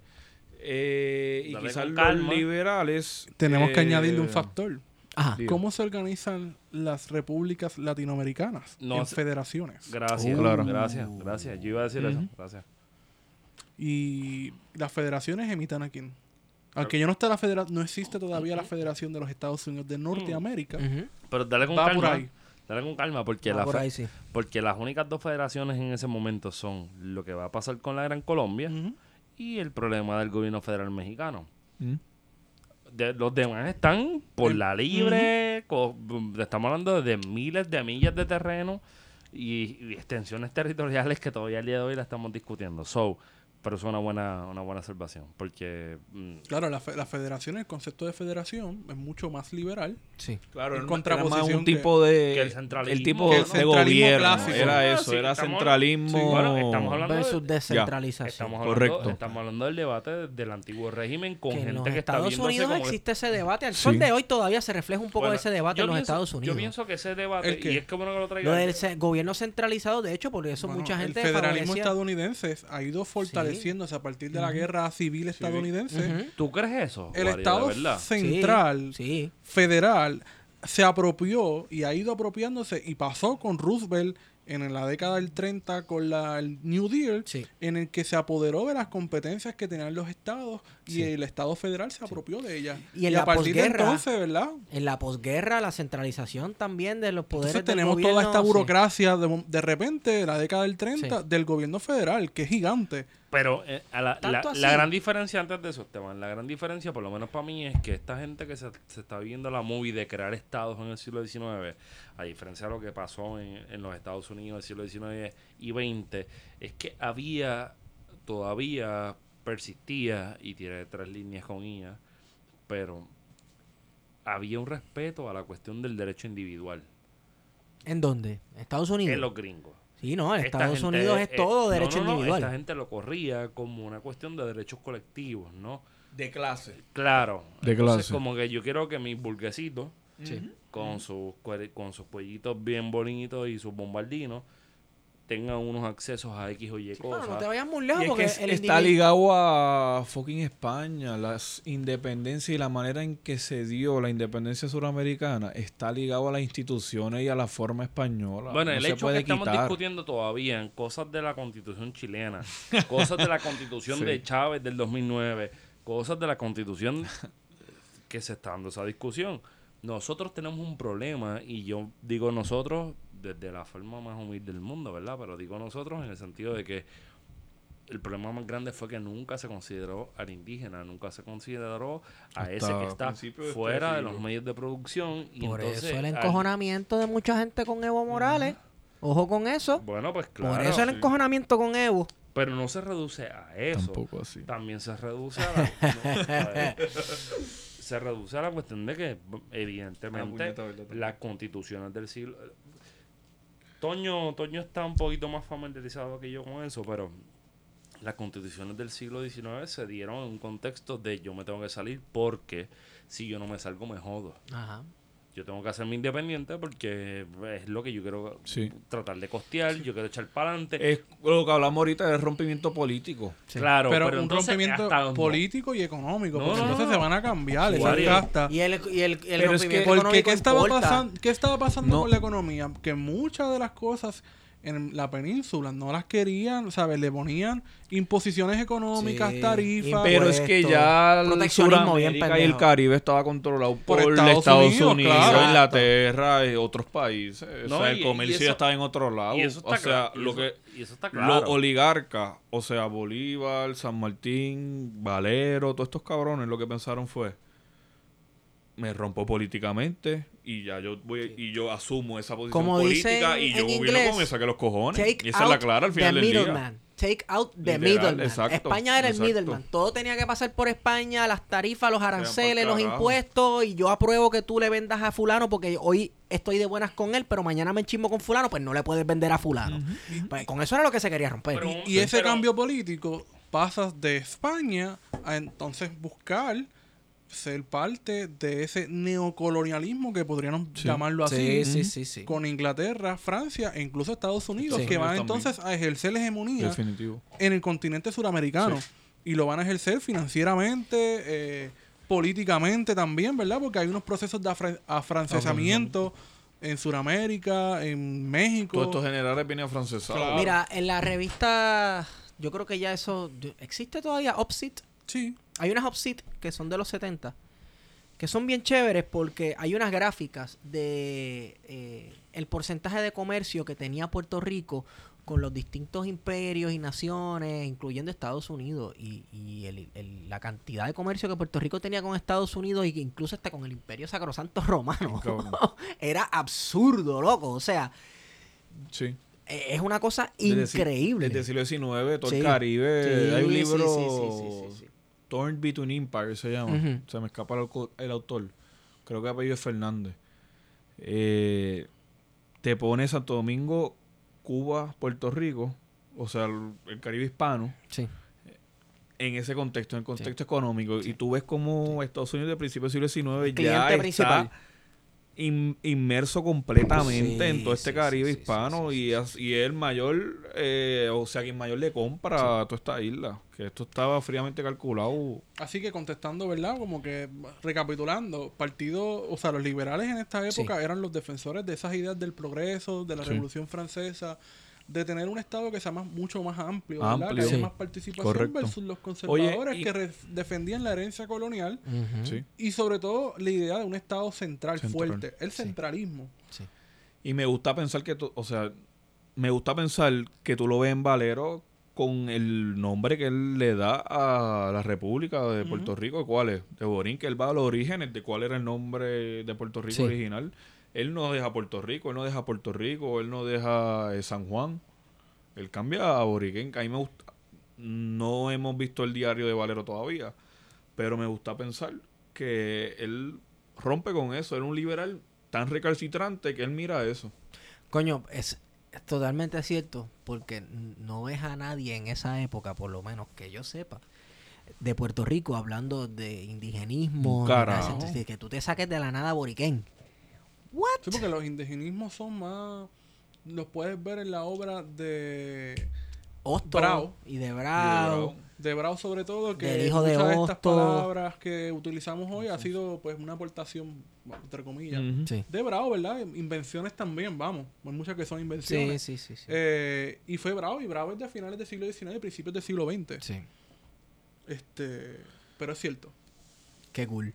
Eh, y quizás los calma. liberales. Tenemos que eh, añadirle un factor. Ajá. ¿Cómo se organizan las repúblicas latinoamericanas? No en federaciones. Gracias. Uh. Claro. Gracias. Gracias. Yo iba a decir eso. Gracias. Y las federaciones emitan a quién. Aunque ya no está la federa no existe todavía la Federación de los Estados Unidos de Norteamérica. Pero dale con Va calma. por ahí. Dale con calma porque, Va la por fe- ahí, sí. porque las únicas dos federaciones en ese momento son lo que va a pasar con la Gran Colombia y el problema del gobierno federal mexicano. ¿Mm? De- los demás están por El- la libre, co- estamos hablando de miles de millas de terreno y, y extensiones territoriales que todavía al día de hoy la estamos discutiendo. So, Pero es una buena, una buena observación. Porque. mm, Claro, la, fe- la federación, el concepto de federación es mucho más liberal. Sí. Claro, En era contraposición un que- tipo de que el centralismo, el tipo que de el centralismo gobierno clásico. era eso, sí, era estamos- centralismo. sí, bueno, estamos hablando de- Versus descentralización. Estamos Correcto. hablando, estamos hablando del debate del antiguo régimen con que en gente los que está Estados Unidos como existe ese debate. Al Sí. sol de hoy todavía se refleja un poco Bueno, de ese debate yo en los pienso- Estados Unidos. Yo pienso que ese debate, ¿El qué? y es que bueno que lo traiga. Lo del gobierno centralizado, de hecho, porque eso Bueno, mucha gente el federalismo estadounidense ha ido fortaleciéndose a partir de la guerra civil estadounidense. ¿Tú crees eso? El Estado central, Sí, federal, se apropió y ha ido apropiándose y pasó con Roosevelt en la década del 30 con la, el New Deal, Sí. en el que se apoderó de las competencias que tenían los estados y Sí. el Estado federal se apropió de ellas. Y en a la partir de posguerra, entonces, ¿verdad? En la posguerra, la centralización también de los poderes Entonces del tenemos toda esta sí. burocracia de, de repente, la década del 30, Sí. del gobierno federal, que es gigante. Pero eh, a la, la, gran diferencia antes de eso, Esteban, la gran diferencia, por lo menos para mí, es que esta gente que se, se está viendo la movie de crear estados en el siglo XIX, a diferencia de lo que pasó en, en los Estados Unidos en el siglo XIX y XX, es que había, todavía persistía, y tiene tres líneas con IA, pero había un respeto a la cuestión del derecho individual ¿En dónde? ¿Estados Unidos? en los gringos. Sí, no, en Esta Estados gente, Unidos es eh, todo derecho no, no, individual. Esta gente lo corría como una cuestión de derechos colectivos, ¿no? de clase. Claro. De Entonces, clase. como que yo quiero que mis burguesitos, con, sus, con sus cuellitos bien bonitos y sus bombardinos, tengan unos accesos a X o Y Bueno, cosas. no te vayas muy Y lejos es porque que es- el está ligado a fucking España, las independencias y la manera en que se dio la independencia suramericana está ligado a las instituciones y a la forma española. Bueno, No el hecho que puede estamos quitar. discutiendo todavía en cosas de la constitución chilena, cosas de la constitución <laughs> Sí. de Chávez del 2009, cosas de la constitución que se está dando esa discusión. Nosotros tenemos un problema y yo digo nosotros desde la forma más humilde del mundo, ¿verdad? Pero digo nosotros en el sentido de que el problema más grande fue que nunca se consideró al indígena, nunca se consideró a Hasta ese que está este fuera de los medios de producción. Y Por entonces, eso el encojonamiento de mucha gente con Evo Morales. Ojo con eso. Bueno, pues claro. Por eso el sí. encojonamiento con Evo. Pero no se reduce a eso. Tampoco así. También se reduce a la, no, a ver, se reduce a la cuestión de que evidentemente Ah, las constituciones del siglo Toño, Toño está un poquito más familiarizado que yo con eso, pero las constituciones del siglo XIX se dieron en un contexto de yo me tengo que salir porque si yo no me salgo me jodo. Ajá. Yo tengo que hacerme independiente porque es lo que yo quiero Sí. tratar de costear, yo quiero echar para adelante. Es lo que hablamos ahorita del rompimiento político. Claro, pero, pero, un entonces, rompimiento político y económico, No, porque no, entonces no. se van a cambiar esas. Y el, y el, el Pero es que- rompimiento Porque ¿qué estaba, importa. pasando, ¿qué estaba pasando No. con la economía? Que muchas de las cosas en la península no las querían, ¿sabes? Le ponían imposiciones económicas, Sí, tarifas. Pero es que ya el proteccionismo bien Sudamérica y el. Caribe estaba controlado por, Por Estados, Estados Unidos, Unidos, claro. Inglaterra y otros países. No, o sea, y- el comercio eso- ya estaba en otro lado. y eso está o sea, lo que y eso está claro. los oligarcas, o sea, Bolívar, San Martín, Valero, todos estos cabrones, lo que pensaron fue me rompo políticamente y ya yo voy y yo asumo esa posición Como política y yo gobierno me saque los cojones. Take Y esa es la out clara al final the del día. middleman. Take out the Literal, middleman. exacto, España era el middleman. Todo tenía que pasar por España, las tarifas, los aranceles, los impuestos. Y yo apruebo que tú le vendas a fulano porque hoy estoy de buenas con él, pero mañana me chismo con fulano, pues no le puedes vender a fulano. Pues con eso era lo que se quería romper. Pero- Y ese pero- cambio político pasas de España a entonces buscar ser parte de ese neocolonialismo que podríamos llamarlo así. sí, sí, sí. Con Inglaterra, Francia e incluso Estados Unidos, Sí. que van entonces a ejercer la hegemonía Definitivo. en el continente suramericano. Y lo van a ejercer financieramente, eh, políticamente también, ¿verdad? Porque hay unos procesos de afra- afrancesamiento en Suramérica, en México. Todos estos generales vienen afrancesados. Claro. Mira, en la revista, yo creo que ya eso. ¿Existe todavía Opsit? Sí. Hay unas Opsit que son de los 70 que son bien chéveres porque hay unas gráficas de eh, el porcentaje de comercio que tenía Puerto Rico con los distintos imperios y naciones, incluyendo Estados Unidos, y, y el- el- la cantidad de comercio que Puerto Rico tenía con Estados Unidos y que incluso hasta con el Imperio Sacrosanto Romano. <laughs> Era absurdo, loco. O sea, Sí. eh, es una cosa Desde increíble. Desde el siglo XIX, todo Sí. el Caribe. Sí, Hay un sí, libro, Torn Between Empires se llama. Se me escapa el, el autor. Creo que apellido es Fernández. Eh, te pone Santo Domingo, Cuba, Puerto Rico, o sea, el, el Caribe hispano, Sí. en ese contexto, en el contexto económico. Y tú ves como Estados Unidos de principios del siglo XIX ya Cliente está principal. In- inmerso completamente Sí, en todo este sí, Caribe sí, hispano sí, sí, y, es, y es el mayor, eh, o sea, quien mayor le compra a toda esta isla. Que esto estaba fríamente calculado. Así que contestando, ¿verdad? Como que recapitulando, partido, o sea, los liberales en esta época eran los defensores de esas ideas del progreso, de la Sí. Revolución Francesa, de tener un Estado que sea más, mucho más amplio, ¿verdad? Amplio. Que Sí. más participación Correcto. versus los conservadores y- que defendían la herencia colonial. Sí. y sobre todo la idea de un Estado central, Central. fuerte, el centralismo. Sí. Y me gusta pensar que tú, o sea, me gusta pensar que tú lo ves en Valero con el nombre que él le da a la República de Puerto Rico, ¿cuál es? De Borín, que él va a los orígenes de cuál era el nombre de Puerto Rico Sí. original. Él no deja Puerto Rico, él no deja Puerto Rico, él no deja eh, San Juan. Él cambia a Boriquén, que a mí me gusta. No hemos visto el diario de Valero todavía, pero me gusta pensar que él rompe con eso. Era un liberal tan recalcitrante que él mira eso. Coño, es, es totalmente cierto, porque no ves a nadie en esa época, por lo menos que yo sepa, de Puerto Rico hablando de indigenismo, de. Es que tú te saques de la nada boriquén. ¿What? Sí, porque los indigenismos son más... Los puedes ver en la obra de... Bravo. y de Bravo. Bravo. De Bravo sobre todo, que Del hijo de muchas de estas palabras que utilizamos hoy ha sido pues una aportación, entre comillas. Sí. de Bravo, ¿verdad? Invenciones también, vamos. Hay muchas que son Sí, invenciones. sí, sí. Sí. Eh, y fue Bravo, y Bravo es de finales del siglo XIX y principios del siglo XX. Sí. Este, pero es cierto. Qué cool.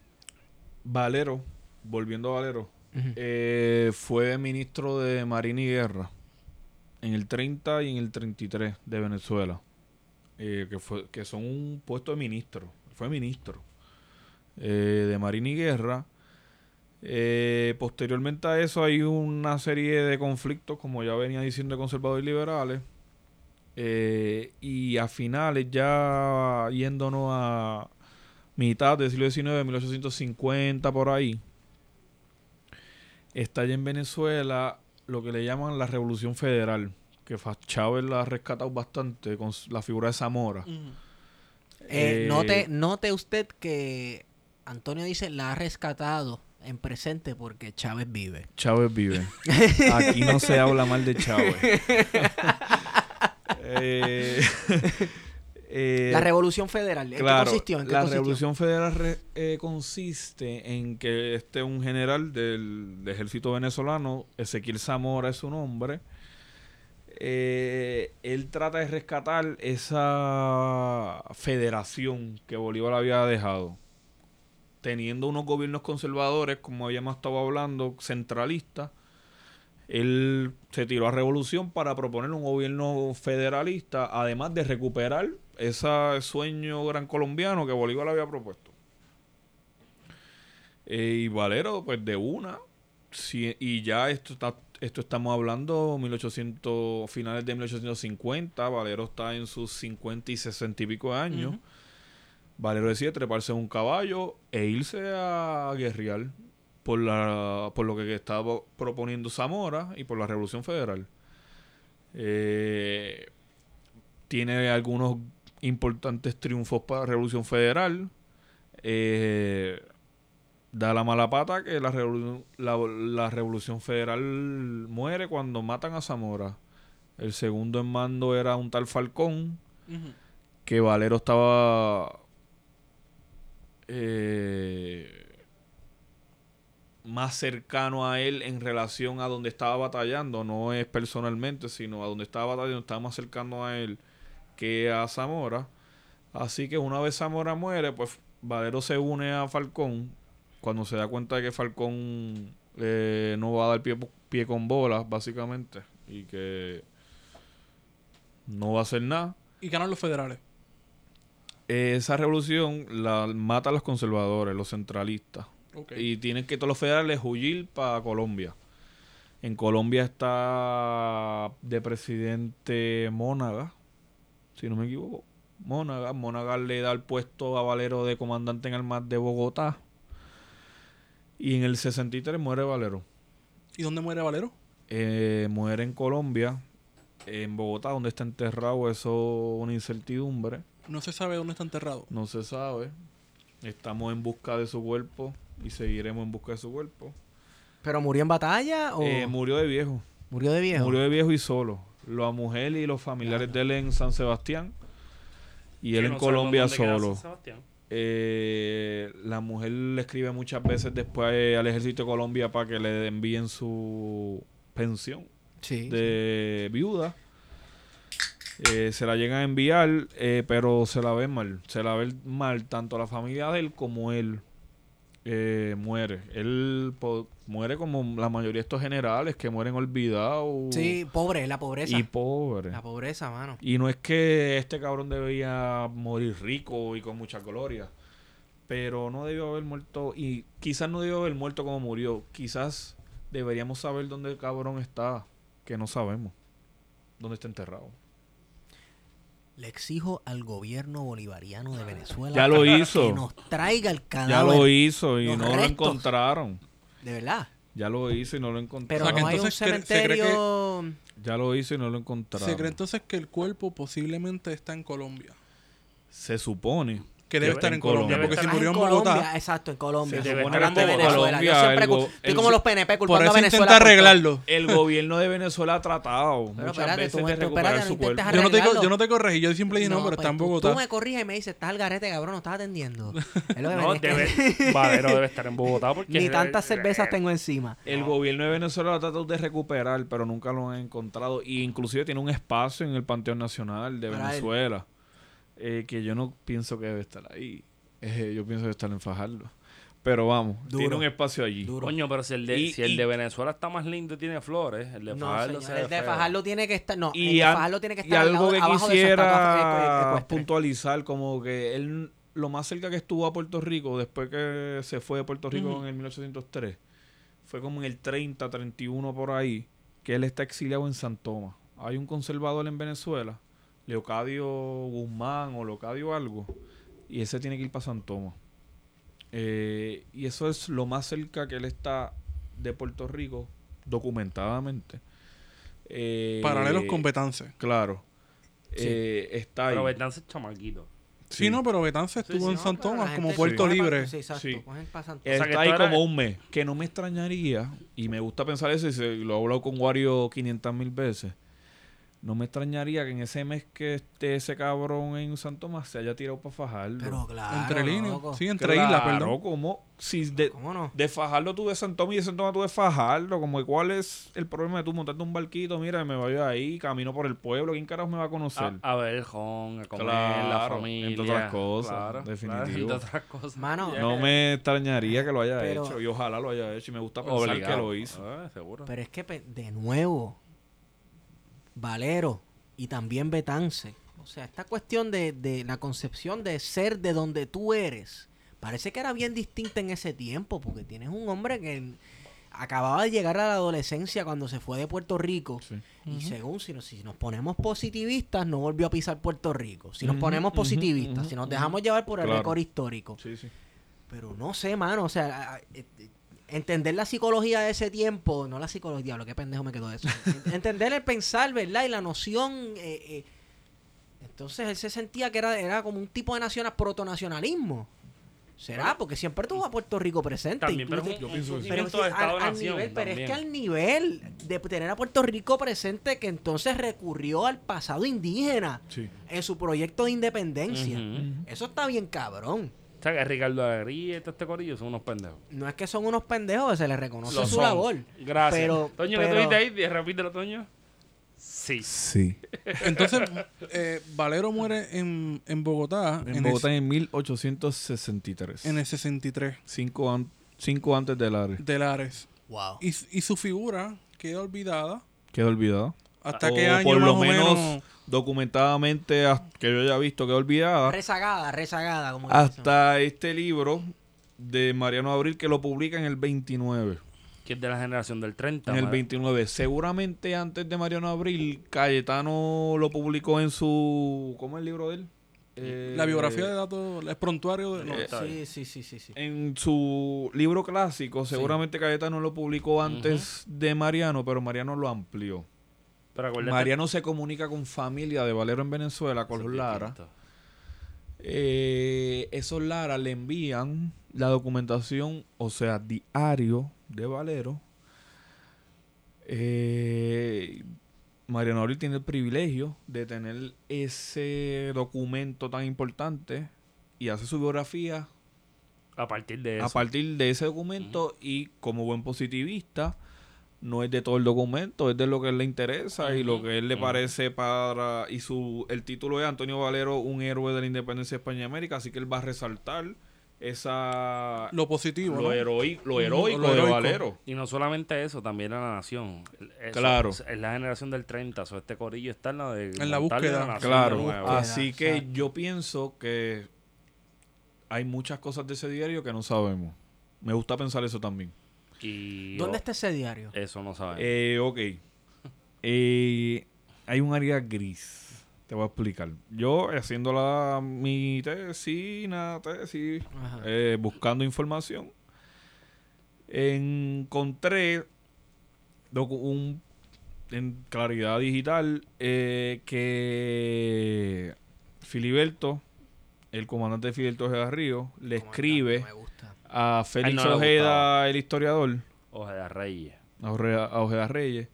Valero, volviendo a Valero, Eh, fue ministro de Marina y Guerra en el 30 y en el 33 de Venezuela, eh, que, fue, que son un puesto de ministro. Fue ministro eh, de Marina y Guerra. Posteriormente a eso hay una serie de conflictos, como ya venía diciendo, de conservadores y liberales. Y a finales, ya yéndonos a mitad del siglo XIX, 1850 por ahí, estalla en Venezuela lo que le llaman la Revolución Federal, que Chávez la ha rescatado bastante con la figura de Zamora. Eh, Eh, note, note usted que Antonio dice la ha rescatado en presente porque Chávez vive. Chávez vive. <laughs> Aquí no se habla mal de Chávez. <laughs> Eh, <laughs> eh, la Revolución Federal. ¿En claro, qué consistió? ¿En qué la consistió? Revolución Federal re- eh, consiste en que este un general del, del ejército venezolano, Ezequiel Zamora es su nombre, eh, él trata de rescatar esa federación que Bolívar había dejado. Teniendo unos gobiernos conservadores, como habíamos estado hablando, centralistas, él se tiró a revolución para proponer un gobierno federalista, además de recuperar ese sueño gran colombiano que Bolívar había propuesto. Eh, y Valero, pues de una, y ya esto está, esto estamos hablando 1800, finales de 1850, Valero está en sus 50 y 60 y pico de años. Valero decide treparse en un caballo e irse a guerrear por, la, por lo que estaba proponiendo Zamora y por la Revolución Federal. Eh, tiene algunos importantes triunfos para la Revolución Federal. Eh, da la mala pata que la, revolu- la, la Revolución Federal muere cuando matan a Zamora. El segundo en mando era un tal Falcón que Valero estaba eh, más cercano a él en relación a donde estaba batallando, no es personalmente, sino a donde estaba batallando, estaba más cercano a él que a Zamora. Así que una vez Zamora muere, pues Valero se une a Falcón cuando se da cuenta de que Falcón eh, no va a dar pie, pie con bolas, básicamente, y que no va a hacer nada. Y ganan los federales. Esa revolución la mata a los conservadores, los centralistas. Y tienen que todos los federales huir para Colombia. En Colombia está de presidente Mónaga, si no me equivoco. Mónaga. Mónaga le da el puesto a Valero de comandante en armas de Bogotá. Y en el 63 muere Valero. ¿Y dónde muere Valero? Eh, muere en Colombia. En Bogotá, donde está enterrado, eso una incertidumbre. No se sabe dónde está enterrado. No se sabe. Estamos en busca de su cuerpo y seguiremos en busca de su cuerpo. ¿Pero murió en batalla o Eh, murió de viejo. murió de viejo? Murió de viejo y solo. La mujer y los familiares de él en San Sebastián. Y él en Colombia solo. San Sebastián. Eh, la mujer le escribe muchas veces después eh, al ejército de Colombia para que le envíen su pensión Sí. de viuda. Eh, se la llegan a enviar, eh, pero se la ven mal. Se la ven mal tanto la familia de él como él. Eh, muere. Él muere como la mayoría de estos generales que mueren olvidados Sí, pobre, la pobreza. y pobres. La pobreza, mano. Y no es que este cabrón debía morir rico y con mucha gloria. Pero no debió haber muerto. Y quizás no debió haber muerto como murió. Quizás deberíamos saber dónde el cabrón está. Que no sabemos. Dónde está enterrado. Le exijo al gobierno bolivariano de Venezuela Ya lo hizo. que nos traiga el Ya cadáver. lo hizo y no lo encontraron. De verdad. Ya lo hizo y no lo Pero encontraron. O sea, no hay un entonces cre- se cree que- cementerio. Ya lo hizo y no lo encontraron. Se cree entonces que el cuerpo posiblemente está en Colombia. Se supone. Que debe estar en en Colombia. Colombia. Porque si murió en Colombia, Bogotá, Exacto, en Colombia. Se debe supone estar que en en Colombia. Yo Colombia siempre, el go- estoy el- como los PNP por culpando eso a Venezuela. intenta por arreglarlo. El gobierno de Venezuela ha tratado Pero muchas espérate, veces tú, de recuperar espérate, no su cuerpo. Yo no, te, yo no te corregí, yo siempre dije, no, pero pues está en Bogotá. Tú me corriges y me dices, estás al garete, cabrón, no estás atendiendo. <laughs> Es lo que No, debe, Valero debe estar en Bogotá porque... Ni tantas cervezas tengo encima. El gobierno de Venezuela lo ha tratado de recuperar, pero nunca lo han encontrado. Y inclusive tiene un espacio en el Panteón Nacional de. Venezuela eh, que yo no pienso que debe estar ahí. Eh, yo pienso que debe estar en Fajardo. Pero vamos, Duro. tiene un espacio allí. Duro. Coño, pero si el de, Y- si el y- de Venezuela está más lindo y tiene flores, el de No, Fajardo señor, el de feo. Fajardo tiene que estar. No, el Y, de an- Fajardo tiene que y estar al algo lado- que de quisiera ecuestre. puntualizar, como que él lo más cerca que estuvo a Puerto Rico después que se fue de Puerto Rico en el 1803 fue como en el 30, 31 por ahí, que él está exiliado en San Tomás. Hay un conservador en Venezuela, Leocadio Guzmán o Leocadio algo, y ese tiene que ir para San Tomás. Eh, y eso es lo más cerca que él está de Puerto Rico, documentadamente. Eh, Paralelos con Betance. Claro. Eh, está ahí. Pero Betance es chamaquito. Sí, no, pero Betance estuvo en No, San Tomás como Puerto Libre. Sí, exacto. Sí. cogen pa' San- O sea, que Está ahí como un mes. Que no me extrañaría, y me gusta pensar eso, y se- lo he hablado con Wario 500 mil veces. No me extrañaría que en ese mes que esté ese cabrón en San Tomás se haya tirado para Fajardo. Pero claro. entre líneas. Sí, entre Claro, islas, perdón. como si de, ¿Cómo no? de Fajardo tú de San Tomás y de San Tomás tú de Fajardo, como cuál es el problema de tú montarte un barquito, mira, me voy ahí, camino por el pueblo, ¿quién carajo me va a conocer? A, a ver, Jon, a comer, la Claro, familia. entre otras cosas, claro, definitivo. claro, entre otras cosas. Mano, no me extrañaría que lo haya Pero- hecho y ojalá lo haya hecho y me gusta pensar Obligado. que lo hizo. Ah, seguro. Pero es que de nuevo, Valero y también Betance. O sea, esta cuestión de, de la concepción de ser de donde tú eres, parece que era bien distinta en ese tiempo, porque tienes un hombre que acababa de llegar a la adolescencia cuando se fue de Puerto Rico. Sí. Y según si nos, si nos ponemos positivistas, no volvió a pisar Puerto Rico. Si nos ponemos positivistas, si nos dejamos llevar por el Claro. récord histórico. Sí, sí. Pero no sé, mano, o sea, a- a- eh, eh, entender la psicología de ese tiempo, no la psicología, diablo, qué pendejo me quedó eso. En- <laughs> entender el pensar, ¿verdad? Y la noción... eh, eh, entonces él se sentía que era, era como un tipo de nacional, protonacionalismo. ¿Será? Porque siempre tuvo a Puerto Rico presente. También, pero un pienso eso. pero, sí, de al- al Estado-nación. nivel- pero es que al nivel de tener a Puerto Rico presente, que entonces recurrió al pasado indígena Sí. en su proyecto de independencia. Eso está bien cabrón. O sea, que Ricardo Alegría y todo este corillo son unos pendejos. No es que son unos pendejos, se les reconoce Lo su son. labor. Gracias. Pero- Toño, ¿qué pero- tuviste ahí? Repítelo, Toño. Sí. Sí. <laughs> Entonces, eh, Valero muere en, en Bogotá En, en, Bogotá el, en 1863. en el 63 Cinco, an- cinco antes del área. de Lares. Wow. Y, y su figura queda olvidada. Quedó olvidado. ¿Hasta O qué año por más lo o menos menos? documentadamente que yo haya visto quedó olvidada. Rezagada, rezagada, como le dicen. Hasta este libro de Mariano Abril que lo publica en el 29. Que es de la generación del 30. En el ma- 29. Seguramente antes de Mariano Abril, Cayetano lo publicó en su... ¿Cómo es el libro de él? Eh, La biografía de datos, el prontuario de... no, Eh, Sí, sí, sí, sí, sí. En su libro clásico, seguramente Cayetano lo publicó antes de Mariano, pero Mariano lo amplió. Pero acuérdate- Mariano se comunica con familia de Valero en Venezuela, con Eso los es Lara. distinto. Eh, esos Lara le envían la documentación, o sea, diario de Valero. Eh, Mariano Abril tiene el privilegio de tener ese documento tan importante y hace su biografía A partir de eso. a partir de ese documento y como buen positivista no es de todo el documento, es de lo que a él le interesa y lo que a él le parece para y su el título es Antonio Valero, un héroe de la independencia de España y América, así que él va a resaltar esa Lo positivo, lo, ¿no? heroi- lo heroico lo de heroico. Valero. Y no solamente eso, también la nación. Eso- Claro. Es la generación del 30. so, este corillo está en la, de En la búsqueda. nación Claro, así o que sea- yo pienso que hay muchas cosas de ese diario que no sabemos. Me gusta pensar eso también. Y ¿Dónde oh, está ese diario? Eso no sabemos. Eh, ok. <laughs> Eh, hay un área gris. Te voy a explicar. Yo haciendo la, mi tesina, tesis, eh, buscando información, encontré un, en Claridad Digital eh, que Filiberto, el comandante Filiberto Ojeda Río, le Comandante, escribe Me gusta. A Félix no Ojeda, el historiador, Ojeda Reyes. a Ojeda, a Ojeda Reyes.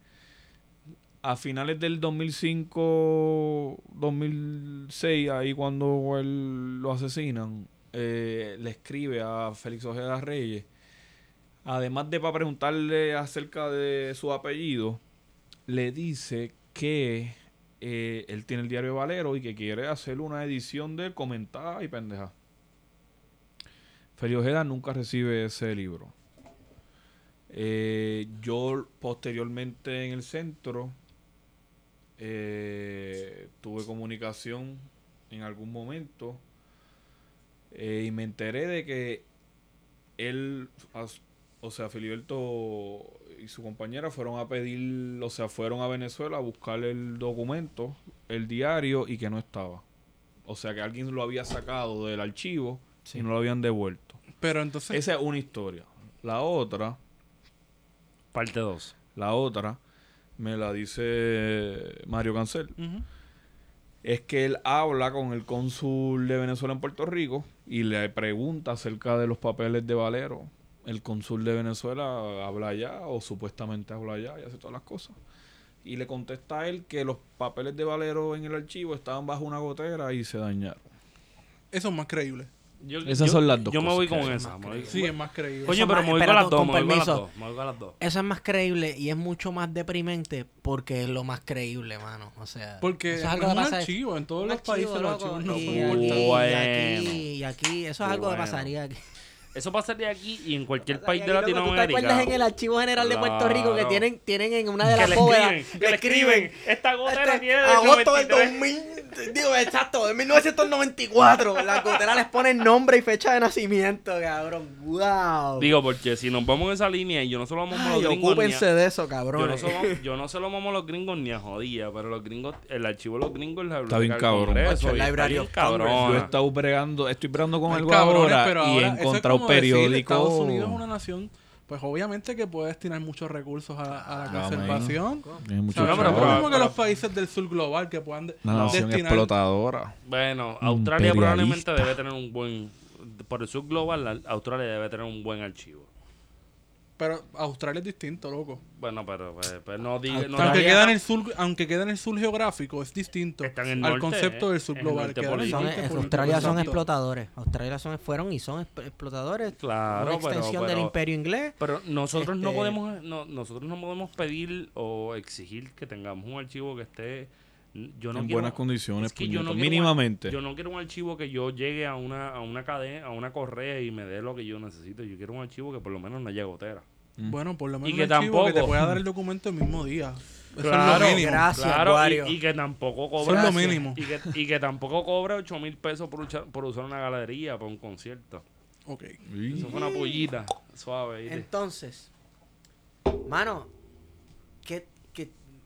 A finales del 2005, 2006, ahí cuando él lo asesinan, eh, le escribe a Félix Ojeda Reyes, además de para preguntarle acerca de su apellido, le dice que eh, él tiene el diario Valero y que quiere hacer una edición de comentar y pendeja. Félix Ojeda nunca recibe ese libro. Eh, yo posteriormente en el centro eh, tuve comunicación en algún momento eh, y me enteré de que él, o sea, Filiberto y su compañera fueron a pedir, o sea, fueron a Venezuela a buscar el documento, el diario y que no estaba. O sea, que alguien lo había sacado del archivo y no lo habían devuelto. Pero entonces... Esa es una historia. La otra, Parte 2. la otra, me la dice Mario Cancel. Es que él habla con el cónsul de Venezuela en Puerto Rico y le pregunta acerca de los papeles de Valero. El cónsul de Venezuela habla allá o supuestamente habla allá y hace todas las cosas. Y le contesta a él que los papeles de Valero en el archivo estaban bajo una gotera y se dañaron. Eso es más creíble. Yo, Esas yo- son las dos Yo me voy con esa. me voy- Sí, es más creíble. Coño, Eso pero me voy con las dos, con me voy con las permiso. dos, me voy con las dos. Eso es más creíble y es mucho más deprimente porque es lo más creíble, mano. O sea, Porque eso es, es algo que un pasa. archivo. En todos los archivo, países los archivos no y, son y aquí, eso es algo que pasaría aquí. Eso pasaría aquí y en cualquier país de ¿Tú te Latinoamérica. acuerdas en el Archivo General de Puerto Rico que tienen, tienen en una de las bóvedas? escriben, que le escriben. Esta gotera Este, tiene del agosto del 93. 2000, digo, exacto, de 1994. Las goteras les ponen nombre y fecha de nacimiento, cabrón. Wow. Digo, porque si nos vamos en esa línea y yo no solo vamos a los gringos. ni a- ocúpense de eso, yo, no cabrón. yo no se lo mamo a los gringos ni a jodía, pero los gringos, el archivo de los gringos es la Está bien cabrón. Of Congress. cabrona. Yo he estado bregando, estoy bregando con algo cabrones, ahora pero y he eso es encontrado decir, periódicos. Estados Unidos es una nación, pues obviamente que puede destinar muchos recursos a, a la Amén. conservación. O sea, No, no, pero- pero- como que los países del sur global que puedan de- Una destinar explotadora. Bueno, Australia probablemente debe tener un buen. Por el sur global, la- Australia debe tener un buen archivo. Pero Australia es distinto, loco. Bueno, pero, pues, pues no diga. No aunque queda en el sur, aunque queda en el sur geográfico, es distinto al norte, concepto eh, del sur en el global. Son- es- político, Australia son explotadores. Australia son, fueron y son exp- explotadores. Claro, una pero- extensión del imperio inglés. Pero nosotros no Este- podemos no, nosotros no podemos pedir o exigir que tengamos un archivo que esté yo no en quiero- buenas condiciones, es que yo no puñetas, quiero un- mínimamente. yo no quiero un archivo que yo llegue a una a una cadena, a una correa y me dé lo que yo necesito. Yo quiero un archivo que por lo menos no haya gotera. Bueno, por lo menos que un archivo que te tampoco- pueda dar el documento el mismo día. Eso Claro, es lo mínimo. gracias. Claro, y, y que tampoco Eso cobra es lo mínimo. y que, y que tampoco cobra 8 mil pesos por, ucha- por usar una galería para un concierto. Ok. Eso fue una pollita suave. ¿viste? Entonces, Mano, que, que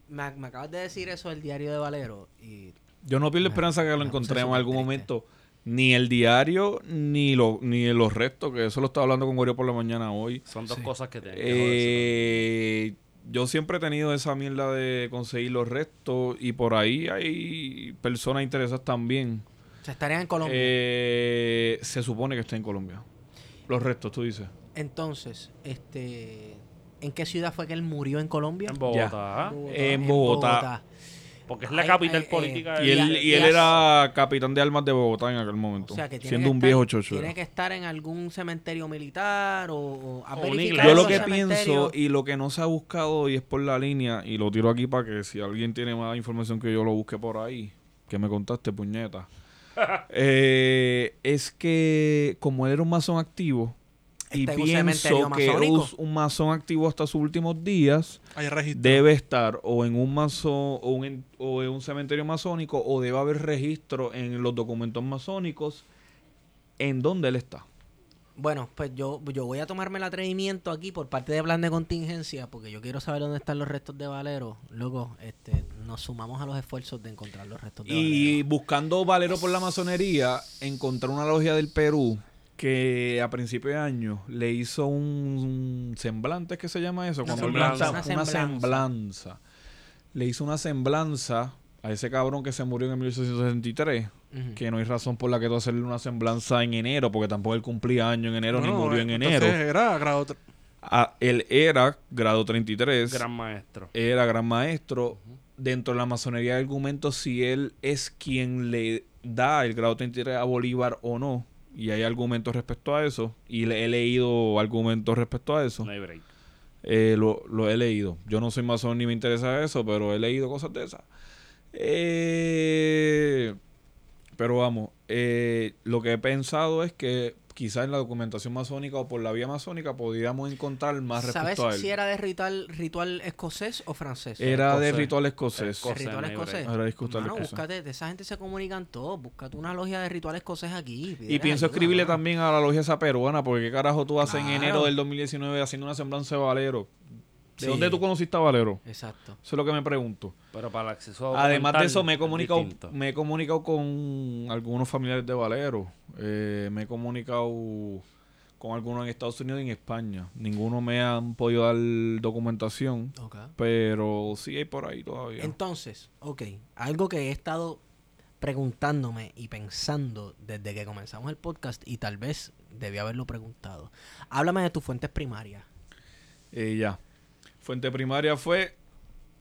me, me acabas de decir eso del diario de Valero y Yo no pierdo Me- esperanza que lo encontremos en algún triste. momento. Ni el diario, ni, lo, ni los restos, que eso lo estaba hablando con Gorio por la mañana hoy. Son dos Sí. cosas que joderse. Eh, yo siempre he tenido esa mierda de conseguir los restos y por ahí hay personas interesadas también. se estarían en Colombia. Eh, se supone que está en Colombia. Los restos, tú dices. Entonces, este, ¿en qué ciudad fue que él murió en Colombia? En Bogotá. En Bogotá. Porque es la Ay, capital ay, eh, política Y de- él, y y él era capitán de armas de Bogotá en aquel O momento. sea, que tiene siendo que un estar- viejo chocho. Tiene que estar en algún cementerio militar o, o ¿has O. Yo lo que pienso y lo que no se ha buscado y es por la línea, y lo tiro aquí para que si alguien tiene más información que yo lo busque por ahí, que me contaste, puñeta. <laughs> Eh, es que como él era un masón activo, y un cementerio pienso que masónico. un masón activo hasta sus últimos días, debe estar o en un masón o, un- o en un cementerio masónico o debe haber registro en los documentos masónicos en donde él está. Bueno, pues yo, yo voy a tomarme el atrevimiento aquí por parte de plan de contingencia, porque yo quiero saber dónde están los restos de Valero. Luego, este, nos sumamos a los esfuerzos de encontrar los restos de Y Valero. buscando Valero por la masonería, encontré una logia del Perú que a principio de año le hizo un, un semblante, ¿qué se llama eso? Una Cuando él semblanza. lanza- Una una semblanza. Le hizo una semblanza a ese cabrón que se murió en 1863. Ujú. Que no hay razón por la que tú hacerle una semblanza en enero, porque tampoco él cumplía año en enero No, ni murió en entonces enero. era grado Ah, él era grado 33 Gran maestro. era gran maestro. Dentro de la masonería de argumentos si él es quien le da el grado 33 a Bolívar o no. Y hay argumentos respecto a eso. Y le he leído argumentos respecto a eso. No hay break. Eh, lo, lo he leído. Yo no soy masón ni me interesa eso, pero he leído cosas de esas. Eh, pero vamos, eh, lo que he pensado es que quizás en la documentación masónica o por la vía masónica podríamos encontrar más ¿Sabes respecto a él. si era de ritual, ritual escocés o francés? Era de ritual escocés. Escocés. ritual no hay escocés. Era ritual Mano, búscate, de esa gente se comunican todos. Búscate una logia de ritual escocés aquí. Y pienso ayuda, escribirle mano. también a la logia esa peruana, porque qué carajo tú haces en enero del 2019 haciendo una semblanza de Valero. ¿De Sí. dónde tú conociste a Valero? Exacto. Eso es lo que me pregunto. Pero para el acceso Además de eso, me he comunicado, distinto. me he comunicado con algunos familiares de Valero. Eh, me he comunicado con algunos en Estados Unidos y en España. Ninguno me han podido dar documentación, Ok. pero sí hay por ahí todavía. Entonces, ok, algo que he estado preguntándome y pensando desde que comenzamos el podcast y tal vez debí haberlo preguntado. Háblame de tus fuentes primarias. Eh, ya. Fuente primaria fue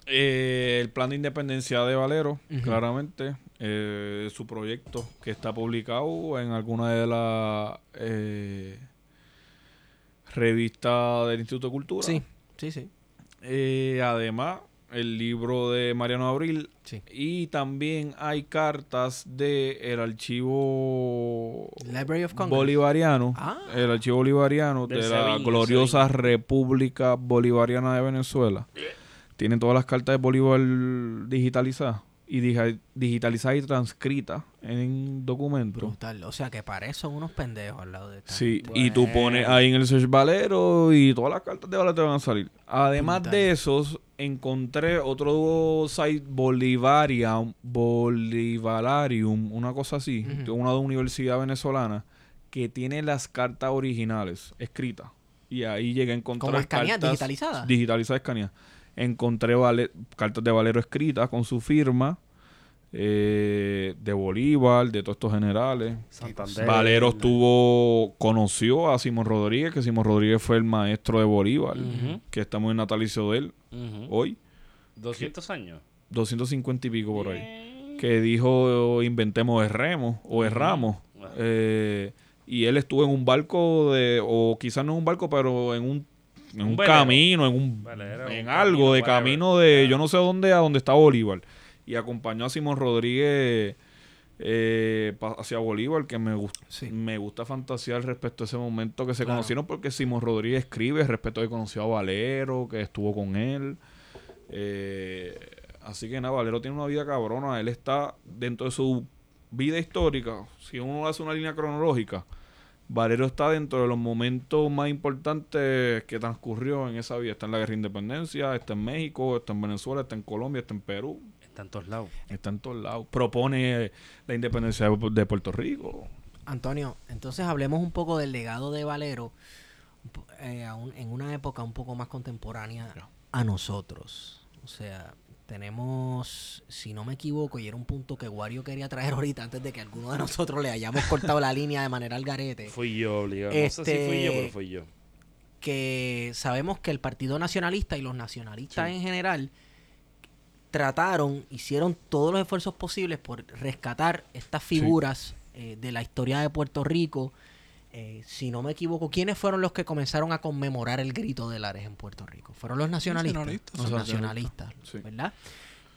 eh, el plan de independencia de Valero, claramente. eh, su proyecto que está publicado en alguna de las eh, revistas del Instituto de Cultura. Sí, sí, sí. Además, el libro de Mariano Abril. Sí. Y también hay cartas del el archivo Library of Congress. bolivariano. Ah. El archivo bolivariano De de la gloriosa Sevilla. República Bolivariana de Venezuela. Tienen todas las cartas de Bolívar digitalizadas. Y digitalizadas y transcritas en documentos. Brutal. O sea que para eso son unos pendejos al lado de esta Sí, y tú pones ahí en el search Valero y todas las cartas de Valero te van a salir. Además Brutal. de esos, encontré otro site Bolivarium, Bolivarium, una cosa así, Ujú. de una universidad venezolana, que tiene las cartas originales escritas. Y ahí llegué a encontrar ¿Como escaneadas, cartas digitalizadas? Digitalizadas, escaneadas. Encontré vale- cartas de Valero escritas con su firma. eh, de Bolívar, de todos estos generales. Santander. Valero estuvo, conoció a Simón Rodríguez, que Simón Rodríguez fue el maestro de Bolívar, que estamos en natalicio de él Hoy, 200 años. 250 y pico por ahí, que dijo inventemos erremos o erramos. Ujú. Eh, y él estuvo en un barco de, o quizás no en un barco, pero en un, en Un camino, en un, Velero, en un algo camino, de camino de yo no sé dónde a donde está Bolívar. Y acompañó a Simón Rodríguez eh, hacia Bolívar, que me, gust- Sí. me gusta fantasear respecto a ese momento que se Claro. conocieron, porque Simón Rodríguez escribe respecto a que conoció a Valero, que estuvo con él. Eh, así que nada, Valero tiene una vida cabrona. Él está dentro de su vida histórica. Si uno hace una línea cronológica, Valero está dentro de los momentos más importantes que transcurrió en esa vida. Está en la guerra de independencia, está en México, está en Venezuela, está en Colombia, está en Perú, Está en todos lados. está en todos lados. Propone la independencia de Puerto Rico. Antonio, entonces hablemos un poco del legado de Valero eh, un- en una época un poco más contemporánea a nosotros. O sea, tenemos, si no me equivoco, y era un punto que Wario quería traer ahorita antes de que alguno de nosotros le hayamos cortado la línea de manera al garete, Fui yo obligado. No sé si fui yo, Este- pero fui yo. que sabemos que el Partido Nacionalista y los nacionalistas en general trataron, hicieron todos los esfuerzos posibles por rescatar estas figuras eh, de la historia de Puerto Rico. Eh, si no me equivoco, ¿quiénes fueron los que comenzaron a conmemorar el grito de Lares en Puerto Rico? Fueron los nacionalistas. Nacionalistas. Los nacionalistas, nacionalistas, sí. ¿verdad?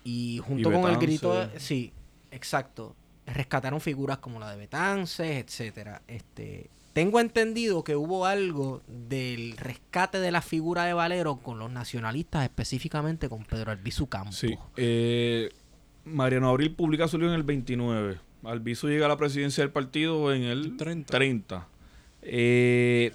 Y junto Y con el grito, sí, exacto, rescataron figuras como la de Betances, etcétera. Este, tengo entendido que hubo algo del rescate de la figura de Valero con los nacionalistas, específicamente con Pedro Albizu Campos. Sí. Eh, Mariano Abril publica su libro en el 29. Albizu llega a la presidencia del partido en el 30. 30. Eh,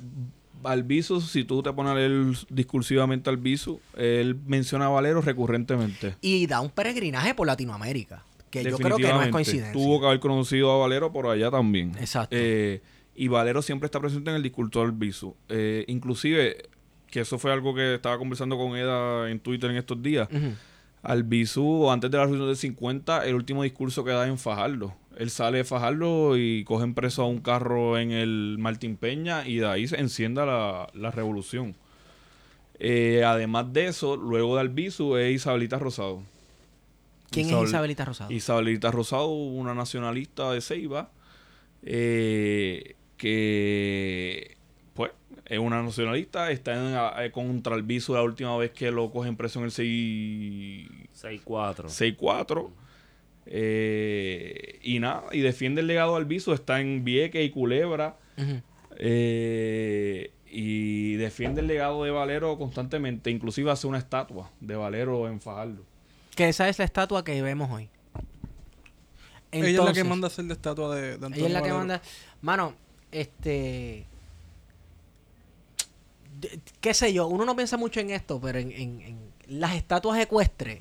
Albizu, si tú te pones a leer discursivamente Albizu, él menciona a Valero recurrentemente. Y da un peregrinaje por Latinoamérica, que yo creo que no es coincidencia. Tuvo que haber conocido a Valero por allá también. Exacto. Eh, y Valero siempre está presente en el discurso del Albizu. Eh, inclusive, que eso fue algo que estaba conversando con Eda en Twitter en estos días. Ujú. Albizu, antes de la reunión del 50, el último discurso que da es en Fajardo. Él sale de Fajardo y cogen preso a un carro en el Martín Peña y de ahí se encienda la, la revolución. Eh, además de eso, luego de Albizu es Isabelita Rosado. ¿Quién Isabel- es Isabelita Rosado? Isabelita Rosado, una nacionalista de Ceiba, eh, que pues es una nacionalista, está en, eh, contra Albizu la última vez que lo cogen preso en el 6 6-4. 6-4. Eh, y nada, y defiende el legado de Albizu, está en Vieques y Culebra. Eh, y defiende el legado de Valero constantemente. Inclusive hace una estatua de Valero en Fajardo. Que esa es la estatua que vemos hoy. ella es la que manda a hacer la estatua de, de Antonio Ella es la que manda. Mano, este. qué sé yo, uno no piensa mucho en esto, pero en, en- en las estatuas ecuestres,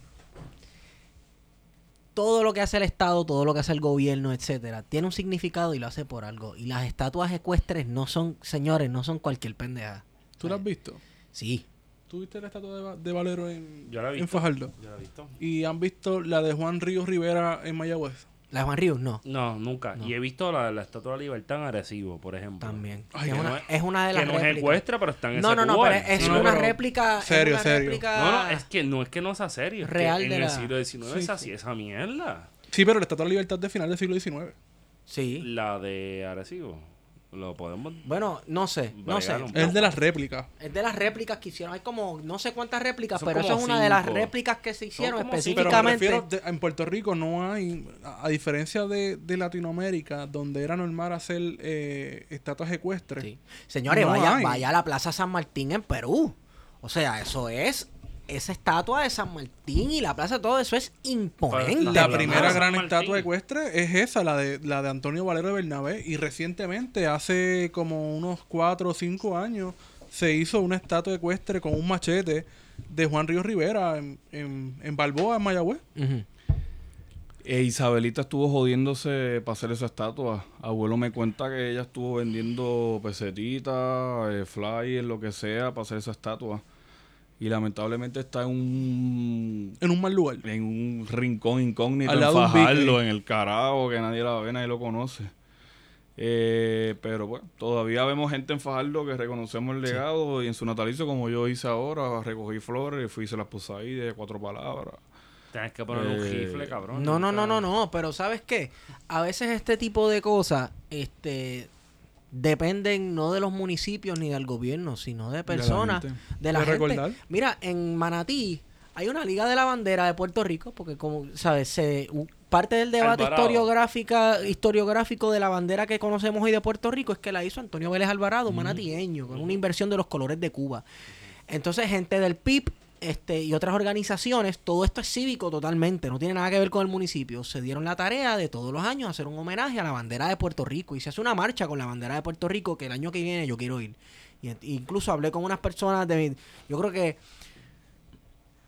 todo lo que hace el Estado, todo lo que hace el gobierno, etcétera, tiene un significado y lo hace por algo. Y las estatuas ecuestres no son, señores, no son cualquier pendeja. ¿Tú la has visto? Sí. ¿Tú viste la estatua de, de Valero en, Yo la he en. Fajardo? ¿Ya la he visto? ¿Y han visto la de Juan Ríos Rivera en Mayagüez? La de Juan Ríos, no. No, nunca. No. Y he visto la, la Estatua de la Libertad en Arecibo, por ejemplo. También. Ay, Que es, una, no es- es una de las Que no es réplicas. ecuestre, pero está en ese No, no, no, cual. pero es una pero- réplica. es serio, una serio. réplica- No, no, es que no es que no sea serio. Es Real que en el siglo XIX Sí, es así, sí. esa mierda. Sí, pero la estatua de la libertad de final del siglo XIX. Sí. La de Arecibo. Lo podemos. Bueno, no sé, no sé. Es de las réplicas. Es de las réplicas que hicieron. Hay como no sé cuántas réplicas, Son pero eso es una de las réplicas que se hicieron cinco. Pero me específicamente. refiero, de- en Puerto Rico no hay, a, a diferencia de, de Latinoamérica, donde era normal hacer eh, estatuas ecuestres. Sí. Señores, No vaya, hay. vaya a la Plaza San Martín en Perú. O sea, eso es esa estatua de San Martín y la plaza, todo eso es imponente. La primera gran estatua ecuestre es esa, la de, la de Antonio Valero de Bernabé. Y recientemente, hace como unos 4 o 5 años, se hizo una estatua ecuestre con un machete de Juan Ríos Rivera en, en, en Balboa, en Mayagüez. E Isabelita estuvo jodiéndose para hacer esa estatua. Abuelo me cuenta que ella estuvo vendiendo pesetitas, eh, flyers, lo que sea, para hacer esa estatua. Y lamentablemente está en un En un mal lugar. en un rincón incógnito Al en Fajardo, en el carajo, que nadie la ve, nadie lo conoce. Eh, pero bueno, todavía vemos gente en Fajardo que reconocemos el legado y en su natalicio, como yo hice ahora, recogí flores, fui y se las puse ahí de cuatro palabras. Tienes que ponerle un Eh, gifle, cabrón. No, no, no, no, no, pero ¿sabes qué? A veces este tipo de cosas, este dependen no de los municipios ni del gobierno, sino de personas, gente. de la gente. recordar. Mira, en Manatí hay una Liga de la Bandera de Puerto Rico, porque como sabes, se parte del debate Alvarado. historiográfica, historiográfico de la bandera que conocemos hoy de Puerto Rico es que la hizo Antonio Vélez Alvarado, un manatieño, con una inversión de los colores de Cuba. Entonces, gente del PIB este, y otras organizaciones, todo esto es cívico totalmente, no tiene nada que ver con el municipio. Se dieron la tarea de todos los años hacer un homenaje a la bandera de Puerto Rico y se hace una marcha con la bandera de Puerto Rico que el año que viene yo quiero ir. Y ent- incluso hablé con unas personas de mi- yo creo que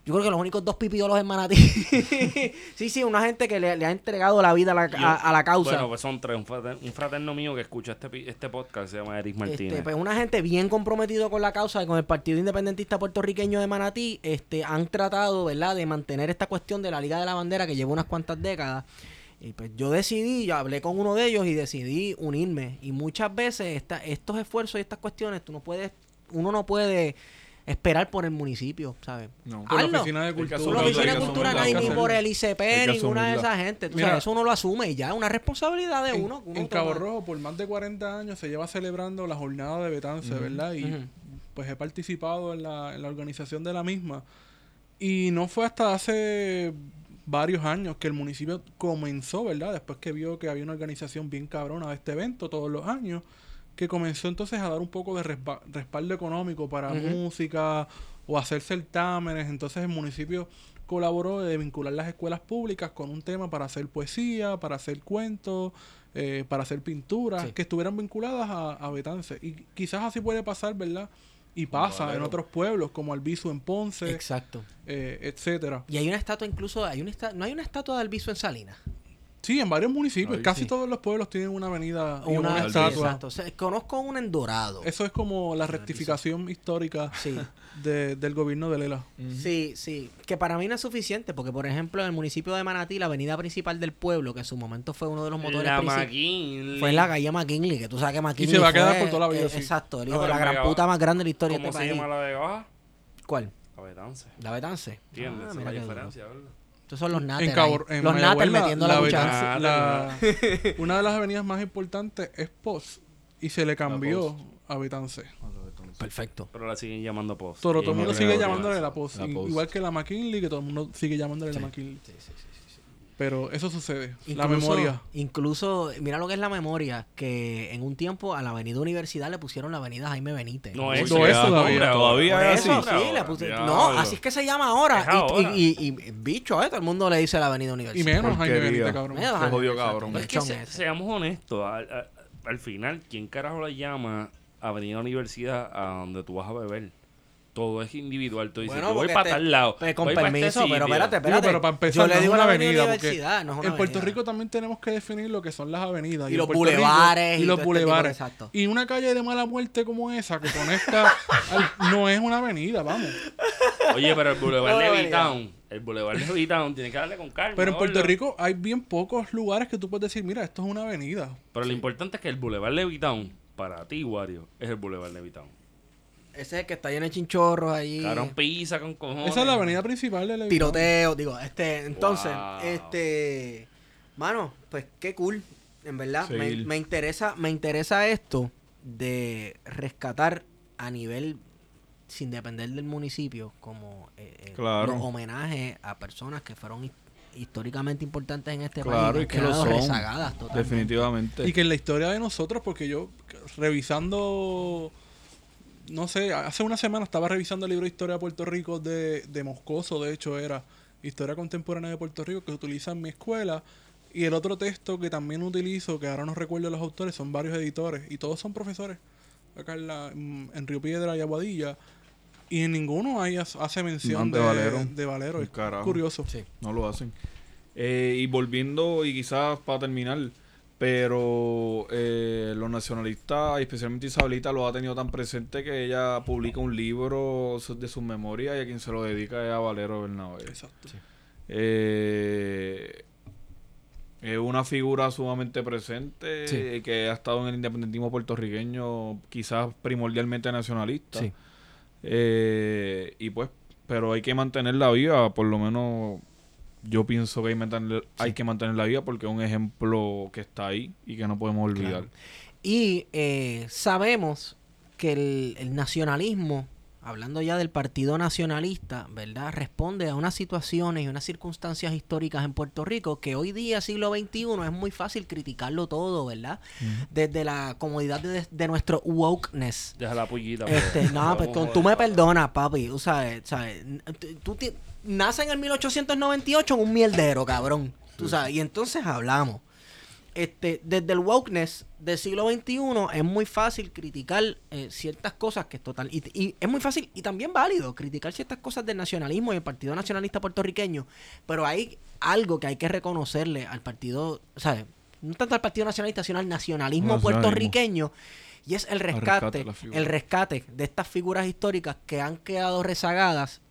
yo creo que los únicos dos pipiolos en Manatí. <laughs> sí, sí, una gente que le, le ha entregado la vida a la, a- a la causa. Bueno, pues son tres. Un fraterno, un fraterno mío que escucha este, este podcast se llama Eric Martínez. Este, pues una gente bien comprometido con la causa y con el Partido Independentista Puertorriqueño de Manatí, este, han tratado, ¿verdad?, de mantener esta cuestión de la Liga de la Bandera que lleva unas cuantas décadas. Y pues yo decidí, yo hablé con uno de ellos y decidí unirme. Y muchas veces esta- estos esfuerzos y estas cuestiones, tú no puedes, uno no puede esperar por el municipio, ¿sabes? No. Por la oficina de cultura. Tú la oficina de cultura no hay ni por el ICP, ninguna de esa gente. Tú Mira, sabes, eso uno lo asume y ya es una responsabilidad de En, uno. en Cabo toma. Rojo, por más de 40 años, se lleva celebrando la jornada de Betance, ¿verdad? Y pues he participado en la, en la organización de la misma. Y no fue hasta hace varios años que el municipio comenzó, ¿verdad? Después que vio que había una organización bien cabrona de este evento todos los años, que comenzó entonces a dar un poco de respa- respaldo económico para música o hacer certámenes. Entonces el municipio colaboró de vincular las escuelas públicas con un tema para hacer poesía, para hacer cuentos, eh, para hacer pinturas, Sí. que estuvieran vinculadas a, a Betance. Y quizás así puede pasar, ¿verdad? Y pasa en otros pueblos, como Albizu en Ponce, Exacto. eh, etcétera. Y hay una estatua incluso, hay una esta- no hay una estatua de Albizu en Salinas. Sí, en varios municipios, Ay, casi sí. todos los pueblos tienen una avenida y una, Una, estatua. exacto. O sea, conozco una en Dorado. Eso es como la rectificación histórica Sí, <laughs> de- del gobierno de Lela. sí, sí. Que para mí no es suficiente, porque por ejemplo en el municipio de Manatí, la avenida principal del pueblo, que en su momento fue uno de los motores la McKinley. fue en la calle McKinley, que tú sabes que McKinley se va a quedar fue, por toda la vida, eh, sí. Exacto, el No, hijo de la gran puta más grande de la historia de ¿Cómo este se país. llama la de Baja? ¿Cuál? La Betance. La Betance. ¿Entiendes? Ah, Esa es mira la diferencia, ¿verdad? Estos son los náteres. En Cabo, en los la- metiendo la la, cuchara. Betance- la- una de las avenidas más importantes es Post y se le cambió a Betance. Perfecto. Pero la siguen llamando Post. Todo, el mundo sigue llamándole la Post, La y- Post. igual que la McKinley, que todo el mundo sigue llamándole la McKinley. Pero eso sucede, la memoria. Incluso, mira lo que es la memoria, que en un tiempo a la avenida Universidad le pusieron la avenida Jaime Benítez. No, eso, no, es eso todavía. Todavía eso, así. sí, le puse- No, así es que se llama ahora. Y- ahora. Y, y- y, bicho, eh, todo el mundo le dice la avenida Y Universidad. menos Jaime. Benítez, cabrón. Menos Se Jaime, jodió, cabrón. Es que se- seamos honestos, al, al- al final, ¿quién carajo le llama Avenida Universidad a donde tú vas a beber? Todo es individual. Tú dices, Bueno, yo voy para tal lado. pues, con voy este permiso, pero espérate, Digo, espérate. pero para empezar, Yo le no digo es una avenida. porque universidad, no es una en Puerto. Rico también tenemos que definir lo que son las avenidas. Y los bulevares y Y los este bulevares. exacto. Y una calle de mala muerte como esa que conecta al- <laughs> no es una avenida, vamos. Oye, pero el Boulevard No, de no, B-Town, el Boulevard de B-Town tiene que darle con calma. Pero en Puerto gordo. Rico hay bien pocos lugares que tú puedes decir, mira, esto es una avenida. Pero lo importante es que el Boulevard de B-Town, para ti, Wario, es el Boulevard de B-Town. Ese es el que está lleno de chinchorros allí. Cabrón pizza con cojones. Esa es la avenida principal de Levitown. tiroteo, digo, este, entonces, Wow. este, mano, pues qué cool, en verdad, me, interesa, me interesa esto de rescatar a nivel sin depender del municipio, como eh, eh, Claro. los homenajes a personas que fueron his- históricamente importantes en este Claro, país, y han que lo quedado son. rezagadas totalmente. Definitivamente. Y que en la historia de nosotros, porque yo revisando, no sé, hace una semana estaba revisando el libro de Historia de Puerto Rico de, de Moscoso, de hecho era Historia Contemporánea de Puerto Rico, que se utiliza en mi escuela. Y el otro texto que también utilizo, que ahora no recuerdo los autores, son varios editores, y todos son profesores, acá en, la- en- en Río Piedra y Aguadilla. Y en ninguno hay, hace mención No, de, de Valero. de Valero. Es curioso. Sí. No lo hacen. Eh, y volviendo, y quizás para terminar, pero eh, los nacionalistas, especialmente Isabelita, lo ha tenido tan presente que ella publica un libro de sus memorias y a quien se lo dedica es a Valero Bernabé. Exacto. Eh, es una figura sumamente presente Sí. eh, que ha estado en el independentismo puertorriqueño, quizás primordialmente nacionalista. Sí. Eh, y pues, pero hay que mantenerla viva, por lo menos yo pienso que hay, mantener- hay que mantenerla viva porque es un ejemplo que está ahí y que no podemos olvidar. Claro. Y eh, sabemos que el, el nacionalismo hablando ya del Partido Nacionalista, ¿verdad? Responde a unas situaciones y unas circunstancias históricas en Puerto Rico que hoy día, siglo XXI, es muy fácil criticarlo todo, ¿verdad? Desde la comodidad de, de nuestro wokeness. Deja la pullita. Este, porque- no, pues tú, me perdonas, papi. Sabes, sabes, tú, tú naces en el 1898 en un mierdero, cabrón. Tú sabes, y entonces hablamos. Este, desde el wokeness del siglo XXI es muy fácil criticar eh, ciertas cosas que es total. Y, y es muy fácil y también válido criticar ciertas cosas del nacionalismo y el Partido Nacionalista Puertorriqueño. Pero hay algo que hay que reconocerle al partido, ¿sabes? No tanto al Partido Nacionalista, sino al nacionalismo Nacionalismo. puertorriqueño. Y es el rescate el rescate de estas figuras históricas que han quedado rezagadas.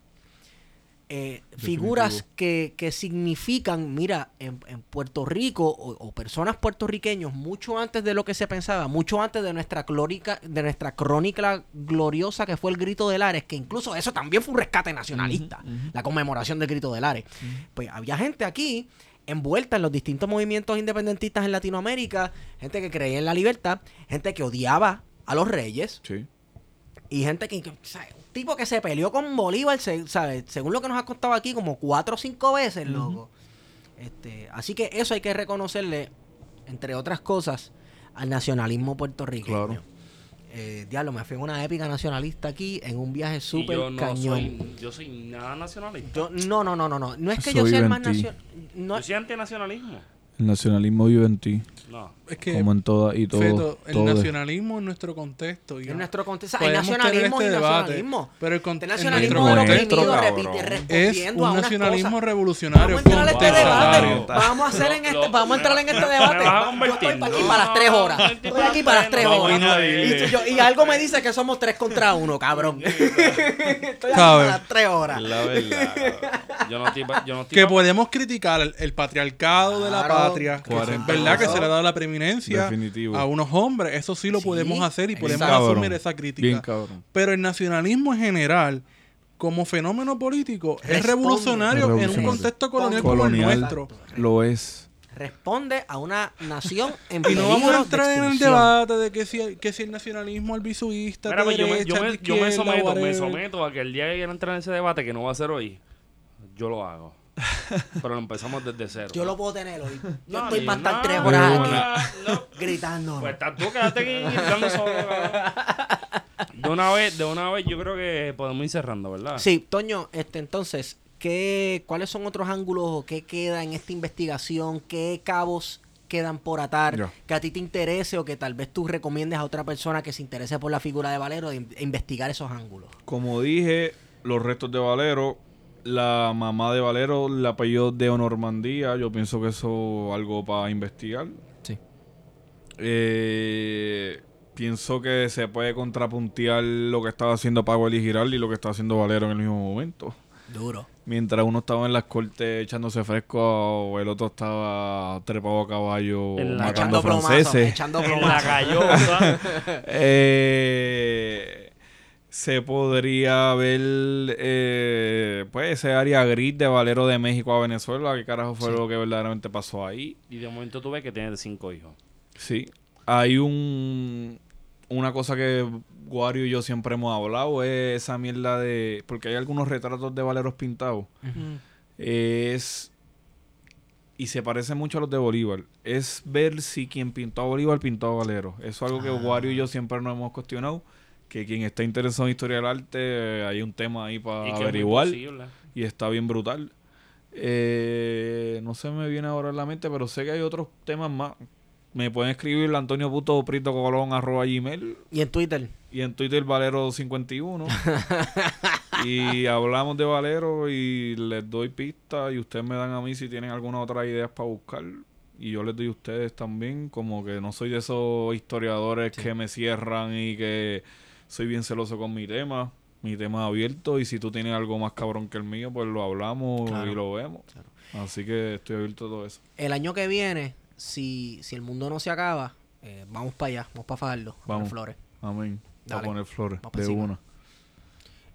Eh, figuras que, que significan, mira, en, en Puerto Rico o, o personas puertorriqueños mucho antes de lo que se pensaba, mucho antes de nuestra clórica, de nuestra crónica gloriosa que fue el Grito de Lares, que incluso eso también fue un rescate nacionalista, la conmemoración del Grito de Lares. Pues había gente aquí envuelta en los distintos movimientos independentistas en Latinoamérica, gente que creía en la libertad, gente que odiaba a los reyes, Sí. Y gente que, que, un tipo que se peleó con Bolívar, se- ¿sabes? según lo que nos ha costado aquí, como cuatro o cinco veces, loco. Este, así que eso hay que reconocerle, entre otras cosas, al nacionalismo puertorriqueño. Claro. Eh, diablo, me fui en una épica nacionalista aquí, en un viaje súper yo no cañón. soy, yo soy nada nacionalista. Yo- no, no, no, no, no. No es que Soy yo sea el más nacional. No, yo soy antinacionalismo. El nacionalismo vive en ti, No. Es que, como en toda y todo. Feto, el todo es- nacionalismo en nuestro contexto. y en nuestro contexto. Hay nacionalismo tener y este debate, nacionalismo. Pero el, Este en nacionalismo Nuestro, repiti- es respondiendo a un nacionalismo cosas. revolucionario. Vamos a entrar a este debate. Vamos a hacer en este, vamos a entrar en este debate. Yo estoy aquí para las tres horas. Estoy aquí para las tres horas. Y, yo- y algo me dice que somos tres contra uno, cabrón. <laughs> Estoy aquí para las tres horas. La verdad. Yo no estoy, pa- yo no estoy Que podemos criticar el, el patriarcado de la Claro. Patria, que es 40 verdad que se le ha dado la preeminencia Definitivo. a unos hombres. Eso sí lo Sí, podemos hacer y podemos cabrón. asumir esa crítica. Bien. Pero el nacionalismo en general, como fenómeno político, es revolucionario en un contexto colonial, como el nuestro. lo es. Responde a una nación <laughs> en Y no vamos a de entrar en el debate de que si, que si el nacionalismo albisuista, Mira, pues yo, me, yo, me, yo me someto, me someto a que el día que quiera entrar en ese debate, que no va a ser hoy, yo lo hago. <laughs> Pero lo empezamos desde cero. Yo lo puedo tener hoy. Yo No, estoy para estar tres horas aquí no, gritando. Pues estás tú, quédate aquí gritando solo. De una vez, de una vez yo creo que podemos ir cerrando, ¿verdad? Sí, Toño, este, entonces, ¿qué, ¿cuáles son otros ángulos o qué queda en esta investigación? ¿Qué cabos quedan por atar que a ti te interese o que tal vez tú recomiendes a otra persona que se interese por la figura de Valero de in- de investigar esos ángulos? Como dije, los restos de Valero, la mamá de Valero, el apellido de Normandía, yo pienso que eso es algo para investigar. Sí. Eh, pienso que se puede contrapuntear lo que estaba haciendo Powell y Giraldi y lo que estaba haciendo Valero en el mismo momento. Duro. Mientras uno estaba en las cortes echándose fresco, el otro estaba trepado a caballo la- matando Echando franceses. echando <laughs> En la. <laughs> Eh, se podría ver eh, pues ese área gris de Valero de México a Venezuela. ¿Qué carajo fue Sí. lo que verdaderamente pasó ahí? y de momento tú ves que tienes cinco hijos. Sí. Hay un una cosa que Wario y yo siempre hemos hablado es esa mierda de porque hay algunos retratos de Valeros pintados. Es y se parece mucho a los de Bolívar. Es ver si quien pintó a Bolívar pintó a Valero. Eso es algo que Ah. Wario y yo siempre nos hemos cuestionado. Que quien está interesado en historia del arte, eh, hay un tema ahí para es averiguar. Y está bien brutal. Eh, no se me viene ahora en la mente, pero sé que hay otros temas más. Me pueden escribir Antonio Puto Prito Colón arroba gmail Y en Twitter. y en Twitter Valero51. <laughs> y hablamos de Valero y les doy pistas y ustedes me dan a mí si tienen alguna otra idea para buscar. Y yo les doy a ustedes también, como que no soy de esos historiadores que me cierran y que soy bien celoso con mi tema. Mi tema es abierto y si tú tienes algo más cabrón que el mío, pues lo hablamos Claro. y lo vemos. Así que estoy abierto a todo eso. El año que viene, si, si el mundo no se acaba, eh, vamos para allá, vamos para Fajardo, a poner Vamos. flores. Amén. A Dale. poner flores Vamos de una.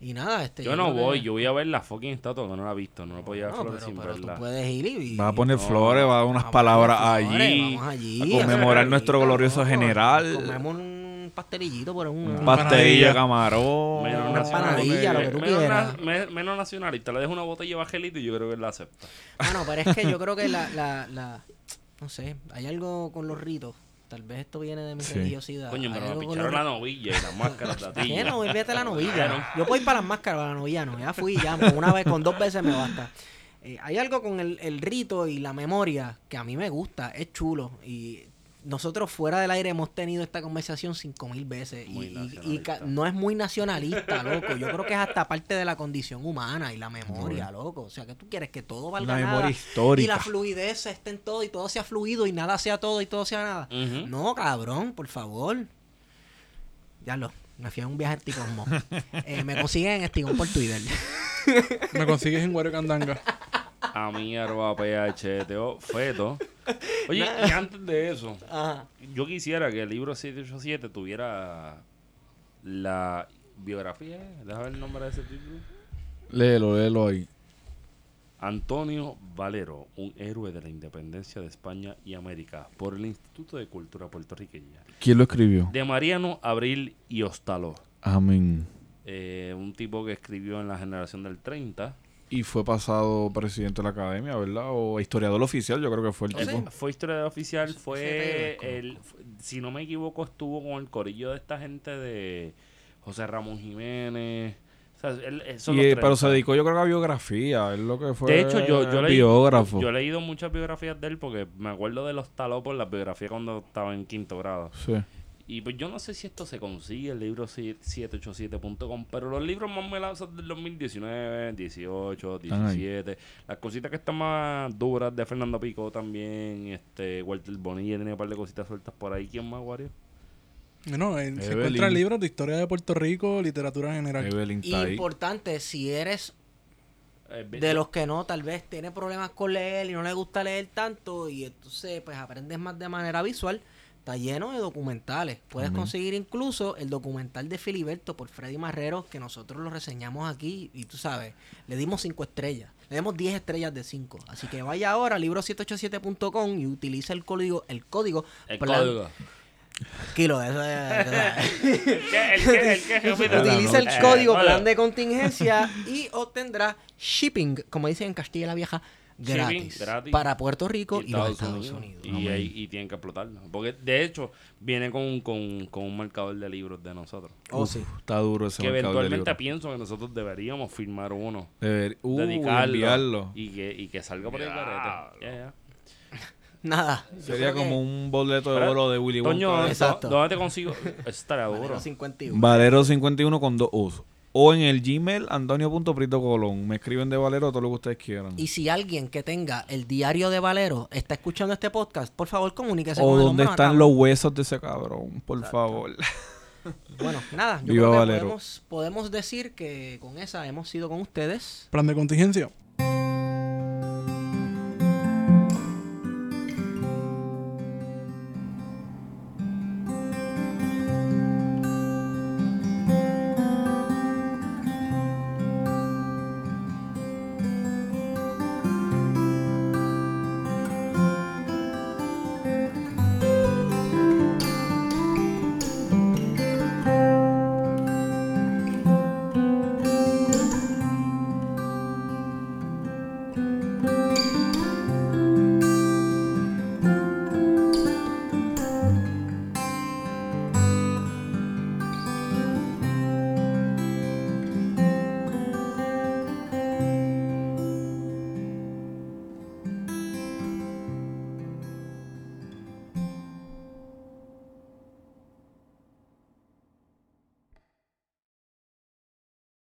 Y nada, este. Yo no voy, que- yo voy a ver la fucking estatua que no la he visto. No la puedo llevar No, flores pero, sin pero tú verla. puedes ir y. Va a poner No, flores, va a dar unas vamos a palabras poner flores, allí. Vamos allí. a conmemorar hacer nuestro glorioso general. Comemos un pastelillito por un... Pastel. Pastilla, camarón. Menos Una empanadilla, lo que tú menos, quieras. na- me- menos nacionalista. Le dejo una botella de bajelito y yo creo que él la acepta. Bueno, pero es que yo <laughs> creo que la, la, la... No sé, hay algo con los ritos. Tal vez esto viene de mi Sí. religiosidad. Coño, pero me picharon la novilla y las <laughs> máscaras de ¿Qué? atilla. No, la novilla. Yo puedo ir para las máscaras, para la novilla no. Ya fui, ya. Con una vez, con dos veces me basta. Eh, hay algo con el, el rito y la memoria que a mí me gusta, es chulo. Y nosotros fuera del aire hemos tenido esta conversación cinco mil veces. Y, y- y no es muy nacionalista, <laughs> loco. Yo creo que es hasta parte de la condición humana y la memoria, loco. O sea, que tú quieres que todo valga La nada. memoria Y histórica. la fluidez esté en todo y todo sea fluido y nada sea todo y todo sea nada. No, cabrón, por favor. Ya lo. Me fui a un viaje en Ticosmo. <laughs> Eh, me consiguen en Estigón por Twitter. Me consigues en Guario Candanga. <laughs> A mí, arroba PHTO, feto. Oye, y antes de eso, Ajá. yo quisiera que el libro 787 tuviera la biografía. Déjame ver el nombre de ese título. Léelo, léelo ahí. Antonio Valero, un héroe de la independencia de España y América, por el Instituto de Cultura Puertorriqueña. ¿Quién lo escribió? De Mariano Abril y Ostalo, Amén. eh, un tipo que escribió en la generación del 30. Y fue pasado presidente de la academia, ¿verdad? O historiador oficial, yo creo que fue el ¿Oh, sí? tipo. Fue historia oficial, fue el, si no me equivoco, estuvo con el corillo de esta gente de José Ramón Jiménez. O sea, él- esos Y, los eh, pero 30. se dedicó, yo creo que a biografía. Es lo que fue. De hecho, yo, yo, leí, biógrafo. yo he leído muchas biografías de él porque me acuerdo de los talos por las biografías cuando estaba en quinto grado. Sí. Y pues yo no sé si esto se consigue, el libro 787.com, pero los libros más melados son del 2019, 18, Están ahí. 17. Las cositas que están más duras de Fernando Pico también, este Walter Bonilla tiene un par de cositas sueltas por ahí. ¿Quién más, Wario? No, se Evelyn. encuentran libros de historia de Puerto Rico, literatura en general. Evelyn. Importante, si eres Eh, de los que no, tal vez tiene problemas con leer y no le gusta leer tanto y entonces pues aprendes más de manera visual, está lleno de documentales. Puedes conseguir incluso el documental de Filiberto por Freddy Marrero que nosotros lo reseñamos aquí y tú sabes, le dimos cinco estrellas. Le dimos 10 estrellas de 5. Así que vaya ahora a libro787.com y utiliza el código el código El plan- código. Kilo, eso es-. <laughs> Utiliza el Eh, código bueno. plan de contingencia y obtendrá shipping, como dicen en Castilla la Vieja, Shipping gratis, gratis. para Puerto Rico y, y los Estados Unidos. Unidos. Y, ahí- y tienen que explotarlo. Porque de hecho, viene con, con, con un marcador de libros de nosotros. Oh, Uf, sí. Está duro ese que mercado de eventualmente libros. pienso que nosotros deberíamos firmar uno. Deber- uh, dedicarlo. enviarlo. Y que, y que salga por el ya. Nada. Sería creo que como un boleto de oro de Willy Toño, Wonka. ¿dónde- Exacto. ¿dónde te consigo? Eso estaría Valero duro. 51. Valero 51 con dos usos. O en el Gmail, Antonio.prito Colón. Me escriben de Valero todo lo que ustedes quieran. Y si alguien que tenga el diario de Valero está escuchando este podcast, por favor comuníquese O con el dónde están los huesos de ese cabrón, por favor. <laughs> Bueno, nada, yo Viva creo que Valero. podemos, podemos decir que con esa hemos sido con ustedes. Plan de contingencia.